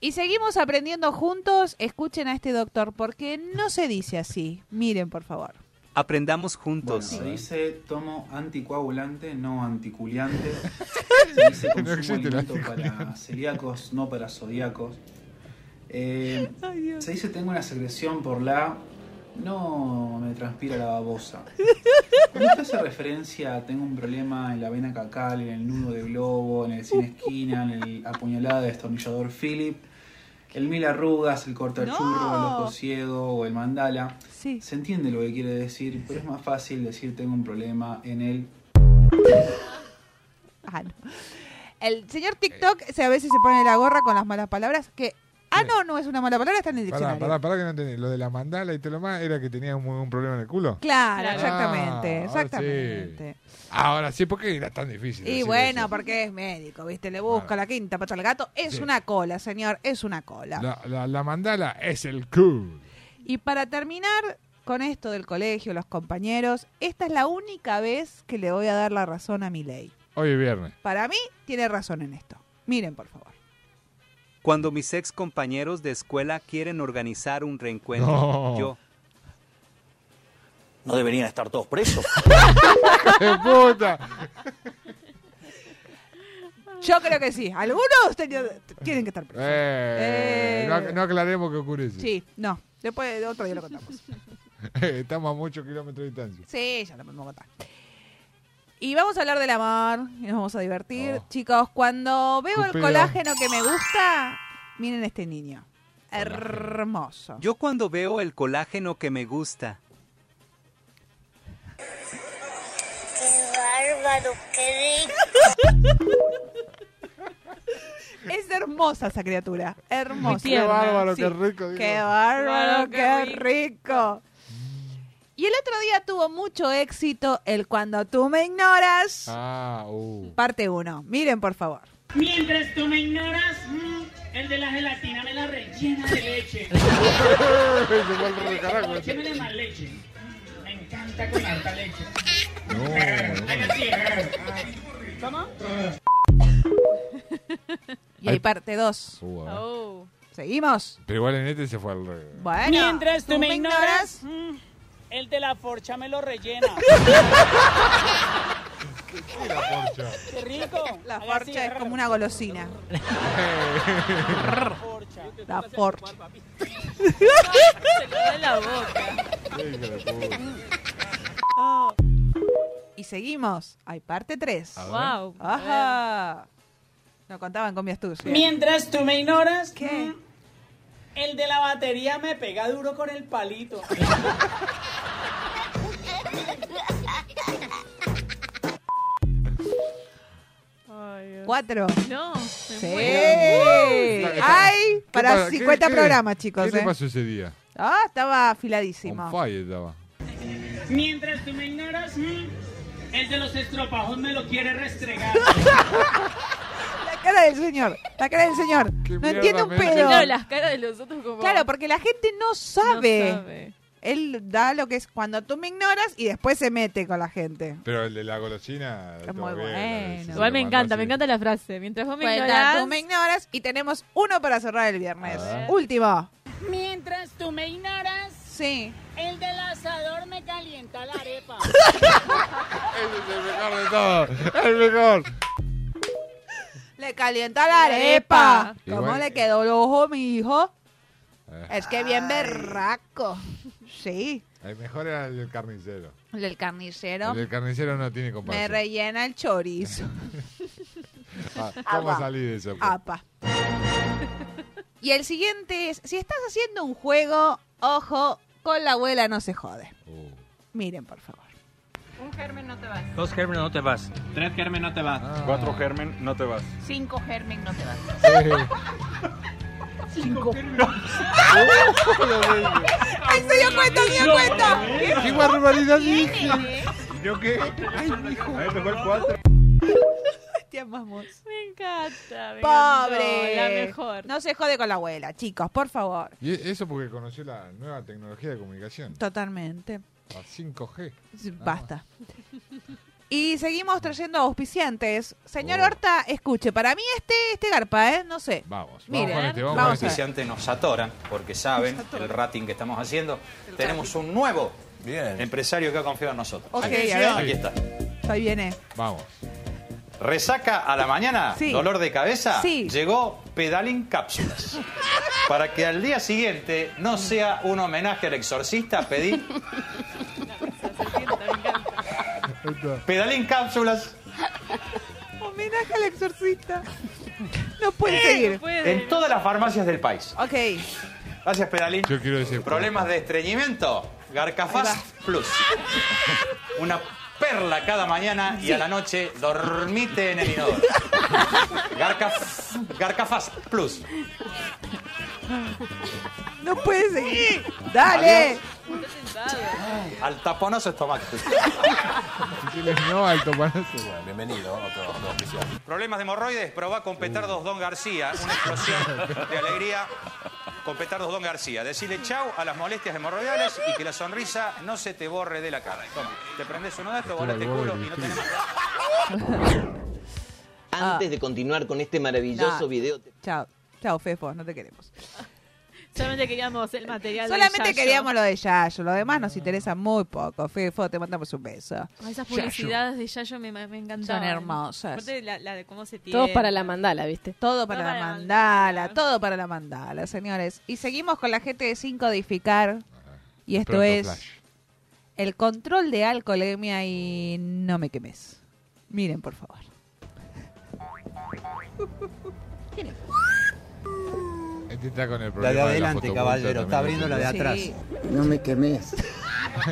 Y seguimos aprendiendo juntos. Escuchen a este doctor, porque no se dice así. Miren, por favor. Aprendamos juntos. Bueno, se dice tomo anticoagulante, no anticuliante. Se dice No consumo alimento para celíacos, no para zodíacos. Eh, se dice tengo una secreción por la... No me transpira la babosa. Cuando usted hace referencia a tengo un problema en la vena cacal, en el nudo de globo, en el sin esquina, en el apuñalada de destornillador Philip, el mil arrugas, el cortachurro, No. el ojo ciego o el mandala, Sí. se entiende lo que quiere decir, pero es más fácil decir tengo un problema en el... Ah, no. El señor TikTok se, a veces se pone la gorra con las malas palabras. Que, ah, no, no es una mala palabra, está en el diccionario. pará, pará que no entendí. Lo de la mandala y todo lo más era que tenía un, un problema en el culo. Claro, exactamente, Ah, ahora exactamente. Ahora sí, ¿por qué era tan difícil? Y decir bueno, eso? porque es médico, ¿viste? Le busca la quinta pata al gato. Es Sí. una cola, señor, es una cola. La, la, la mandala es el cool. Y para terminar con esto del colegio, los compañeros, esta es la única vez que le voy a dar la razón a mi ley. Hoy es viernes. Para mí, tiene razón en esto. Miren, por favor. Cuando mis ex compañeros de escuela quieren organizar un reencuentro, No. yo, ¿No deberían estar todos presos? ¡Qué puta! Yo creo que sí. Algunos tenía- tienen que estar presos. Eh, Eh. No, no aclaremos qué ocurre. Sí, no. Después de otro día lo contamos. Estamos a muchos kilómetros de distancia. Sí, ya lo podemos contar. Y vamos a hablar del amor y nos vamos a divertir. Oh. Chicos, cuando veo el colágeno que me gusta, miren este niño. Hermoso. yo cuando veo el colágeno que me gusta, Qué bárbaro, qué Es hermosa esa criatura. Hermosa. Qué bárbaro, Sí. qué rico. digo. Qué bárbaro, qué rico. Y el otro día tuvo mucho éxito el Cuando tú me ignoras, Ah, uh. parte 1. Miren, por favor. Mientras tú me ignoras, mm, el de la gelatina me la rellena de leche. Échemele más leche. Me encanta con harta leche. No. ¿Cómo? Y hay parte 2. Uh, ah. Oh. ¿Seguimos? Pero igual en este se fue al re- Bueno. Mientras tú me ignoras, mm, el de la forcha me lo rellena. ¿Qué la porcha? ¡Qué rico! La Haga así, forcha es como una golosina. La forcha. La forcha. Se lo da en la boca. Y seguimos. Hay parte 3. A ver. Wow. Ajá. No contaban con mi astucia. Mientras tú me ignoras, ¿Qué? mm, El de la batería me pega duro con el palito. Cuatro. No, me Sí. muero. Ay, ¿Qué para pasa? ¿Qué- 50 qué- programas, chicos. ¿Qué le eh. pasó ese día? Ah, estaba afiladísimo. Fire estaba. Mientras tú me ignoras, mm, el de los estropajos me lo quiere restregar. La cara del señor, la cara del señor. No mierda entiende un pedo. Claro, las caras de los otros como... Claro, porque la gente no sabe. No sabe. Él da lo que es cuando tú me ignoras y después se mete con la gente. Pero el de la golosina. Es todo muy bien, bueno. Igual me encanta, me encanta la frase. Mientras vos me Cuenta, ignorás... tú me ignoras y tenemos uno para cerrar el viernes. Último. Mientras tú me ignoras, Sí. el del asador me calienta la arepa. Ese es el mejor de todos. El mejor. Le calienta la arepa. ¿Cómo le quedó el ojo, mi hijo? Eh, Es que bien berraco. Sí. El mejor era el del carnicero. El del carnicero El del carnicero no tiene me comparación. rellena el chorizo. Ah, ¿Cómo Apa. salí de eso? pues? Apa. Y el siguiente es, si estás haciendo un juego, ojo, con la abuela no se jode. Uh. Miren, por favor. Un germen no te vas. Dos germen no te vas. Tres germen no te vas. Ah. Cuatro germen no te vas. Cinco germen no te vas. Sí. Cinco. ¡Ay, se dio cuenta, se dio cuenta! ¡Qué barbaridad dije! ¿Yo qué? Ay, mijo. A ver, mejor cuatro. Te amamos. Me encanta, me ¡Pobre! encantó, La mejor. No se jode con la abuela, chicos, por favor. Y eso porque conoció la nueva tecnología de comunicación. Totalmente. La 5G. Basta. Y seguimos trayendo auspiciantes. Señor Oh. Horta, escuche, para mí este, este garpa, ¿eh? No sé. Vamos, Mire, vamos con este, vamos, vamos con a este. ver. auspiciantes nos atoran porque saben el rating que estamos haciendo. Tenemos un nuevo empresario que ha confiado en nosotros. Ok, aquí, a ver. aquí está. Ahí viene. Vamos. Resaca a la mañana, Sí. dolor de cabeza, Sí. llegó Pedalín Cápsulas. Para que al día siguiente no sea un homenaje al exorcista, pedí Pedalín Cápsulas Homenaje al exorcista. No puede seguir. en todas las farmacias del país. Ok. Gracias, Pedalín. Yo quiero decir. Problemas de estreñimiento, Garcafast Plus. Una perla cada mañana y a la noche dormite en el inodoro. Garcaf- Garcafast Plus. No puede seguir. Dale. Al taponoso estomacal. No al topanazo. Bienvenido, otro, otro oficial. Problemas de hemorroides, probá con Petardos Don García. Una explosión de alegría con Petardos Don García. Decirle chau a las molestias hemorroidales y que la sonrisa no se te borre de la cara. Toma, te prendes uno de estos, volate culo y no tenés más. Antes de continuar con este maravilloso No. video, Chao. Chao, Fefo, no te queremos. Solamente queríamos el material de Solamente Yayo. queríamos lo de Yayo. Lo demás nos interesa muy poco. Fefo, te mandamos un beso. Ah, Esas publicidades de Yayo me, me encantaban. Son hermosas. Aparte la, la de cómo se tiene. Todo para la mandala, ¿viste? Todo para Todo la para la mandala, todo para la mandala, señores. Y seguimos con la gente de 5 Edificar. Y esto Pronto es flash. el control de alcoholemia y no me quemes. Miren, por favor. Está con el La de adelante, caballero. Está abriendo la de atrás. Sí. No me quemes.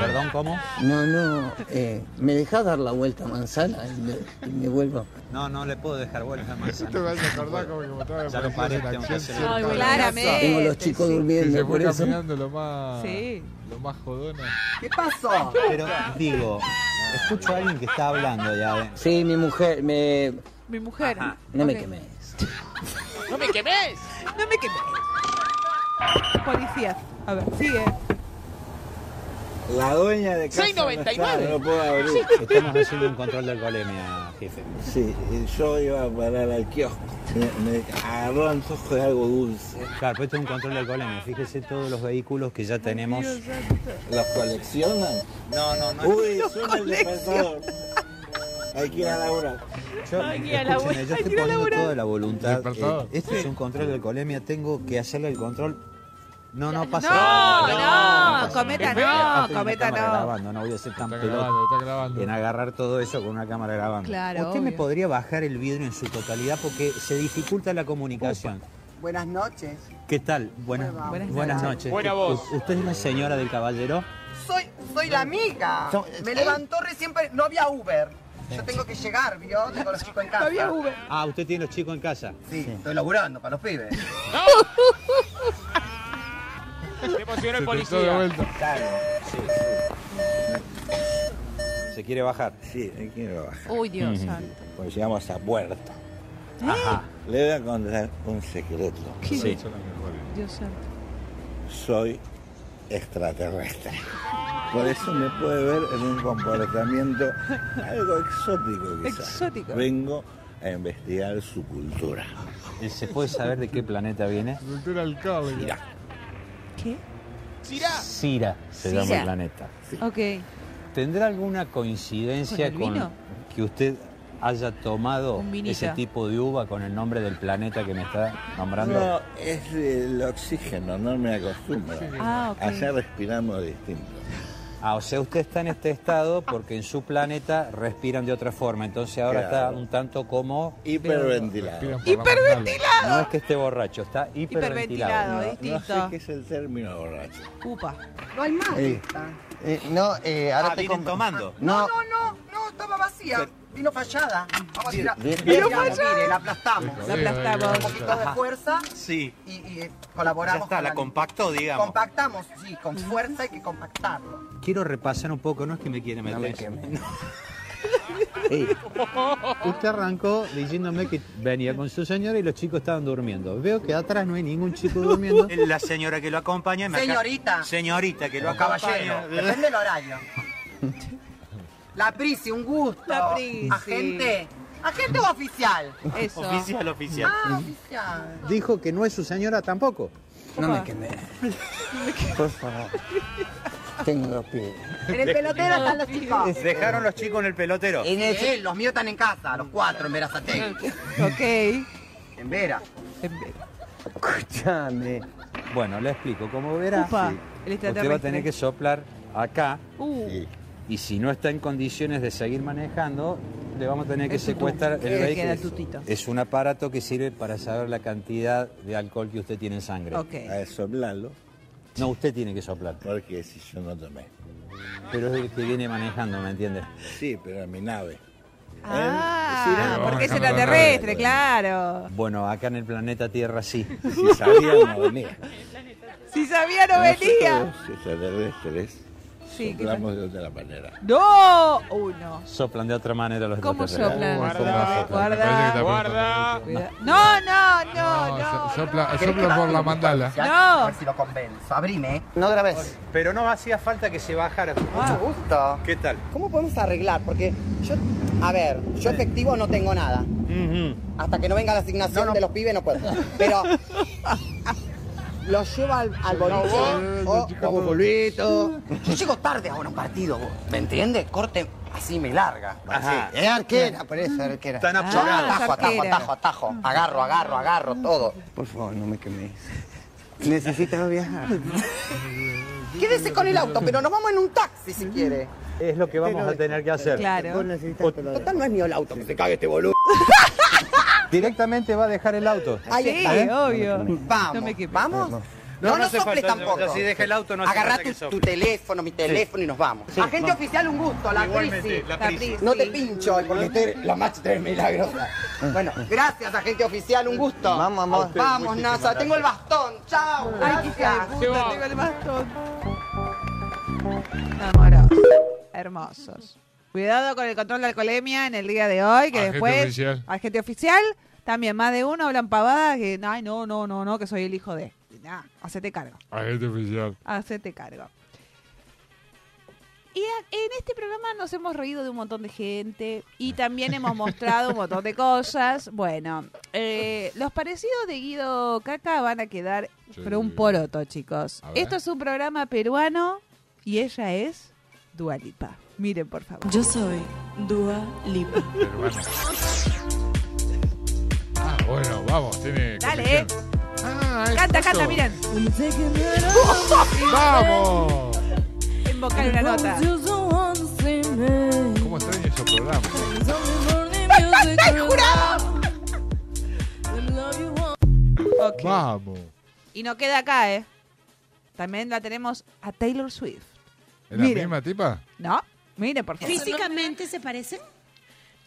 Perdón, ¿cómo? No, no. Eh, ¿Me dejas dar la vuelta a manzana y me, y me vuelvo? No, no le puedo dejar vuelta a manzana. Te vas a acordar como que estaba Ya lo paré, la tengo que acción. hacerlo. Ay, siempre. claramente. Tengo los chicos durmiendo, se por fue eso. caminando lo más, Sí. lo más jodona. ¿Qué pasó? Pero digo, escucho a alguien que está hablando ya. Sí, mi mujer, me... Mi mujer. No me Ok. ¡No me quemes! ¡No me quemes! Policía. A ver, sigue. La dueña de casa 6.99. no está, no puedo abrir. Estamos haciendo un control de alcoholemia, jefe. Sí, yo iba a parar al kiosco. Me, me agarró antojo de algo dulce. Claro, pero esto es un control de alcoholemia. Fíjese todos los vehículos que ya tenemos. ¿Los coleccionan? No, no, no. Uy, suena el despertador. Hay que ir a laburar. Yo, Hay que ir a la escúcheme, vuelta, yo estoy poniendo toda la voluntad. Eh, este es un control de alcoholemia. Tengo que hacerle el control. No, no pasa No, nada. no, pasa cometa nada. no, cometa no. grabando, no voy a ser tan Está grabando. en agarrar todo eso con una cámara grabando. Claro, Usted me podría bajar el vidrio en su totalidad porque se dificulta la comunicación. Buenas noches. ¿Qué tal? Buenas, Buenas buenas noches. Buena voz. ¿Usted es la señora del caballero? Soy, soy la amiga. So- Me ¿eh? levantó recién, no había Uber. Yo tengo que llegar, ¿vio? Tengo los chicos en casa. No había Uber. Ah, usted tiene los chicos en casa. Sí, estoy laburando para los pibes. Se emocionó el policía. ¿Se quiere bajar? Sí, me quiero bajar. Uy, Dios santo. Pues llegamos a Puerto. Ajá. Le voy a contar un secreto. ¿Qué? Sí. Dios santo. Soy extraterrestre. Por eso me puede ver en un comportamiento algo exótico quizás. Exótico. Vengo a investigar su cultura. ¿Y ¿Se puede saber de qué planeta viene? Cultura alcohólica. ¿Qué? Sira se llama Sira. el planeta. Ok. ¿Tendrá alguna coincidencia ¿Con el con, vino? que usted haya tomado ese tipo de uva con el nombre del planeta que me está nombrando? No, es el oxígeno, no me acostumbro. Ah, ok. Allá respiramos distinto. Ah, o sea, usted está en este estado porque en su planeta respiran de otra forma, entonces ahora Claro. está un tanto como... Hiperventilado. ¡Hiperventilado! No es que esté borracho, está Hiperventilado, hiperventilado. No, distinto. no sé qué es el término borracho. Upa. No hay más. Eh, Eh, no, eh, ahora Ah, te vienen tomando. No, no, no, no, estaba vacía. Vino fallada. Vamos a tirar. Bien. Vino Vino fallada. Mire, la aplastamos. La aplastamos. Un poquito de fuerza Sí. y, y, eh, colaboramos. Ya está, con la compactó, digamos. Compactamos, sí, con fuerza hay que compactarlo. Quiero repasar un poco, no es que me quiere meter. Usted arrancó diciéndome que venía con su señora y los chicos estaban durmiendo. Veo que atrás no hay ningún chico durmiendo. La señora que lo acompaña me acá- Señorita. Señorita que lo acompaña. caballero, depende del horario. La Prisi, un gusto. La Prisi. Agente. ¿Agente o oficial? Eso. Oficial, oficial. Ah, oficial. Dijo que no es su señora tampoco. No me quemé. Por favor. Tengo dos pies. En el pelotero están los chicos. Dejaron los chicos en el pelotero. En el, los míos están en casa, los cuatro en Verazate. Ok. En Vera. Escúchame. Bueno, le explico. Como verá, Upa, sí, el usted va a tener que soplar acá. Uh. Y si no está en condiciones de seguir manejando, le vamos a tener que secuestrar el vehículo. tutito. Es un aparato que sirve para saber la cantidad de alcohol que usted tiene en sangre. Ok. A soplarlo. No, usted tiene que soplar. Porque si yo no tomé. Pero es el que viene manejando, ¿me entiende? Sí, pero en mi nave. Ah, Sí, porque es extraterrestre, claro. Bueno, acá en el planeta Tierra sí. Si sabía, no venía. Si sabía, no venía. Extraterrestres, Sí, ¿qué soplamos de otra manera. ¡No! Uy, no. Soplan de otra manera los ¿Cómo soplan? Guarda, Guarda. Guarda. Cuida- No, no, no, no. Sopla, ¿Querés que sopla por la mandala. No. A ver si lo convenzo. Abrime. No grabes. Pero no hacía falta que se bajara. Mucho gusto. ¿Qué tal? ¿Cómo podemos arreglar? Porque yo, a ver, yo efectivo no tengo nada. Hasta que no venga la asignación de los pibes no puedo. Pero los llevo al, al boliche o como polvito. Yo llego tarde a unos partidos, ¿me entiendes? Corte así me larga. Ajá. Sí, Es arquera, por eso es arquera. Tan apurada. Atajo, atajo, atajo, atajo. Agarro, agarro, agarro, todo. Por favor, no me queméis. Necesitas viajar. Quédese con el auto, pero nos vamos en un taxi si quiere. Es lo que vamos a tener que hacer. Claro. Total no es mío el auto, que se cague este boludo. Directamente va a dejar el auto. Ahí Sí, está. obvio. Vamos. No. ¿Vamos? No, No, no no, hace soples falta, tampoco. si deja el auto, no hace Agarrá tu, teléfono, mi teléfono y nos vamos. Agente oficial, un gusto, la Prisi. la Prisi. No te pincho, porque estoy la match 3 milagrosa. Bueno, gracias, agente oficial, un gusto. Vamos, vamos. Vamos, NASA, tengo el bastón. Chao. Ay, hija puta, tengo el bastón. Amorosos. Hermosos. Cuidado con el control de alcoholemia en el día de hoy, que Agente después. oficial. Agente oficial. También más de uno hablan pavadas que, ay, no, no, no, no, que soy el hijo de. Nah, hacete cargo. Agente oficial. Hacete cargo. Y a- en este programa nos hemos reído de un montón de gente y también hemos mostrado un montón de cosas. Bueno, eh, los parecidos de Guido Caca van a quedar, Sí. pero un poroto, chicos. Esto es un programa peruano y ella es Dualipa. Miren, por favor. Yo soy Dua Lipa. Ah, bueno, vamos, tiene. Dale, eh. Ah, Canta, eso. canta, miren. ¡Vamos! En vocal una nota. ¿Cómo extraño esos programas? Ok. Vamos. Y no queda acá, ¿eh? También la tenemos a Taylor Swift. ¿Es la Miren. misma tipa? ¿No? Mire, por favor. ¿Físicamente se parecen?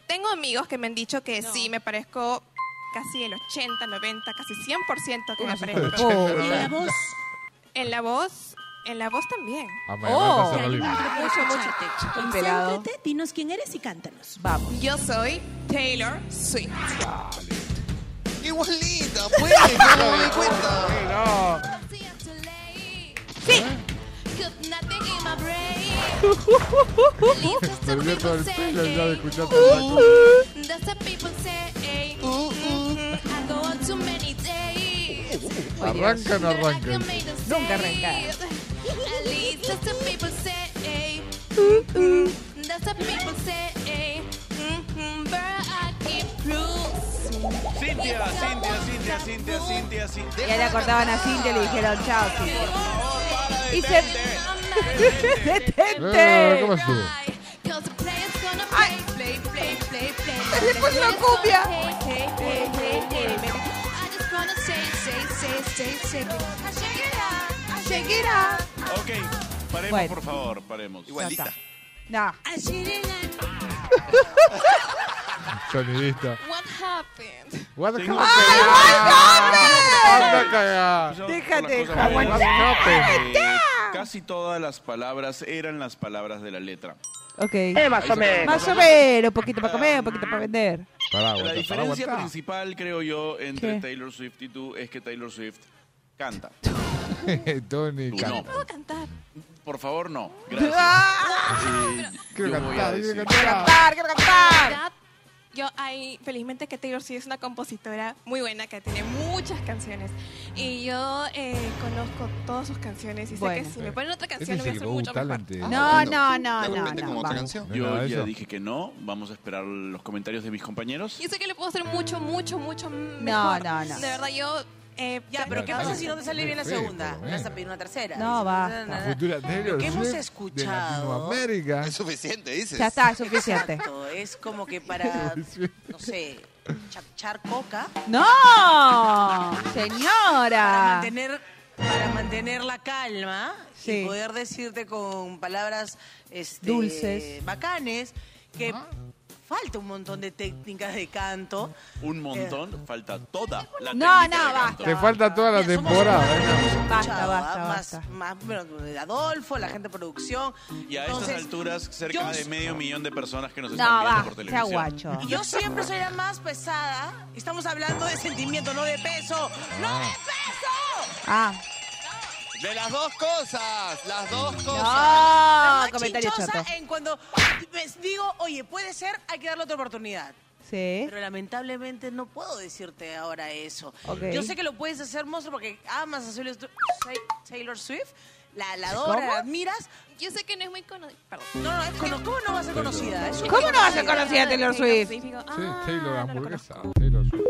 Tengo amigos que me han dicho que sí, me parezco casi el 80, 90, casi 100% que me parezco. Oh. ¿Y la voz? En la voz, en la voz también. Ah, mismo. Mucho, mucho. Concéntrate, dinos quién eres y cántanos. Vamos. Yo soy Taylor Swift. Igualita, pues, no me di cuenta. Sí. Me dio todo el pelo ya de escuchar Arranca o no arranca. Nunca arranca. Cintia, Cintia, Cintia, Cintia, Cintia, Cintia. Ya le cortaban a Cintia y le dijeron chao, Cintia. Y se... ¡Detente! Eh, ¿Qué ¡Se le puso la cumbia! Ok, paremos Bueno. por favor, paremos. Igualita. No. Sonidista. What happened? What the Seguimos Anda cagada. Déjate, Por las cosas Juan. buenas. happened? Eh, Casi todas las palabras eran las palabras de la letra. Ok. más o menos. Más o menos. Un poquito para comer, un poquito para vender. Pará, La aguanta, pará, diferencia aguanta. principal, creo yo, entre ¿Qué? Taylor Swift y tú es que Taylor Swift canta. Tony, Tú canta. no. ¿Puedo cantar? Por favor, no. Gracias. Ah. Eh, Quiero yo voy a cantar, quiero cantar, quiero cantar. Yo, hay, felizmente que Taylor Swift es una compositora muy buena que tiene muchas canciones. Y yo eh, conozco todas sus canciones y sé Bueno. que si me ponen otra canción lo voy a hacer mucho mejor. No, no, no, ¿De no, no. como otra vamos. canción? No, Yo nada de ya eso. dije que no. Vamos a esperar los comentarios de mis compañeros. Yo sé que le puedo hacer mucho, mucho, mucho mejor. No, no, no. De verdad, yo... Eh, Ya, pero ¿qué pasa si no te sale bien la segunda? Vas a pedir una tercera. No, La futura Taylor que hemos escuchado- Latinoamérica. Es suficiente, dices. Ya está, es suficiente. Exacto, es como que para, no sé, chachar coca. ¡No! Para Señora. mantener, para mantener la calma Sí. y poder decirte con palabras este, Dulces. bacanes que falta un montón de técnicas de canto. Un montón, falta toda la No, técnica no, de canto. Te falta toda la Mira, temporada. Basta, basta, ¿ah? basta. Más, más, bueno, Adolfo, la gente de producción. Y a Entonces, estas alturas, cerca yo- de medio millón de personas que nos No, están viendo va, por sea televisión. guacho. Y yo siempre soy la más pesada. Estamos hablando de sentimiento, no de peso. ¡No de peso! Ah, De las dos cosas, las dos no, Más comentario chichosa choto. en cuando digo, oye, puede ser, hay que darle otra oportunidad. Sí. Pero lamentablemente no puedo decirte ahora eso. Ok. Yo sé que lo puedes hacer, monstruo, porque amas a Taylor Taylor Swift, la, la adoras, la admiras. Yo sé que no es muy conocida. Perdón. No, no, es cono- ¿cómo no va a ser conocida? Es ¿Cómo no va a ser conocida Taylor Swift? Digo, Sí, ah, Taylor no la hamburguesa. Taylor Swift.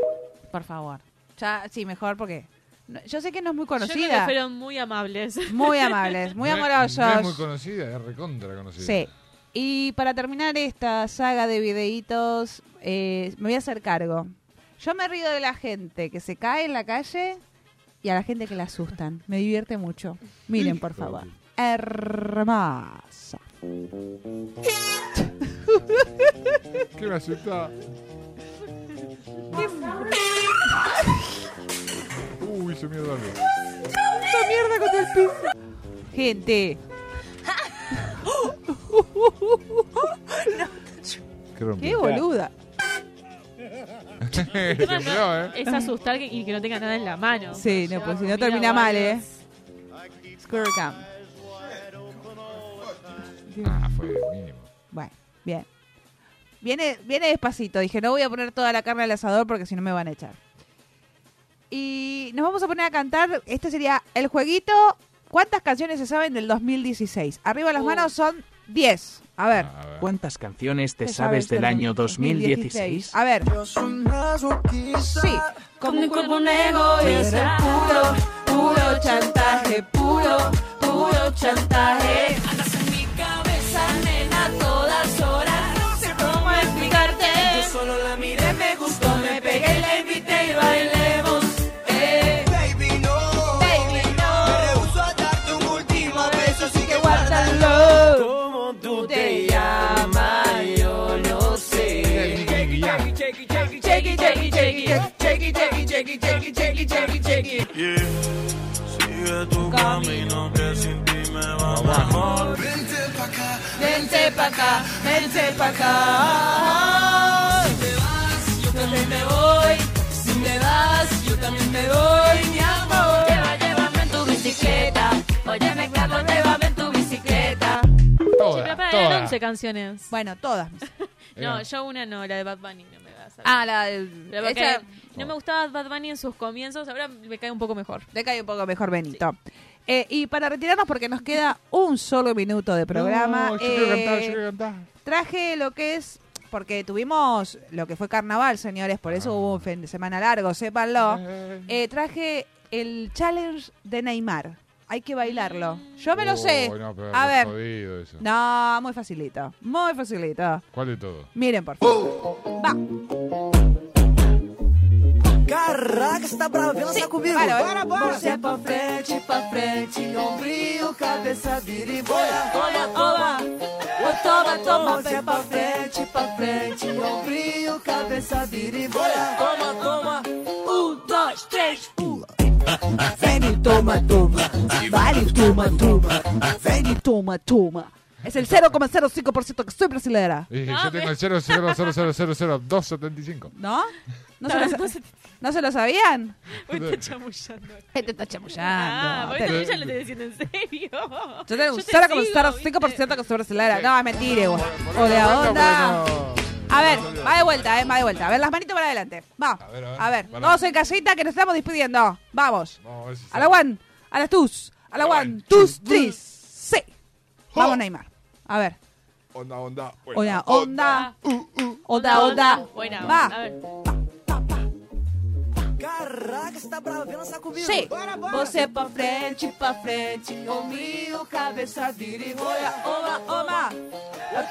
Por favor. Ya, sí, mejor porque. No- Yo sé que no es muy Yo creo que conocida. fueron muy amables. Muy amables, muy amorosos. No es muy conocida, es recontra conocida. Sí. Y para terminar esta saga de videitos, eh, me voy a hacer cargo. Yo me río de la gente que se cae en la calle y a la gente que la asustan. Me divierte mucho. Miren, por favor. Hermosa. ¿Qué me asusta? Uy, se mierda algo. ¡Esta mierda contra el piso! Gente. ¿Qué rompió? ¡Qué boluda! Tembló, ¿eh? Es asustar que- y que no tenga nada en la mano. Sí, no, pues si no termina mal. ¿eh? Squirrel Cam. Ah, fue mínimo. Bueno, bien. Viene, viene despacito. Dije, no voy a poner toda la carne al asador porque si no me van a echar. Y nos vamos a poner a cantar. Este sería el jueguito. ¿Cuántas canciones se saben del 2016? Arriba las manos son 10. A ver. ¿Cuántas canciones te ¿Qué sabes del del año 2016? A ver. Sí. Como un cuerpo negro puro, puro chantaje, puro, puro chantaje. Andas en mi cabeza, chequi, chequi, chequi, chequi, chequi. Sigue tu camino que sin ti me va mejor. Vente pa' acá, Vente pa' acá, vente pa' acá. Si te vas, yo también me voy. Si te vas, yo también me voy, mi amor. Lleva, llévame en tu bicicleta. Óyeme, Carlos, llévame en tu bicicleta. Para, eran 11 canciones. Bueno, todas. No, yo una no, la de Bad Bunny no me. Ah, la porque esa- no me gustaba Bad Bunny en sus comienzos, ahora me cae un poco mejor. Le cae un poco mejor Benito. Eh, y para retirarnos, porque nos queda un solo minuto de programa, No, yo quiero eh, cantar, yo quiero cantar. traje lo que es, porque tuvimos lo que fue carnaval, señores, por eso hubo un fin de semana largo, sépanlo. Eh, traje el challenge de Neymar. Hay que bailarlo. Yo me lo sé. Oh, no, pero A ver. eso. No, muy facilito. Muy facilito. ¿Cuál de todo? Miren, por favor. Va. Caraca, você tá bravo, vem lançar comigo. Para, bora, bora. Você é pra frente, pra frente, ombrinho, cabeça, vira e boia. Toma, toma. Ô, toma, toma. Você é pra frente, pra frente, ombrinho, cabeça, vira e boia. Toma, toma. Um, dois, três, pula. Ven y toma, toma. Vale, toma, toma. Ven y toma, toma. Es el 0,05% que soy brasilera. Y yo tengo el 0,0000275. ¿No? ¿No se, lo, sa- ¿No se lo sabían? Uy, está chamullando. Este está chamullando. Ah, porque Te- esta ya lo estoy diciendo en serio. Yo tengo un te sigo, 0,05% que soy brasilera. No, es mentira, igual. O de onda. A ver, va de vuelta, eh, va de vuelta. A ver, las manitos para adelante. Va. A ver, a ver. A ver, Para. todos en casita que nos estamos despidiendo. Vamos. Vamos a ver si A la one, a la tus, a la one, tus, tris. Sí. Vamos, Neymar. A ver. Onda, onda. Onda, onda. Onda, onda. Buena, Va. a ver. Caraca, você tá bravo, vem lançar comigo. Sim. Bora, bora. Você pra frente, pra frente, ombrinho, cabeça, vira e boia. Oma, oma.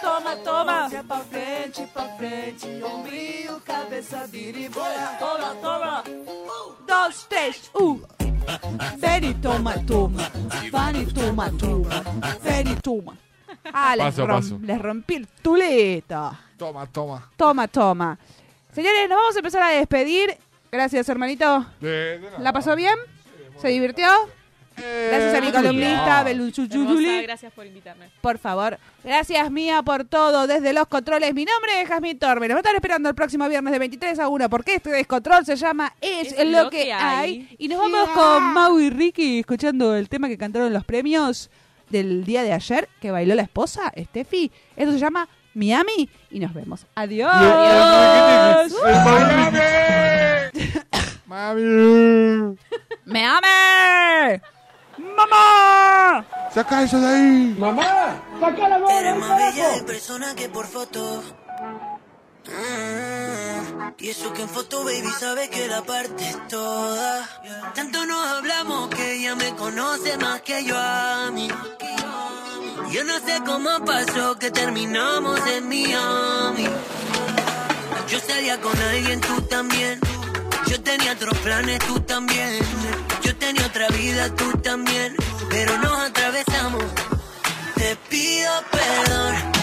Toma, toma. Você é pra frente, pra frente, ombrinho, cabeça, vira e boia. Toma, toma. Um, dos, três, um. Y toma, toma. Van y toma, toma. Y toma. Ah, les, Paso, rom- paso. les rompí el tuleta. Toma, toma. Toma, toma. Señores, nos vamos a empezar a despedir. Gracias, hermanito. De, de nada. ¿La pasó bien? ¿Se divirtió? Gracias a mi columnista, Beluchuchuli. Gracias por invitarme. Por favor. Gracias, Mía, por todo desde los controles. Mi nombre es Jazmín Torbe. Nos va a estar esperando el próximo viernes de 23 a 1 porque este descontrol se llama Es, lo, que, hay. Y nos vamos con Mau y Ricky escuchando el tema que cantaron los premios del día de ayer que bailó la esposa, Steffi. Esto se llama Miami y nos vemos. Adiós. Adiós. ¡Mami! ¡Miami! ¡Mamá! ¡Saca eso de ahí! ¡Mamá! ¡Saca la bola! Eres más bella de persona que por foto. Mm, Y eso que en foto, baby, sabe que la parte es toda. Tanto nos hablamos que ella me conoce más que yo a mí. Yo no sé cómo pasó que terminamos en Miami. Yo salía con alguien, tú también. Yo tenía otros planes, tú también. Yo tenía otra vida, tú también. Pero nos atravesamos. Te pido perdón